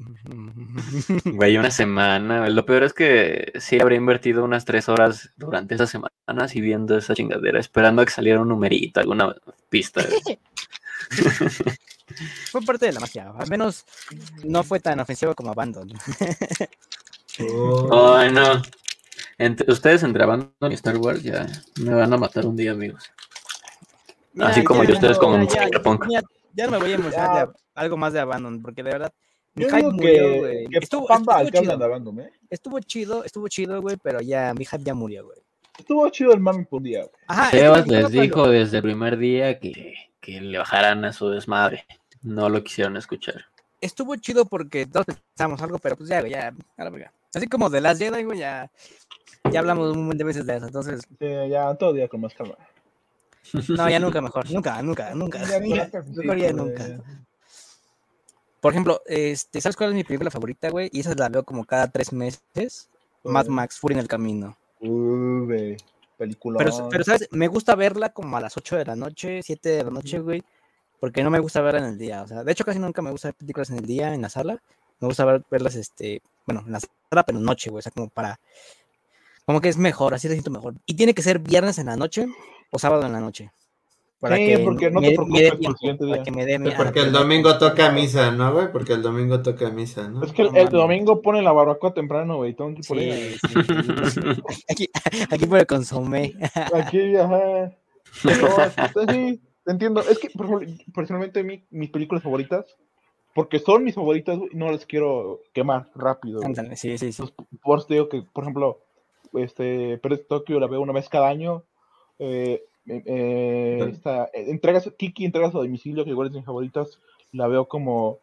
Güey, una semana. güey. Lo peor es que sí habría invertido unas tres horas durante esas semanas y viendo esa chingadera, esperando a que saliera un numerito, alguna pista. Fue parte de la magia. Al menos no fue tan ofensivo como Abandon. Oh. Ay, no. Entre- ustedes entre Abandon y Star Wars ya me van a matar un día, amigos. Así como yo, ustedes como ya, ya, Cyberpunk. ya, ya no me voy a emocionar de algo más de Abandon, porque de verdad. Mi Yo hype murió, que, güey. Estuvo, estuvo, chido, Abandon, ¿eh? estuvo chido, estuvo chido, güey, pero ya mi hype ya murió, güey. Estuvo chido el mami por un día, güey. Ajá, Sebas les dijo desde el primer día que, que le bajaran a su desmadre. No lo quisieron escuchar. estuvo chido porque todos pensamos algo, pero pues ya, güey, ya, a la verga. Así como de las Jedi, güey, ya, ya hablamos un montón de veces de eso, entonces, Sí, ya todo día con más calma. no, ya nunca mejor, nunca, nunca, nunca, Ya, mejor, ya, mejor ya sí, nunca. Por ejemplo, este, ¿sabes cuál es mi película favorita, güey? Y esa la veo como cada tres meses, Mad ¿Cuál? Max, Fury en el Camino. Uh, güey. Película. Pero, pero, ¿sabes? Me gusta verla como a las 8 de la noche, 7 de la noche, güey, porque no me gusta verla en el día, o sea, de hecho casi nunca me gusta ver películas en el día, en la sala, me gusta ver- verlas, este, bueno, en la sala, pero noche, güey, o sea, como para, como que es mejor, así la siento mejor. Y tiene que ser viernes en la noche o sábado en la noche. Sí, porque no te me- me preocupes por el tiempo, siguiente para día. que me dé Sí, porque ah, el que domingo toca misa, ¿no, güey? Porque el domingo toca misa, ¿no? Es que el, No el mames. domingo pone la barbacoa temprano, güey. Que por Sí, ella. sí, sí, sí. Aquí, aquí por el consomé. Aquí, ajá. No, sí, te entiendo. Es que, por ejemplo, personalmente, mi- mis películas favoritas, porque son mis favoritas, güey, no las quiero quemar rápido. güey. Ándale, Sí, sí, sí. Por eso te digo que, por ejemplo, este, Pérez Tokio la veo una vez cada año. Eh, eh, eh, esta, entregas, Kiki entregas a domicilio, que igual es mis favoritas. La veo como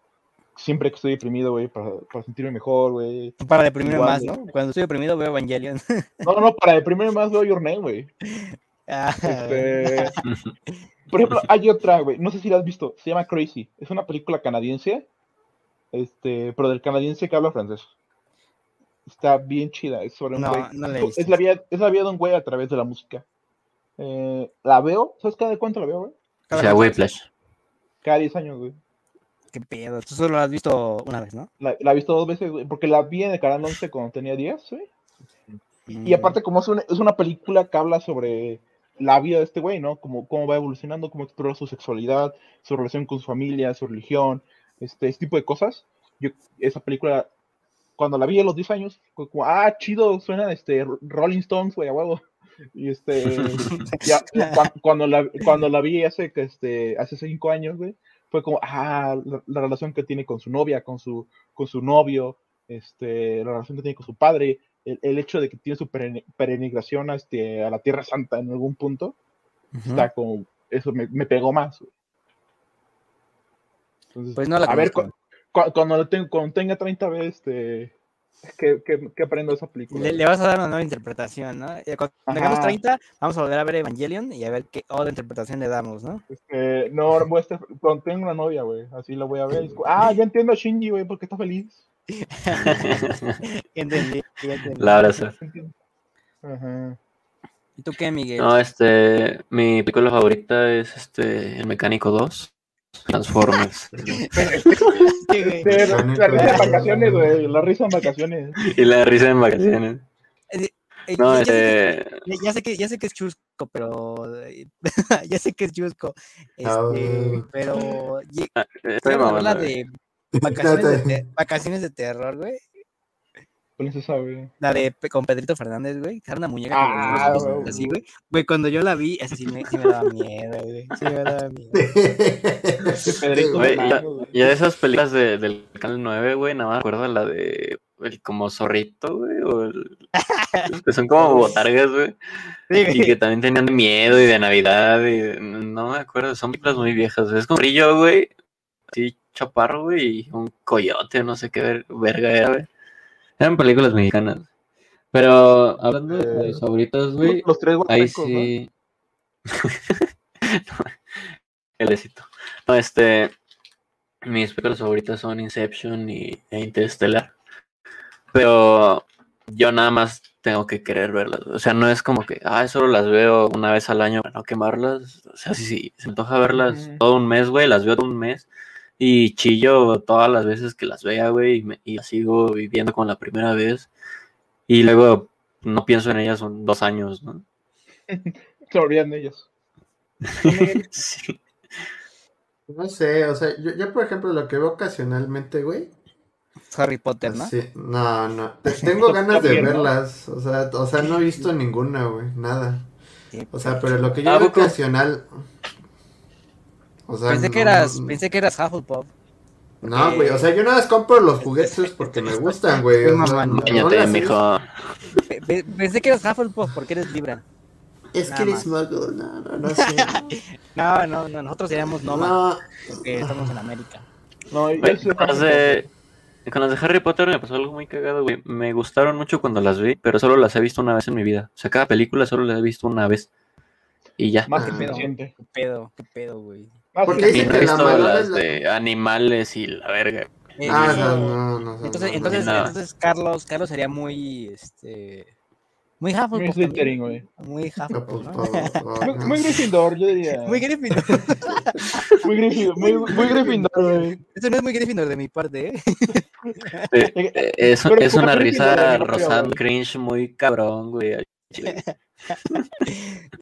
siempre que estoy deprimido, güey, para, para sentirme mejor, güey. Para deprimirme Igual, más. ¿no? Cuando estoy deprimido veo Evangelion. No, no, para deprimirme más veo Your Name, güey. Ah, Este, por ejemplo, hay otra, güey, no sé si la has visto, se llama Crazy. Es una película canadiense, este, pero del canadiense que habla francés. Está bien chida, es sobre un No, güey. no la es, la vida, es la vida de un güey a través de la música. Eh, la veo, ¿sabes cada cuánto la veo, güey? O cada sea, cuánto- Whiplash. Cada 10 años, güey. Qué pedo. Tú solo lo has visto una vez, ¿no? La, la he visto dos veces, güey, porque la vi en el canal 11 cuando tenía 10, güey. Mm. Y aparte, como es una, es una película que habla sobre la vida de este güey, ¿no? Como cómo va evolucionando, cómo explora su sexualidad, su relación con su familia, su religión, este, este tipo de cosas. Yo, esa película, cuando la vi a los 10 años, fue como, ah, chido, suena este Rolling Stones, güey, a huevo. Y este, ya, cua- cuando, la, cuando la vi hace, que, este, hace 5 años, güey, fue como, ah, la, la relación que tiene con su novia, con su, con su novio, este, la relación que tiene con su padre, el, el hecho de que tiene su peregrinación a, este, a la Tierra Santa en algún punto, está como, eso me, me pegó más. güey. Entonces, Pues no la a ver, conozco. cu- cuando, lo tengo, cuando tenga 30 veces, este, ¿qué, qué, qué aprendo esa película? Le, le vas a dar una nueva interpretación, ¿no? Y Cuando tengamos Ajá. 30, vamos a volver a ver Evangelion y a ver qué otra interpretación le damos, ¿no? Este, no, a estar- cuando tengo una novia, güey, así la voy a ver. ah, ya entiendo a Shinji, güey, porque está feliz. Entendí, ya entendí. La abrazo. Ajá. ¿Y tú qué, Miguel? No, este, mi película favorita es este, El Mecánico 2, Transformers. La, risa en vacaciones, güey. La risa en vacaciones. y la risa en vacaciones. Eh, eh, No, ya, ya sé que, este, ya- sé que ya sé que es chusco, pero ya sé que es chusco. Este, Ah. pero lle- estoy la de vacaciones de, vacaciones de terror, güey. ¿Cuál es esa, güey? La de con Pedrito Fernández, güey. que Era una muñeca con los Ah, ojos güey. así, güey. Güey, cuando yo la vi, esa sí me, sí me daba miedo, güey. Sí me daba miedo. Pedrito Güey, Fernández, ya de esas películas de- del Canal 9, güey, nada más recuerdo la de el como zorrito, güey, o el- que son como botargas, güey, Sí, y que también tenían de miedo y de Navidad, y de- no me acuerdo, son películas muy viejas, güey. es como brillo, güey, así chaparro, güey, y un coyote, no sé qué ver- verga era, güey. Eran películas mexicanas. Pero hablando de mis favoritas, güey, Los tres Ahí sí. El éxito. No, este. Mis películas favoritas son Inception y e Interstellar. Pero yo nada más tengo que querer verlas. O sea, no es como que, ah, solo las veo una vez al año para no quemarlas. O sea, si sí, se me antoja verlas todo un mes, güey, las veo todo un mes. Y chillo todas las veces que las vea, güey, y, me- y las sigo viviendo con la primera vez. Y luego no pienso en ellas un, dos años, ¿no? De ellos. Sí. No sé, o sea, yo, yo, por ejemplo lo que veo ocasionalmente, güey. Harry Potter, ¿no? Sí, no, no. Te- Tengo ganas de verlas. O sea, o sea, no he visto ninguna, güey. Nada. O sea, pero lo que yo ¿A veo ocasional. O sea, Pensé que eras, no- pensé que eras Hufflepuff. No, güey, o sea, yo nada más compro los juguetes porque me gustan, güey. o sea, no- las he mijo. Pe- pe- Pensé que eras Hufflepuff porque eres Libra. Es Nada que eres mago, no, no, no sé. No, no, no, nosotros seríamos Noma, No, porque estamos en América. No, yo soy con las de con las de Harry Potter me pasó algo muy cagado, güey. Me gustaron mucho cuando las vi, pero solo las he visto una vez en mi vida. O sea, cada película solo la he visto una vez. Y ya. Más que Ah. suficiente. ¿Qué pedo? ¿Qué pedo, güey? Más ¿Por que qué Y dicen que la visto malona las es la- de animales y la verga. Eh, Ah, sí. no, no, no, no, entonces, no, entonces, no. entonces Carlos, Carlos sería muy, este, muy Muy Hufflepuff. Slytherin, también. güey. Muy Hufflepuff, por- Muy, no. muy Gryffindor, yo diría. Muy Gryffindor. Muy Gryffindor, muy, muy Gryffindor, güey. Eso no es muy Gryffindor de mi parte, ¿eh? Eh, eh, es, Pero es una risa güey. cringe muy cabrón, güey.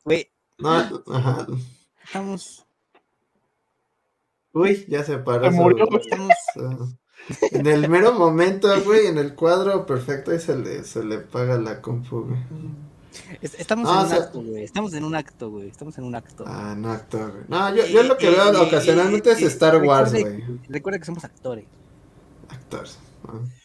Güey, No, ajá. estamos, Uy, ya se paró. Se murió, estamos, En el mero momento, güey, en el cuadro perfecto, ahí se le, se le paga la compu, güey. es- estamos Ah, en o un sea- acto, güey. Estamos en un acto, güey. Estamos en un acto. Ah, no, actor, güey. No, yo, yo lo que Y- veo y- ocasionalmente y- es y- Star Wars, güey. Recuerda que somos actores. Actores.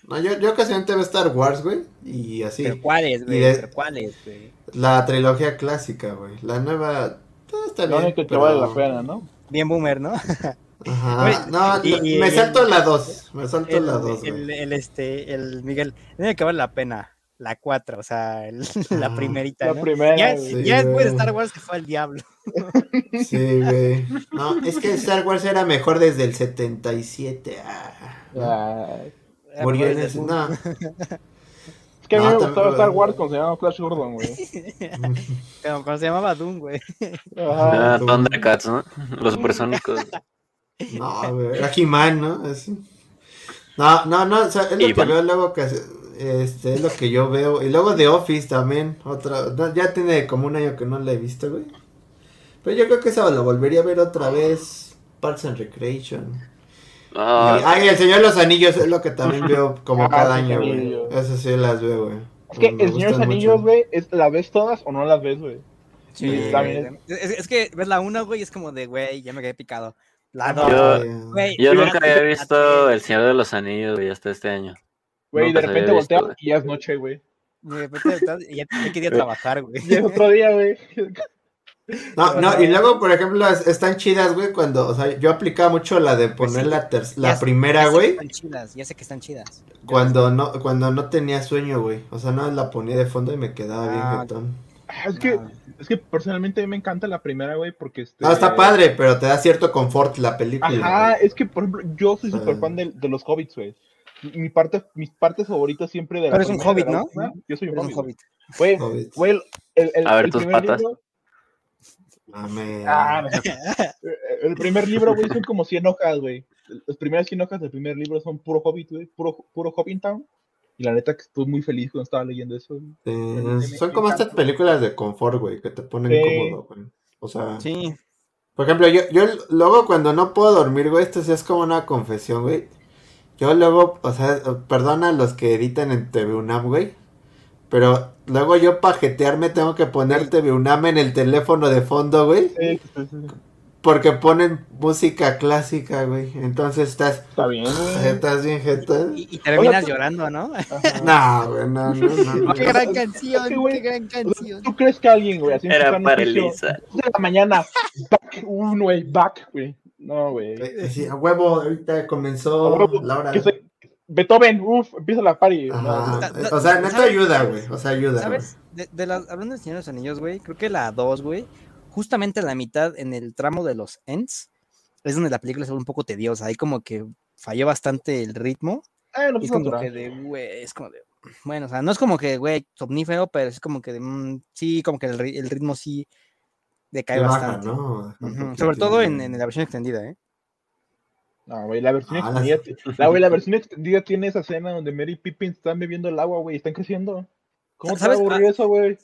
¿no? Yo, yo ocasionalmente veo Star Wars, güey. Y así. Pero cuáles, güey. Y de- Pero cuáles, güey. La trilogía clásica, güey. La nueva. eh, Está Lo bien. único que pero- vale la pena, ¿no? Bien boomer, ¿no? Ajá. No, y- me salto la 2. Me salto El, la 2, el, este, el Miguel. Tiene que vale la pena. La 4, o sea, el- la Ah, primerita, La ¿no? primera, Ya. Sí, ya después de. Star Wars que fue el diablo. Sí, güey. No, es que Star Wars era mejor desde el 77. Ah. Ay. Murió en ese. No. Es que a mí No, me gustaba Star Wars cuando se llamaba Flash Gordon, güey. Cuando, cuando se llamaba Doom, güey. Ah, Thundercats, ¿no? Los supersónicos. No, güey. Era He-Man, ¿no? Así. No, no, no. O sea, es lo Y que bueno. veo luego que. Este, es lo que yo veo. Y luego The Office también. Otra. no, ya tiene como un año que no la he visto, güey. Pero yo creo que esa la volvería a ver otra vez. Parks and Recreation. Ah, Y- ay, El Señor de los Anillos es lo que también veo como Ah, cada año, güey. Eso sí las veo, güey. Es que Me el Señor de los Anillos, güey, es- ¿la ves todas o no las ves, güey? Sí, Sí, también. Es, es que ves la 1, güey, es como de, güey, ya me quedé picado. La Ajá. 2, Yo- nunca había visto El Señor de los Anillos, güey, hasta este año. Güey, de repente visto, güey. y ya es noche, güey. De repente ya, ya quería trabajar, güey. Y es otro día, güey. No, no, y luego, por ejemplo, es- están chidas, güey, cuando, o sea, yo aplicaba mucho la de poner sí, la, ter- Ya la sé- primera, ya güey, Están chidas, ya sé que están chidas. cuando no, cuando no tenía sueño, güey. O sea, no la ponía de fondo y me quedaba bien Ah, jetón. Es que, es que personalmente a mí me encanta la primera, güey, porque este... No, está padre, pero te da cierto confort la película. Ajá, güey. es que, por ejemplo, yo soy súper fan de, de los hobbits, güey. mi parte, mis partes favoritas siempre de la Pero es un hobbit, ¿no? última, Yo soy un hobbit. Güey, Hobbit. güey, el, el, el- A ver el tus primer patas. libro-. Ah, el primer libro, güey, son como 100 hojas, güey. Las primeras 100 hojas del primer libro son puro hobbit, güey, puro, puro Hobbit Town. Y la neta que estuve muy feliz cuando estaba leyendo eso. Sí, son como estas películas de confort, güey, que te ponen Sí. cómodo, güey. O sea, Sí. por ejemplo, yo, yo luego cuando no puedo dormir, güey, esto sí es como una confesión, güey. Yo luego, o sea, perdona a los que editan en TV UNAM, güey. Pero luego yo para jetearme tengo que poner TV UNAM en el teléfono de fondo, güey. Sí, sí, sí. Porque ponen música clásica, güey. Entonces estás, Está bien, güey. estás bien jeta. Y, y terminas Oye, llorando, ¿no? No, güey, no, no, no, no. Qué gran canción, güey. qué gran canción. ¿Tú crees que alguien, güey, así Era para Elisa. de la mañana, back, un güey, back, güey? No, güey. Eh, Sí, a huevo, ahorita comenzó huevo, la hora. que soy- Beethoven, uff, empieza la party. Ajá. Ta- O sea, neta ayuda, güey. O sea, ayuda. ¿Sabes? De, de las, hablando de Señor de los Anillos, güey, creo que la 2, güey, justamente la mitad en el tramo de los ends, es donde la película se vuelve un poco tediosa. Ahí como que falló bastante el ritmo. eh, no Y es como natural. que de, güey, es como de, bueno, o sea, no es como que, güey, somnífero, pero es como que de, mm, sí, como que el, ri- el ritmo sí decae baja, bastante. ¿no? Ujú, Sobre todo en, en la versión extendida, ¿eh? No, güey, la versión Ah, extendida. La, güey, la versión extendida tiene esa escena donde Mary y Pippin están bebiendo el agua, güey, y están creciendo. ¿Cómo te va a ¿Sabes? aburrir eso, güey?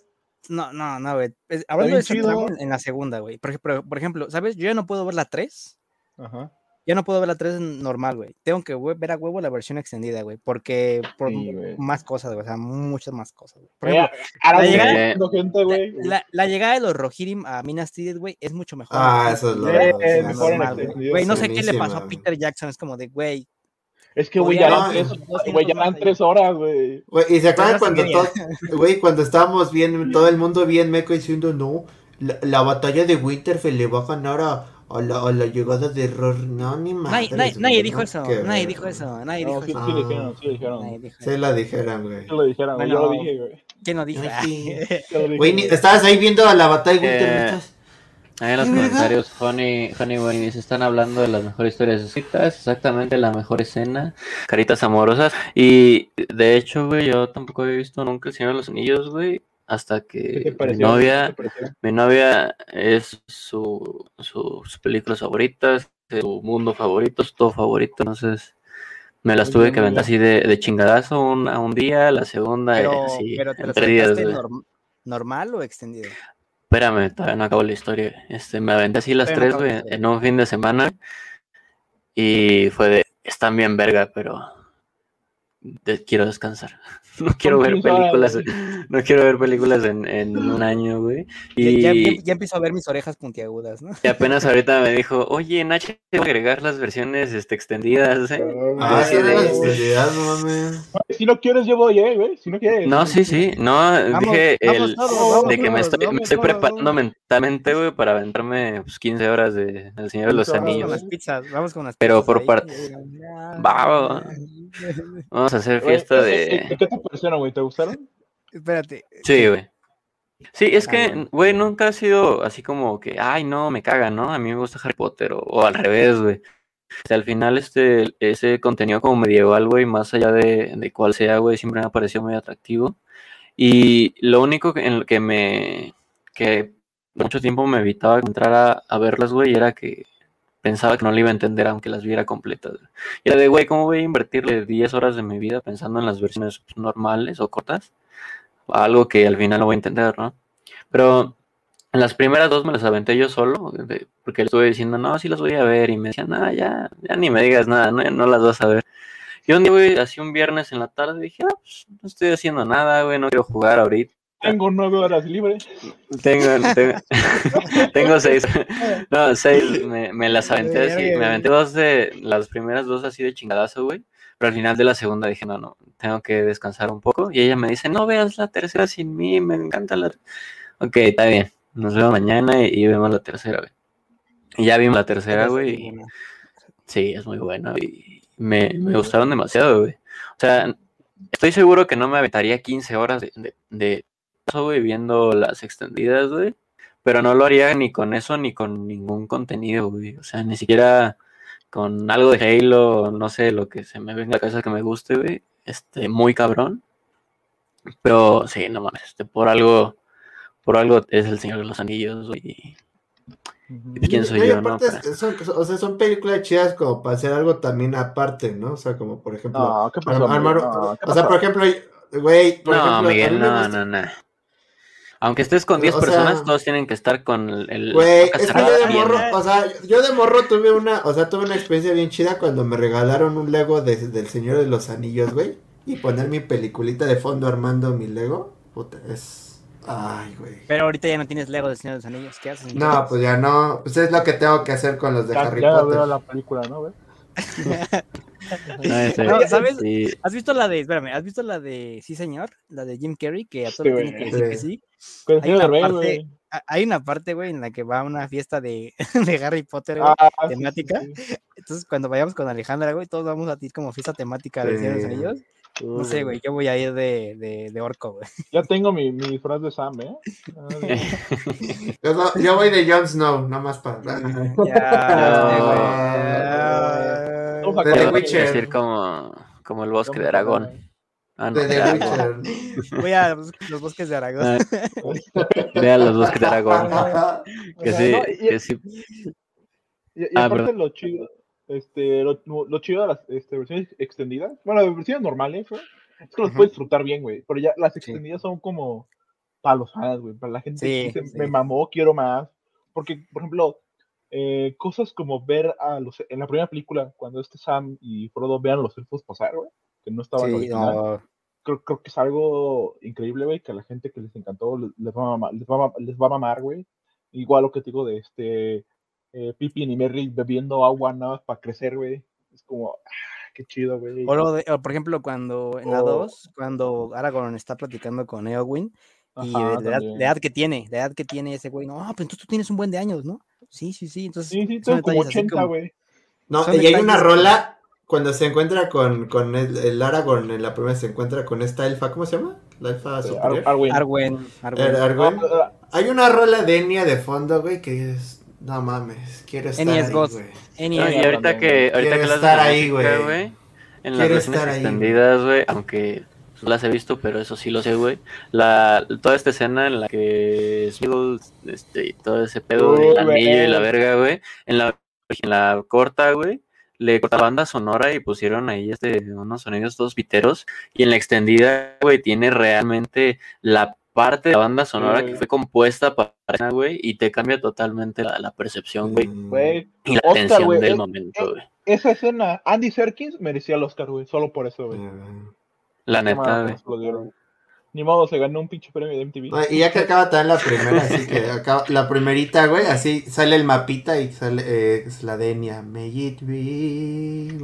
No, no, no, güey. Hablando de chido. en, la segunda, güey. Por, ejemplo- por ejemplo, ¿sabes? Yo ya no puedo ver la 3. Ajá. Ya no puedo ver la 3 normal, güey. Tengo que ver a huevo la versión extendida, güey. Porque por Sí, más cosas, güey. O sea, muchas más cosas, güey. Por ejemplo, la llegada- está haciendo gente, güey. la, la llegada de los Rohirrim a Minas Tirith, güey, es mucho mejor. Ah, güey, eso es lo Eh, mejor güey. no sé qué le pasó a. Peter Jackson. Es como de, güey. Es que, güey, ya, sido tres, ya horas, güey. Y se acuerdan cuando no todos, güey, cuando estábamos bien, todo el mundo bien meco diciendo, no, la, la batalla de Winterfell le va a ganar a, a, la, a la llegada de Ror. No, ni más. Nadie, nadie- nadie dijo eso. Nadie dijo eso. Nadie No, dijo sí, eso. sí Ah. dijeron, sí dijeron. Se la dijeron, güey. Sí lo dijeron, güey, yo lo dije, güey. ¿Quién lo dijo? Sí. Güey, estabas ahí viendo a la batalla de Eh, Winterfell. Ahí en los comentarios, Honey, Honey Bunny se están hablando de las mejores historias escritas, exactamente la mejor escena, caritas amorosas. Y de hecho, güey, yo tampoco había visto nunca El Señor de los Anillos, güey, hasta ¿Qué que mi novia, mi novia es su, su- sus películas favoritas, su mundo favorito, su todo favorito, entonces me las tuve que aventar así de, de chingadazo un, a un día, la segunda eh, Pero, así, pero te en lo tres días. norm- normal o extendido. Espérame, todavía no acabo la historia. Este, me aventé así las tres, güey, en un fin de semana. Y fue de, están bien verga, pero de- quiero descansar. No quiero ver 15 horas, películas, no quiero ver películas en, en un año, güey. Ya, Y, ya, ya- ya empiezo a ver mis orejas puntiagudas, ¿no? y apenas ahorita me dijo, oye, en H tengo que agregar las versiones este, extendidas. ¿eh?". Ah, sí, mames. Si no quieres, yo voy, eh, güey. Si no quieres. No, sí, sí, no, Vamos, dije vamos el, vamos de que me estoy, me estoy preparando vamos. mentalmente, güey, para aventarme pues, 15 horas de El Señor de los 15 horas, Vamos Anillos. con las pizzas, vamos con las Pero pizzas por ahí. parte- Va, va. Vamos a hacer fiesta ¿qué- de... ¿qué, qué te parecieron, güey? ¿Te gustaron? Espérate. Sí, güey. Sí, es Ah, que, bueno. güey, nunca ha sido así como que, ay, no, me caga, ¿no? A mí me gusta Harry Potter, o, o al revés, güey. O sea, al final, este, ese contenido como medieval, güey, más allá de, de cuál sea, güey, siempre me ha parecido muy atractivo. Y lo único que, en lo que me, que mucho tiempo me evitaba entrar a, a verlas, güey, era que pensaba que no le iba a entender aunque las viera completas. Y era de, güey, ¿cómo voy a invertirle 10 horas de mi vida pensando en las versiones pues, normales o cortas? algo que al final no voy a entender, ¿no? Pero en las primeras dos me las aventé yo solo, porque le estuve diciendo, no, sí las voy a ver, y me decían, no, ya, ya ni me digas nada, no, no las vas a ver. Y un día, güey, así un viernes en la tarde, dije, ah, pues, no estoy haciendo nada, güey, no quiero jugar ahorita. Tengo nueve horas libres. Tengo, tengo, tengo seis. No, seis. Me, me las aventé así. Me aventé dos de las primeras dos así de chingadazo, güey. Pero al final de la segunda dije, no, no, tengo que descansar un poco. Y ella me dice, no veas la tercera sin mí, me encanta la. Ok, está bien. Nos vemos mañana y, y vemos la tercera, güey. Y ya vimos la tercera, güey. y Sí, es muy buena y me, me gustaron demasiado, güey. O sea, estoy seguro que no me aventaría 15 horas de, de, de güey, viendo las extendidas, güey. Pero no lo haría ni con eso ni con ningún contenido, güey. O sea, ni siquiera con algo de Halo, no sé, lo que se me venga a la cabeza que me guste, güey, este, muy cabrón. Pero sí, no mames, este, por algo, por algo es el Señor de los Anillos, güey. ¿Y quién soy y yo, no? son, o sea, son películas chidas como para hacer algo también aparte, ¿no? O sea, como por ejemplo. No, ¿qué pasó? armar-? No, ¿qué o sea, por ejemplo, güey, por No, ejemplo, Miguel, no, no, no. Aunque estés con 10 O sea- personas, todos tienen que estar con el. Güey, es que yo de morro, o sea, yo de morro tuve una, o sea, tuve una experiencia bien chida cuando me regalaron un Lego de- del Señor de los Anillos, güey, y poner mi peliculita de fondo armando mi Lego, puta, es, ay, güey. Pero ahorita ya no tienes Lego del Señor de los Anillos. ¿Qué haces? No, pues ya no, pues es lo que tengo que hacer con los de Ya, Harry ya Potter. veo la película, ¿no, güey? No, No, ¿sabes? sí. ¿Has visto la de, espérame, ¿has visto la de Sí Señor? La de Jim Carrey, que a Sí, todos le tienen que decir que sí. Hay una Derbez, parte- Hay una parte, güey, en la que va a una fiesta de, de Harry Potter, güey. Ah, sí, sí, temática. sí, sí. Entonces, cuando vayamos con Alejandra, güey, todos vamos a ir como fiesta temática de Señor de los Sí. Anillos. No sé, güey, yo voy a ir de, de, de orco, güey. Ya tengo mi, mi disfraz de Sam, ¿eh? Yo, no- yo voy de Jon Snow, nada más para... Ya, Vamos a De The Witcher. decir como, como el bosque de Aragón. Ah, no, De The de Aragón. Witcher. Voy a los, bosques de Aragón. Ah, Vea los bosques de Aragón. O Que sea, sí, no, y- que sí. Y, y Ah, aparte perdón. lo chido, este, lo, lo chido de las este, versiones extendidas, bueno, las versiones normales, güey, es que los puedes disfrutar bien, güey, pero ya las Sí. extendidas son como para los fans, güey, para la gente Sí, que dice, sí. me mamó, quiero más, porque, por ejemplo, eh, cosas como ver a los, en la primera película, cuando este Sam y Frodo vean a los elfos pasar, güey, que no estaban Sí, no, creo, creo que es algo increíble, güey, que a la gente que les encantó les, les va, a mamar, les, va, a les va a mamar, güey. Igual lo que te digo de este eh, Pippin y Merry bebiendo agua nada más para crecer, güey. Es como, ah, qué chido, güey. O, lo de- o, por ejemplo, cuando en la O- 2, cuando Aragorn está platicando con Eowyn y de la edad, la edad que tiene, la edad que tiene ese güey, no, pues entonces tú tienes un buen de años, ¿no? Sí, sí, sí, entonces Sí, sí, son como detalles así 80, como- güey. No, Son y hay una rola cuando se encuentra con, con el, el Aragorn en la primera se encuentra con esta elfa, ¿cómo se llama? La elfa Eh, superior. Ar- Arwen. Arwen, Arwen. Er- Arwen. Ah, ah, Hay una rola de Enya de fondo, güey, que es no mames, quiero estar Enya es ahí, God. güey. Y ahorita también, que, ahorita Quiero que estar ahí, güey. Quiero estar ahí. extendidas, güey, aunque no las he visto, pero eso sí lo sé, güey. La, toda esta escena en la que este, y todo ese pedo del anillo y la verga, güey, en la, en la corta, güey, le corta banda sonora y pusieron ahí este, unos sonidos todos piteros. Y en la extendida, güey, tiene realmente la parte de la banda sonora que fue compuesta para esa, güey, y te cambia totalmente la, la percepción, güey, Mm. Güey, y la Oscar, tensión güey, del es- momento, güey. esa escena, Andy Serkins merecía el Oscar, güey, solo por eso, güey. Mm. La neta, güey. lo. Ni modo, se ganó un pinche premio de MTV. Y ya que acaba también la primera, así que acaba, la primerita, güey, así sale el mapita y sale eh, es la de Enya. May it be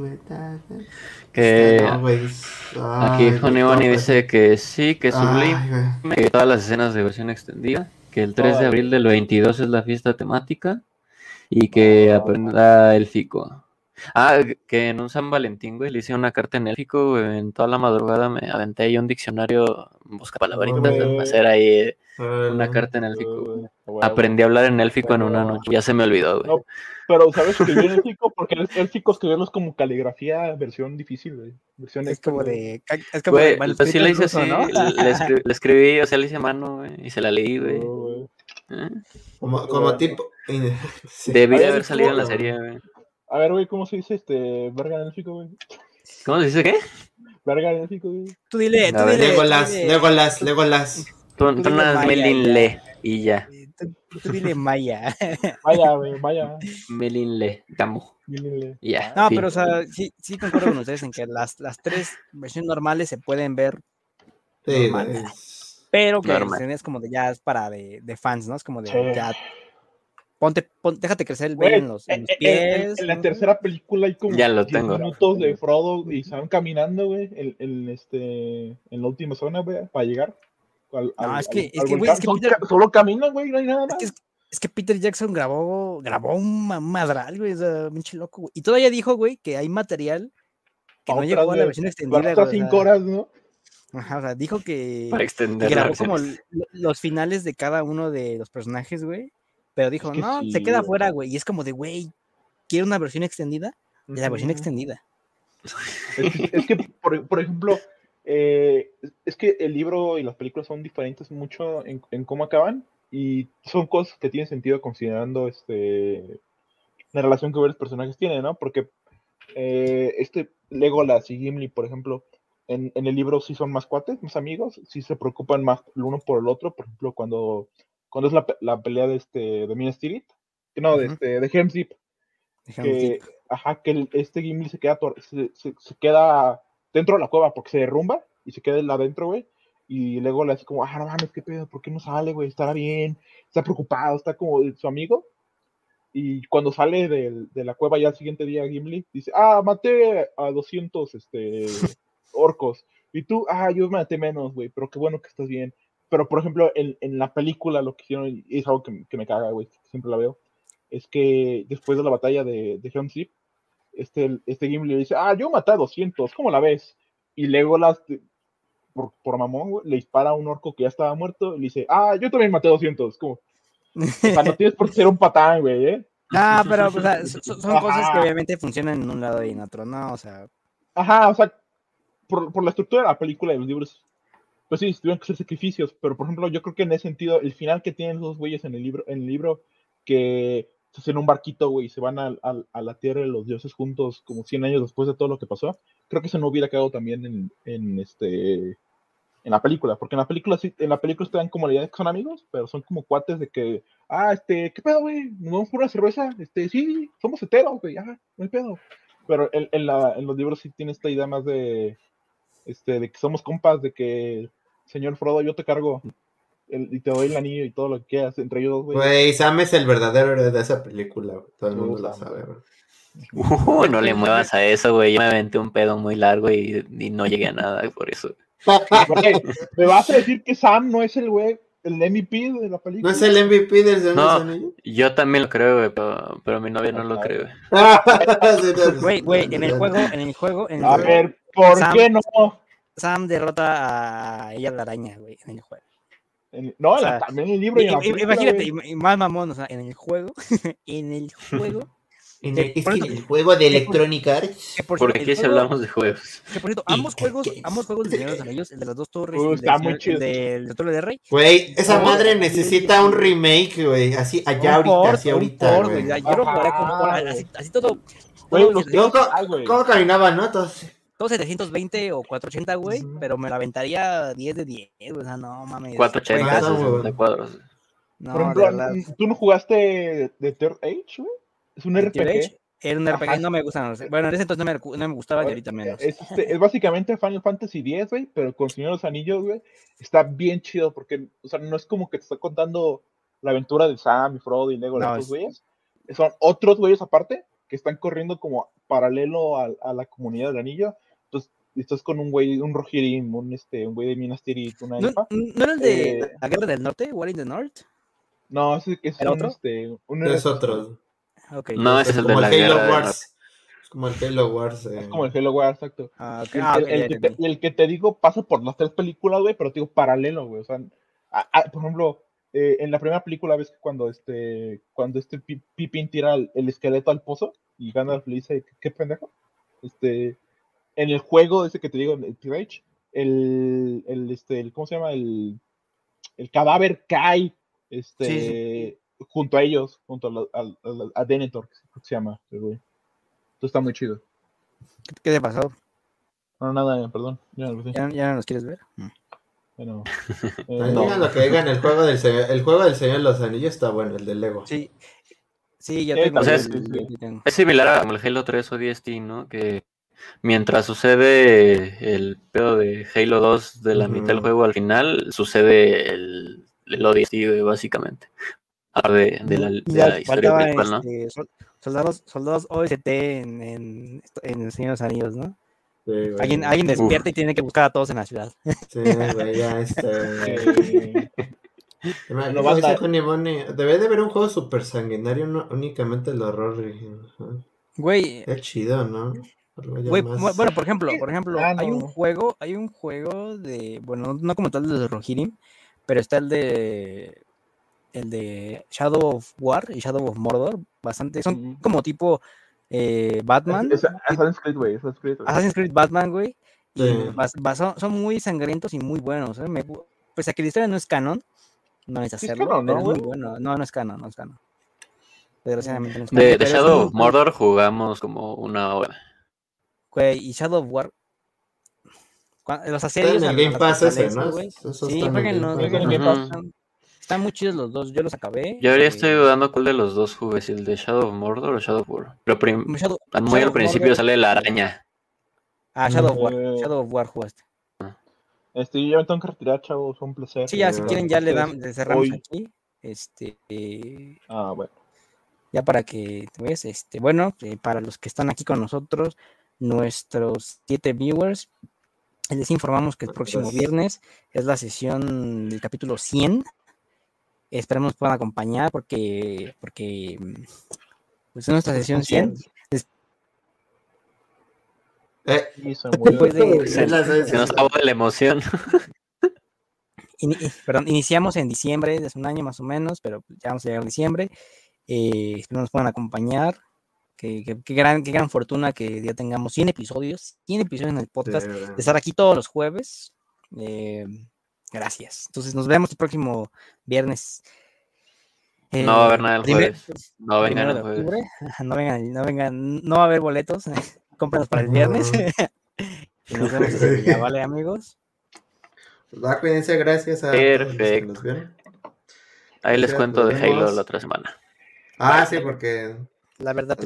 Que Este, aquí Honey Bunny dice que sí, que es sublime, Ay, güey. que todas las escenas de versión extendida, que el 3 de abril del 22 es la fiesta temática y que Ah. aprenda élfico. Ah, que en un San Valentín, güey, le hice una carta en élfico, güey, en toda la madrugada me aventé ahí un diccionario, busca palabritas, para hacer ahí eh, una Ah, carta en élfico, güey. Aprendí a hablar en élfico en una noche, ya se me olvidó, güey. No, Pero, ¿sabes escribir élfico? Porque el élfico escribirlo es como caligrafía versión difícil, güey. Versión Es como de. Es como Güey, de pues sí le en hice ruso, así, ¿no? le, escri- le escribí, o sea, le hice mano, güey, y se la leí, güey. Oh, güey. ¿Eh? Como, como tipo. sí. Debí A de haber salido en la serie, güey. A ver, güey, ¿cómo se dice este verga en élfico, güey? ¿Cómo se dice qué? Verga en élfico, güey. Tú dile, tú dile. tú Legolas, Legolas, Legolas. Tú, Tú tú dile nada más Maya, Melin ya. Le y ya. Tú, tú dile Maya. Vaya, güey, vaya. Melin Le, Camu. Dímele. y Ya. No, fin. pero o sea, sí, sí concuerdo con ustedes en que las, las tres versiones normales se pueden ver, Sí, Normal. güey. pero que Normal. es como de ya es para de, de fans, ¿no? Es como de Sí. ya. Ponte, pon- déjate crecer el vello en los, en en, los en- pies. en la ¿no? tercera película hay como Ya lo 10 tengo. minutos de Frodo y se van caminando, güey, en, en, este, en la última zona, güey, para llegar. Al, No, al- es que- al- es que, güey, es que Solo Peter- ca- Solo caminan, güey, no hay nada más. que es- Es que Peter Jackson grabó, grabó un ma- madral, güey, sea, pinche loco, güey. Y todavía dijo, güey, que hay material que no llegó a la versión extendida. o cinco horas, ¿no? Ajá, o sea, dijo que, Para extender grabó como los finales de cada uno de los personajes, güey. Pero dijo, que no, sí, se queda fuera, güey. Y es como de, güey, quiero una versión extendida. la versión extendida. Es que, es que, por, por ejemplo, eh, es que el libro y las películas son diferentes mucho en, en cómo acaban y son cosas que tienen sentido considerando este la relación que varios personajes tienen, ¿no? Porque eh, este Legolas y Gimli, por ejemplo, en, en el libro sí son más cuates, más amigos, sí se preocupan más el uno por el otro, por ejemplo, cuando, cuando es la, la pelea de este de Minas Tirith, que no, de este de Helm's Deep, que, ajá, que el- este Gimli se queda, se, se- se queda dentro de la cueva porque se derrumba y se queda él adentro, güey. Y luego le hace como, ah, no mames, qué pedo, ¿por qué no sale, güey? Estará bien, está preocupado, está como su amigo. Y cuando sale de, la cueva ya el siguiente día, Gimli dice, ah, maté a 200 este, orcos. Y tú, ah, yo maté menos, güey, pero qué bueno que estás bien. Pero, por ejemplo, en, en la película lo que hicieron, y es algo que, que me caga, güey, siempre la veo, es que después de la batalla de, de Helm's Deep, este, este Gimli le dice, ah, yo maté a 200, ¿cómo la ves? Y Legolas, por, por mamón, güey, le dispara a un orco que ya estaba muerto y le dice, ah, yo también maté a 200, como, o sea, no tienes por qué ser un patán, güey, ¿eh? Ah, pero o sea, son cosas que obviamente funcionan en un lado y en otro, ¿no? O sea, Ajá, o sea, por, por la estructura de la película y los libros, pues sí, tuvieron que hacer sacrificios, pero por ejemplo, yo creo que en ese sentido, el final que tienen los güeyes en el libro, en el libro, que se hacen un barquito, güey, y se van al- al- a, la tierra de los dioses juntos como 100 años después de todo lo que pasó, creo que eso no hubiera quedado también en, en este en la película, porque en la película sí, en la película dan como la idea de que son amigos, pero son como cuates de que, ah, este, ¿qué pedo, güey? ¿Nos vamos por una cerveza? Este, sí, somos heteros, güey, ah, no hay pedo. Pero en, en, en los libros sí tiene esta idea más de, este, de que somos compas, de que, señor Frodo, yo te cargo el- y te doy el anillo y todo lo que quieras entre ellos dos, güey. Güey, Sam es el verdadero héroe de esa película, güey. Todo el mundo lo sabe, güey. Uh, no le muevas a eso, güey. Yo me aventé un pedo muy largo y, y no llegué a nada por eso. ¿Me vas a decir que Sam no es el güey, el MVP de la ¿No película? es el MVP del Señor No. Anillos? Yo también lo creo, güey, pero, pero mi novia no lo cree, güey. No, güey, güey, en el juego, en el juego, en el A juego, ver, ¿por Sam. qué no? Sam derrota a ella la araña, güey, en el juego. En- no, O sea, también en el libro y en la película, Imagínate, im- más mamón, o sea, en el juego, en el juego, En el, es que en el juego de Electronic Arts. que por Por aquí si hablamos de juegos. que por cierto, Y ambos juegos, ambos juegos de Señor de los Anillos, el de las dos torres, Uh, y el está del muy Señor- chido. el del del Trono de Rey. Güey, esa madre necesita un remake, güey. Así, allá ahorita, port, así ahorita, port, güey. Yo lo jugaré como Ajá, así, todo. Güey, todo- los Yo, ¿cómo, Ay, güey. cómo caminaba, no? Entonces, todo 720 o 480, güey, pero me la aventaría 10 de 10, güey, o sea, no mames. 480, Juegazo, güey. 60 cuadros. No, Por de ejemplo. ¿tú no jugaste de Third Age, güey? Es un Tear RPG. Era un RPG, Ajá. no me gustan. Bueno, en ese entonces no me, no me gustaba y ahorita menos. Es, este, es básicamente Final Fantasy X, güey, pero con Señor de los Anillos, güey, está bien chido porque, o sea, no es como que te está contando la aventura de Sam y Frodo y Legolas, No, estos es- güeyes. Son otros güeyes aparte que están corriendo como paralelo a, a la comunidad del anillo. Entonces, estás con un güey, un Rohirrim, un, este, un güey de Minas Tirith, una ¿No, elfa. ¿no era el de Eh, la Guerra del Norte? ¿War in the North? No, ese es ¿Era un, otro? este, un es otro. Ok. No, ese es el de la el Halo guerra. Wars. Es como el Halo Wars. eh. Es como el Halo Wars, exacto. Ah, el, Ah, el- el que te, y el que te digo pasa por las tres películas, güey, pero te digo paralelo, güey. O sea, a- a- por ejemplo, eh, en la primera película ves que cuando este, cuando este Pi- Pippin tira el, el esqueleto al pozo y Gandalf le dice, ¿qué, qué pendejo? Este, en el juego ese que te digo, en el Tirage, el, el, este, el, ¿cómo se llama? El, el cadáver cae, este, Sí, junto a ellos, junto a, la- al- al- a Denethor, que se llama, el güey. Entonces está muy chido. ¿Qué- ¿Qué te pasó? No, nada, perdón. Ya, no. ¿Ya, ya no los quieres ver? Mm. Bueno, Ay, eh, Digan lo que digan, el juego del Señor, el juego del Señor de los Anillos está bueno, el de Lego. Sí. Sí, ya Eh, tengo. o sea, el- es- el- el- tengo. Es similar a como el Halo 3 o DST, ¿no? Que mientras sucede el pedo de Halo 2 de la mitad del juego al final, sucede el, el ODST, güey, básicamente. Aparte de, de la, de Ya la historia principal, ¿no? este, sol- soldados, soldados OST en, en, en El Señor de los Anillos, ¿no? Sí, güey. Alguien, alguien despierta y tiene que buscar a todos en la ciudad. Sí, güey, ya Me- no basta. debe de haber un juego super sanguinario, no únicamente el horror. Güey, Qué chido, ¿no? Bueno, por ejemplo, por ejemplo, Ah, hay un juego, hay un juego de, bueno, no, no como tal de Rohirrim, pero está el de el de Shadow of War y Shadow of Mordor, bastante, son como tipo eh, Batman. Es, es Assassin's Creed, güey. Assassin's Creed. Assassin's Creed Batman, güey. Y Sí. bas- bas- son, muy sangrientos y muy buenos. ¿eh? Me pese a que la historia no es canon, no es hacerlo, ¿no, es muy bueno. No, no es canon, no es canon. Desgraciadamente no es De, canon, de es Shadow of Mordor jugamos como una hora. Güey, y Shadow of War. Los asedios. en el Game Pass ese, ¿no? Sí, están Game muy chidos los dos, yo los acabé. Yo ahora eh, estoy dudando cuál de los dos jugué, si el de Shadow of Mordor o Shadow of War. Pero prim- Shadow- muy Shadow al principio Mordor- sale la araña. Ah, Shadow of War. Shadow of War jugaste. Este, yo ya me tengo que retirar, chavos. Un placer. Sí, ya si quieren ya le, Ustedes dam- le cerramos hoy- aquí. Este, eh, Ah, bueno. ya para que te veas, este, bueno, eh, para los que están aquí con nosotros, nuestros siete viewers, les informamos que el próximo viernes es la sesión del capítulo 100. Esperemos nos puedan acompañar porque, porque pues es nuestra sesión 100. Eh. Después de- Se nos acabó de la emoción. Eh, perdón, iniciamos en diciembre, de hace un año más o menos, pero ya vamos a llegar a diciembre. Eh, espero nos puedan acompañar. Qué, qué- qué gran, qué gran fortuna que ya tengamos 100 episodios, 100 episodios en el podcast, de- de estar aquí todos los jueves. Eh, gracias. Entonces nos vemos el próximo viernes. No va a haber Eh, nada el primer- jueves. No vengan el jueves. octubre. No vengan, no vengan, no va a haber boletos. Cómpranos para el viernes. y nos vemos ese día, ¿vale, amigos? Pues va, cuídense, gracias a Perfecto. Ahí les cuento de Halo la otra semana. Ah, sí, porque La verdad.